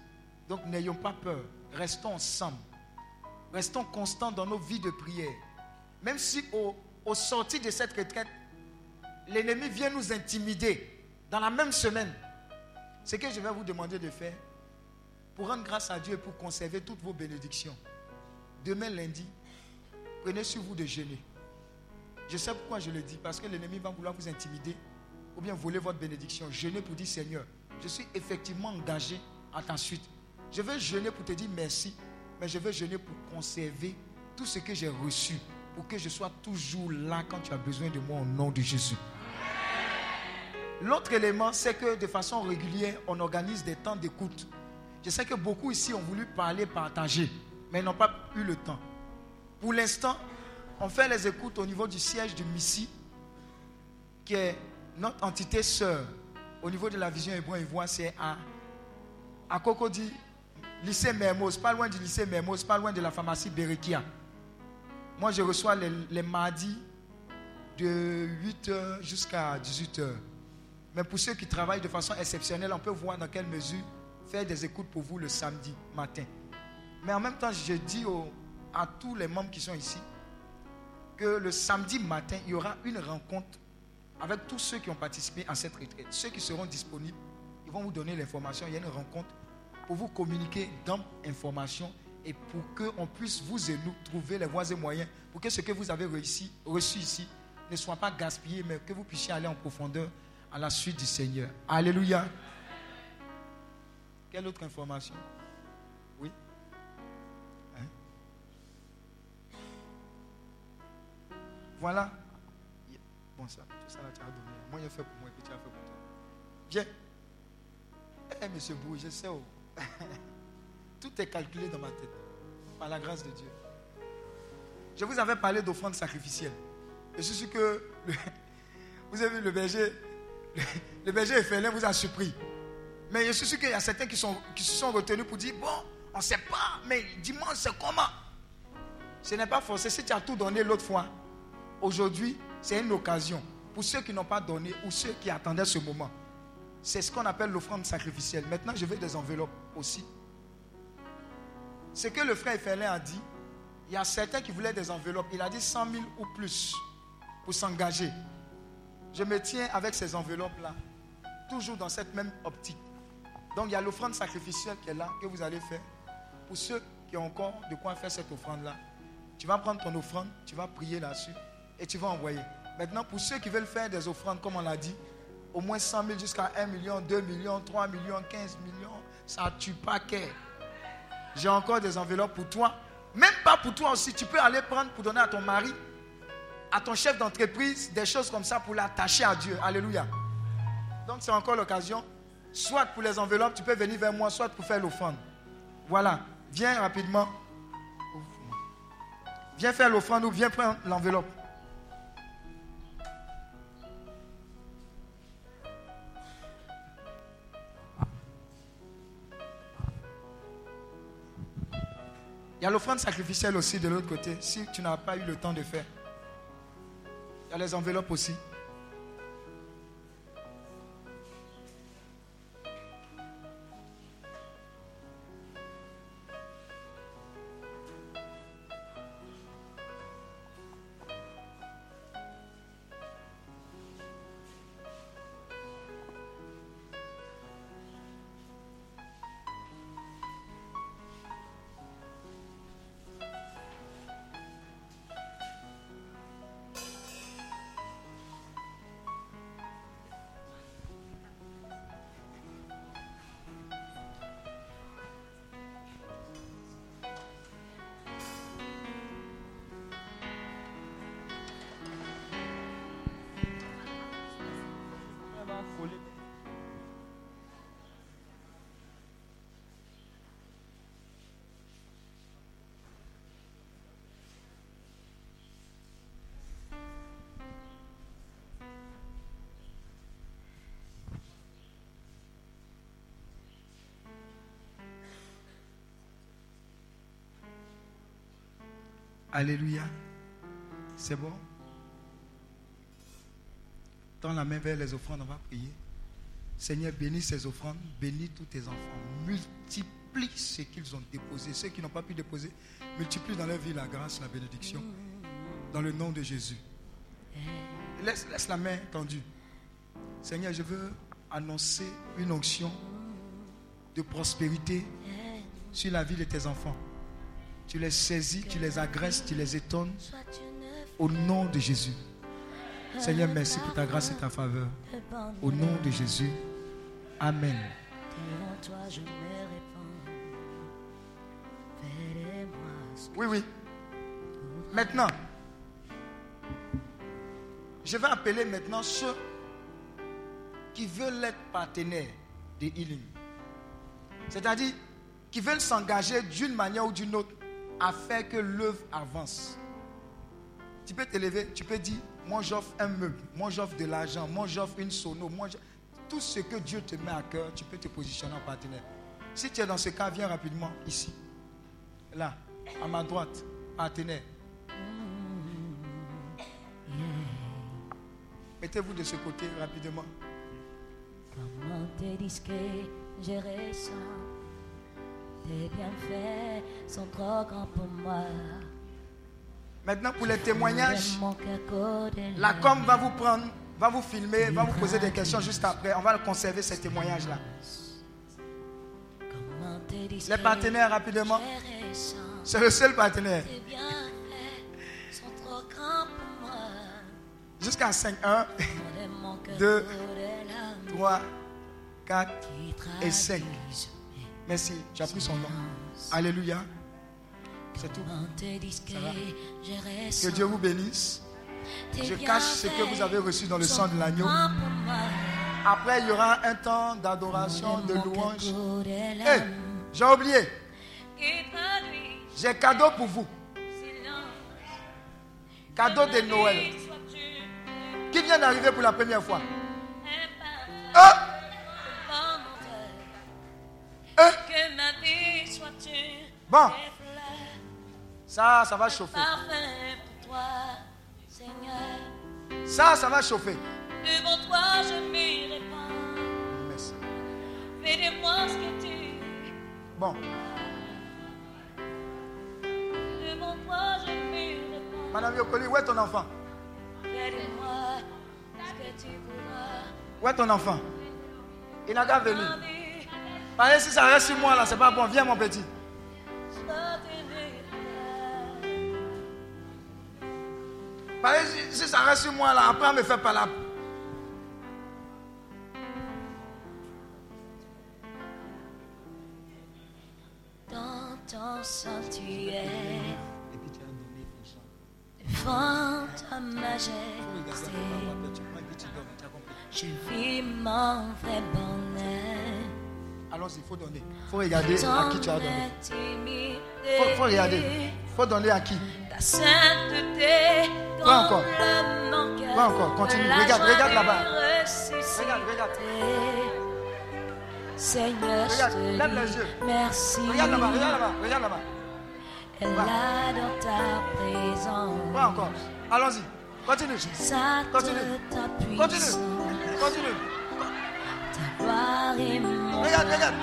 Donc n'ayons pas peur. Restons ensemble. Restons constants dans nos vies de prière. Même si au, au sortir de cette retraite, l'ennemi vient nous intimider dans la même semaine, ce que je vais vous demander de faire, pour rendre grâce à Dieu et pour conserver toutes vos bénédictions, demain lundi, prenez sur vous de jeûner. Je sais pourquoi je le dis, parce que l'ennemi va vouloir vous intimider ou bien voler votre bénédiction. Jeûnez pour dire Seigneur, je suis effectivement engagé à ta suite. Je veux jeûner pour te dire merci, mais je veux jeûner pour conserver tout ce que j'ai reçu, pour que je sois toujours là quand tu as besoin de moi au nom de Jésus. L'autre élément, c'est que de façon régulière, on organise des temps d'écoute. Je sais que beaucoup ici ont voulu parler, partager, mais n'ont pas eu le temps. Pour l'instant, on fait les écoutes au niveau du siège du Missi, qui est notre entité sœur au niveau de la vision hébreu ivoire, c'est à, à lycée Mermoz, pas loin du lycée Mermoz, pas loin de la pharmacie Berekia. Moi, je reçois les, les mardis de 8h jusqu'à 18h. Mais pour ceux qui travaillent de façon exceptionnelle, on peut voir dans quelle mesure faire des écoutes pour vous le samedi matin. Mais en même temps, je dis à tous les membres qui sont ici que le samedi matin, il y aura une rencontre avec tous ceux qui ont participé à cette retraite. Ceux qui seront disponibles, ils vont vous donner l'information. Il y a une rencontre pour vous communiquer d'informations et pour qu'on puisse, vous et nous, trouver les voies et moyens pour que ce que vous avez reçu ici ne soit pas gaspillé, mais que vous puissiez aller en profondeur à la suite du Seigneur. Alléluia. Quelle autre information? Oui hein? Voilà. Bon, ça, tout ça tu as donné. Moi, a fait pour moi et puis tu as fait pour toi. Viens. Eh, monsieur Bou, je sais où. <laughs> tout est calculé dans ma tête. Par la grâce de Dieu. Je vous avais parlé d'offrande sacrificielle. Je suis sûr que <laughs> vous avez vu le berger le berger Ephelin vous a surpris. Mais je suis sûr qu'il y a certains qui, se sont retenus pour dire, bon, on ne sait pas, mais dis-moi, c'est comment? Ce n'est pas forcé. Si tu as tout donné l'autre fois, aujourd'hui, c'est une occasion. Pour ceux qui n'ont pas donné ou ceux qui attendaient ce moment. C'est ce qu'on appelle l'offrande sacrificielle. Maintenant, je veux des enveloppes aussi. Ce que le frère Ephelin a dit, il y a certains qui voulaient des enveloppes. Il a dit 100 000 ou plus pour s'engager je me tiens avec ces enveloppes-là, toujours dans cette même optique. Donc il y a l'offrande sacrificielle qui est là, que vous allez faire. Pour ceux qui ont encore de quoi faire cette offrande-là, Tu vas prendre ton offrande, tu vas prier là-dessus et tu vas envoyer. Maintenant, pour ceux qui veulent faire des offrandes, comme on l'a dit, au moins 100 000 jusqu'à 1 million, 2 millions, 3 millions, 15 millions, ça tue pas qu'est. J'ai encore des enveloppes pour toi. Même pas pour toi aussi. Tu peux aller prendre pour donner à ton mari, à ton chef d'entreprise, des choses comme ça pour l'attacher à Dieu. Alléluia. Donc c'est encore l'occasion. Soit pour les enveloppes, tu peux venir vers moi, soit pour faire l'offrande. Voilà. Viens rapidement. Viens faire l'offrande ou viens prendre l'enveloppe. Il y a l'offrande sacrificielle aussi de l'autre côté, si tu n'as pas eu le temps de faire. Il y a les enveloppes aussi. Alléluia. C'est bon? Tends la main vers les offrandes, on va prier. Seigneur, bénis ces offrandes, bénis tous tes enfants. Multiplie ce qu'ils ont déposé. Ceux qui n'ont pas pu déposer, multiplie dans leur vie la grâce, la bénédiction. Dans le nom de Jésus. Laisse, la main tendue. Seigneur, je veux annoncer une onction de prospérité sur la vie de tes enfants. Tu les saisis, tu les agresses, tu les étonnes. Au nom de Jésus. Seigneur, merci pour ta grâce et ta faveur. Au nom de Jésus. Amen. Oui, oui. Maintenant, je vais appeler maintenant ceux qui veulent être partenaires de Healing. C'est-à-dire qui veulent s'engager d'une manière ou d'une autre à faire que l'œuvre avance. Tu peux t'élever, tu peux dire, moi j'offre un meuble, moi j'offre de l'argent, moi j'offre une sono, moi tout ce que Dieu te met à cœur, tu peux te positionner en partenaire. Si tu es dans ce cas, viens rapidement ici. Là, à ma droite, partenaire. Mettez-vous de ce côté rapidement. Comment tes Tes bienfaits sont trop grands pour moi. Maintenant, pour les témoignages, la com va vous prendre, va vous filmer, va vous poser des questions juste après. On va conserver ces témoignages-là. Les partenaires, rapidement. C'est le seul partenaire. Jusqu'à 5. 1, 2, 3, 4 et 5. Merci. Tu as pris son nom. Alléluia. C'est tout. Que Dieu vous bénisse. Je cache ce que vous avez reçu dans le sang de l'agneau. Après, il y aura un temps d'adoration, de louange. Hey, j'ai oublié. J'ai cadeau pour vous. Cadeau de Noël. Qui vient d'arriver pour la première fois? Ah! Ah! Bon. Ça, ça va chauffer. Ça, ça va chauffer. Devant toi, je m'y répands. Merci. Fais de moi ce que tu Bon. Devant toi, je m'y répands. Madame Yokoli, où est ton enfant? Fais de moi Où est ton enfant? Il n'a qu'à venir. Que si ça reste sur moi là, c'est pas bon. Viens mon petit. Si, si ça reste sur moi là, après on me fait pas la. Dans ton sanctuaire, devant ta majesté, je vis mon vrai bonheur. Allons-y, il faut donner. Il faut regarder à qui tu as donné. Il faut, faut regarder. Il faut donner à qui? ta sainteté, Pas encore. Pas encore, continue. Regarde, regarde de là-bas. Regarde, regarde. Seigneur, Regarde, lève les yeux. merci. Regarde là-bas, regarde là-bas, regarde là-bas. Elle a dans ta présence. Pas encore. Allons-y. Continue. Continue. Continue. Continue. Ta gloire est mon Regarde, regarde.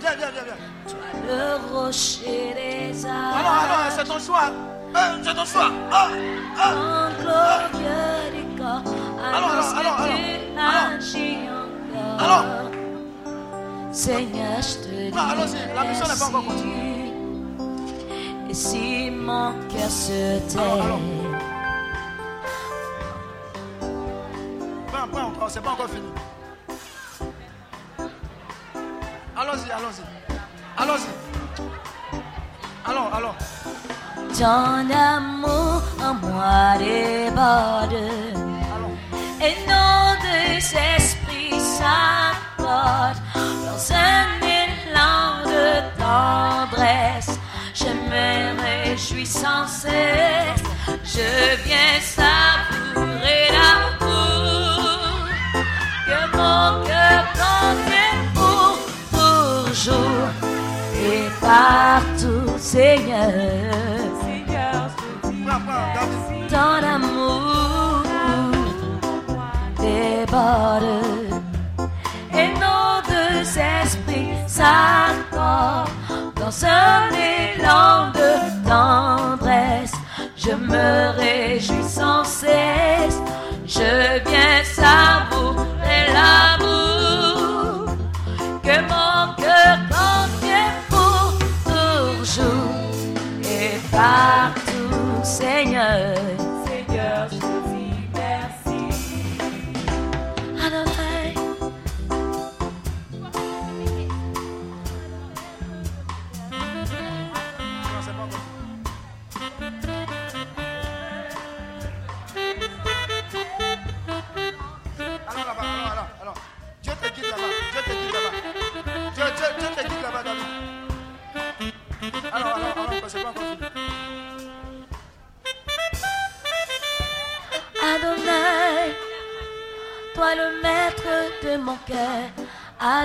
Viens, viens, viens, viens. Toi le rocher des âges. Alors, alors, c'est ton choix. Euh, c'est ton choix. Ah, ah. Corps. Alors, alors, alors, alors, alors. Seigneur, je te dis Ah, allons-y, la mission n'est pas encore merci. Et si mon cœur se tait, Alors, alors. Encore, c'est pas encore fini. Allons-y, allons-y. Allons-y. Allons, allons. ton amour en moi déborde. Allons. Et nom de Esprit s'accorde dans un élan de tendresse. Je me réjouis sans cesse. Je viens savourer l'amour que mon cœur contient pour toujours et partout, Seigneur. David. Ton amour déborde et nos deux esprits s'accordent dans un élan de tendresse. Je me réjouis sans cesse, je viens savourer l'amour partout,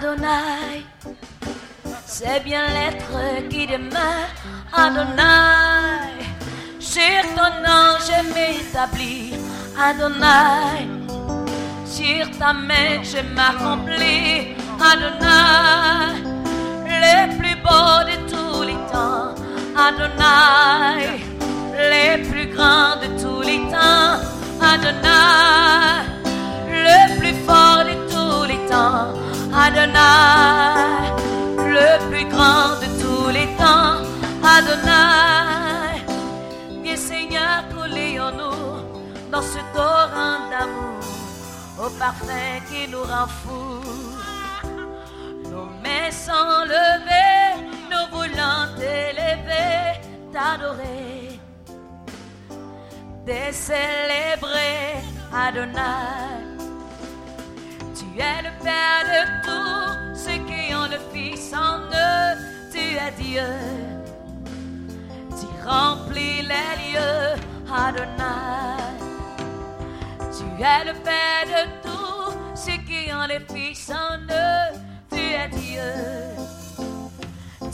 Adonai, c'est bien l'être qui demeure, Adonai, sur ton nom je m'établis, Adonai, sur ta main je m'accomplis, Adonai, le plus beau de tous les temps, Adonai, les plus grands de tous les temps, Adonai, Adonai, le plus grand de tous les temps, Adonai. Viens Seigneur, coulez en nous dans ce torrent d'amour, au parfum qui nous rend fous. Nos mains sont levées, nous voulons t'élever, t'adorer, te célébrer, Adonai. Le Père de tous ceux qui ont le Fils en eux, tu es Dieu. Tu remplis les lieux, Adonai. Tu es le Père de tous ceux qui ont les fils en eux. Tu es Dieu.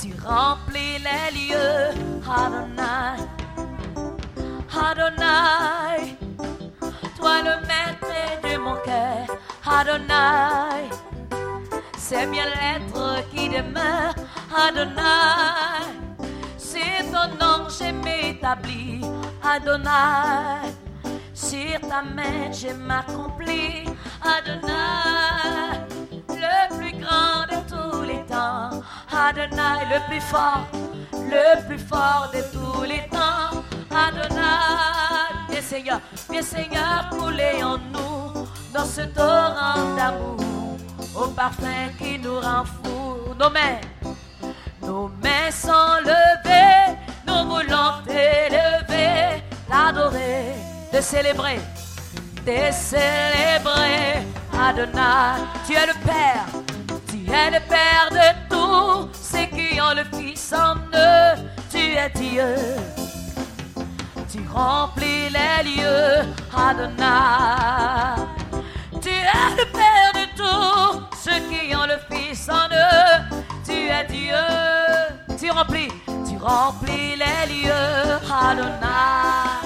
Tu remplis les lieux, Adonai. Adonai. Toi le maître de mon cœur, Adonai. C'est bien l'être qui demeure, Adonai. C'est ton nom, je m'établis, Adonai. Sur ta main, je m'accomplis, Adonai. Le plus grand de tous les temps, Adonai, le plus fort, le plus fort de tous les temps, Adonai. Seigneur, viens Seigneur couler en nous dans ce torrent d'amour, au parfum qui nous rend fous. Nos mains, nos mains sont levées, nous voulons t'élever, l'adorer, te célébrer, te célébrer. Adonai, tu es le Père, tu es le Père de tous ceux qui ont le Fils en eux, tu es Dieu. Tu remplis les lieux, Adonai. Tu es le Père de tous ceux qui ont le Fils en eux. Tu es Dieu. Tu remplis, tu remplis les lieux, Adonai.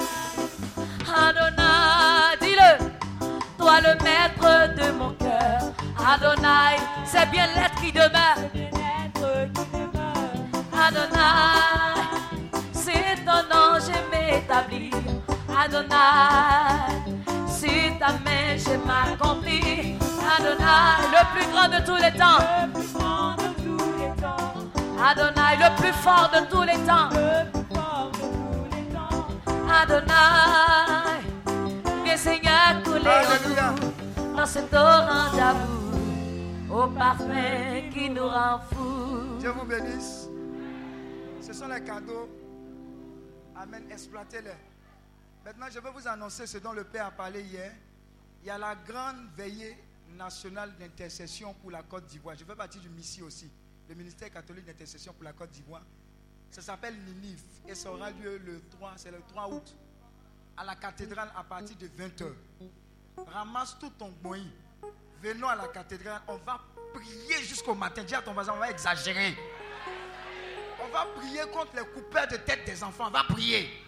Adonai, dis-le. Toi le maître de mon cœur, Adonai, c'est bien l'être qui demeure. Adonai, c'est ton nom je m'établis. Adonai, c'est ta main je m'accomplis. Adonai, le plus grand de tous les temps. Adonai, le plus fort de tous les temps. Adonai, viens Seigneur couler en Alléluia. nous dans ce torrent d'amour, au parfum qui nous rend fous. Dieu vous bénisse. Ce sont les cadeaux. Amen. Exploitez-les. Maintenant, je vais vous annoncer ce dont le Père a parlé hier. Il y a la grande veillée nationale d'intercession pour la Côte d'Ivoire. Je fais partie du MISI aussi, le ministère catholique d'intercession pour la Côte d'Ivoire. Ça s'appelle Ninive et ça aura lieu le 3, c'est le 3 août, à la cathédrale à partir de 20h. Ramasse tout ton moyen. Venons à la cathédrale, on va prier jusqu'au matin. Dis à ton voisin, on va exagérer. On va prier contre les coupeurs de tête des enfants. On va prier.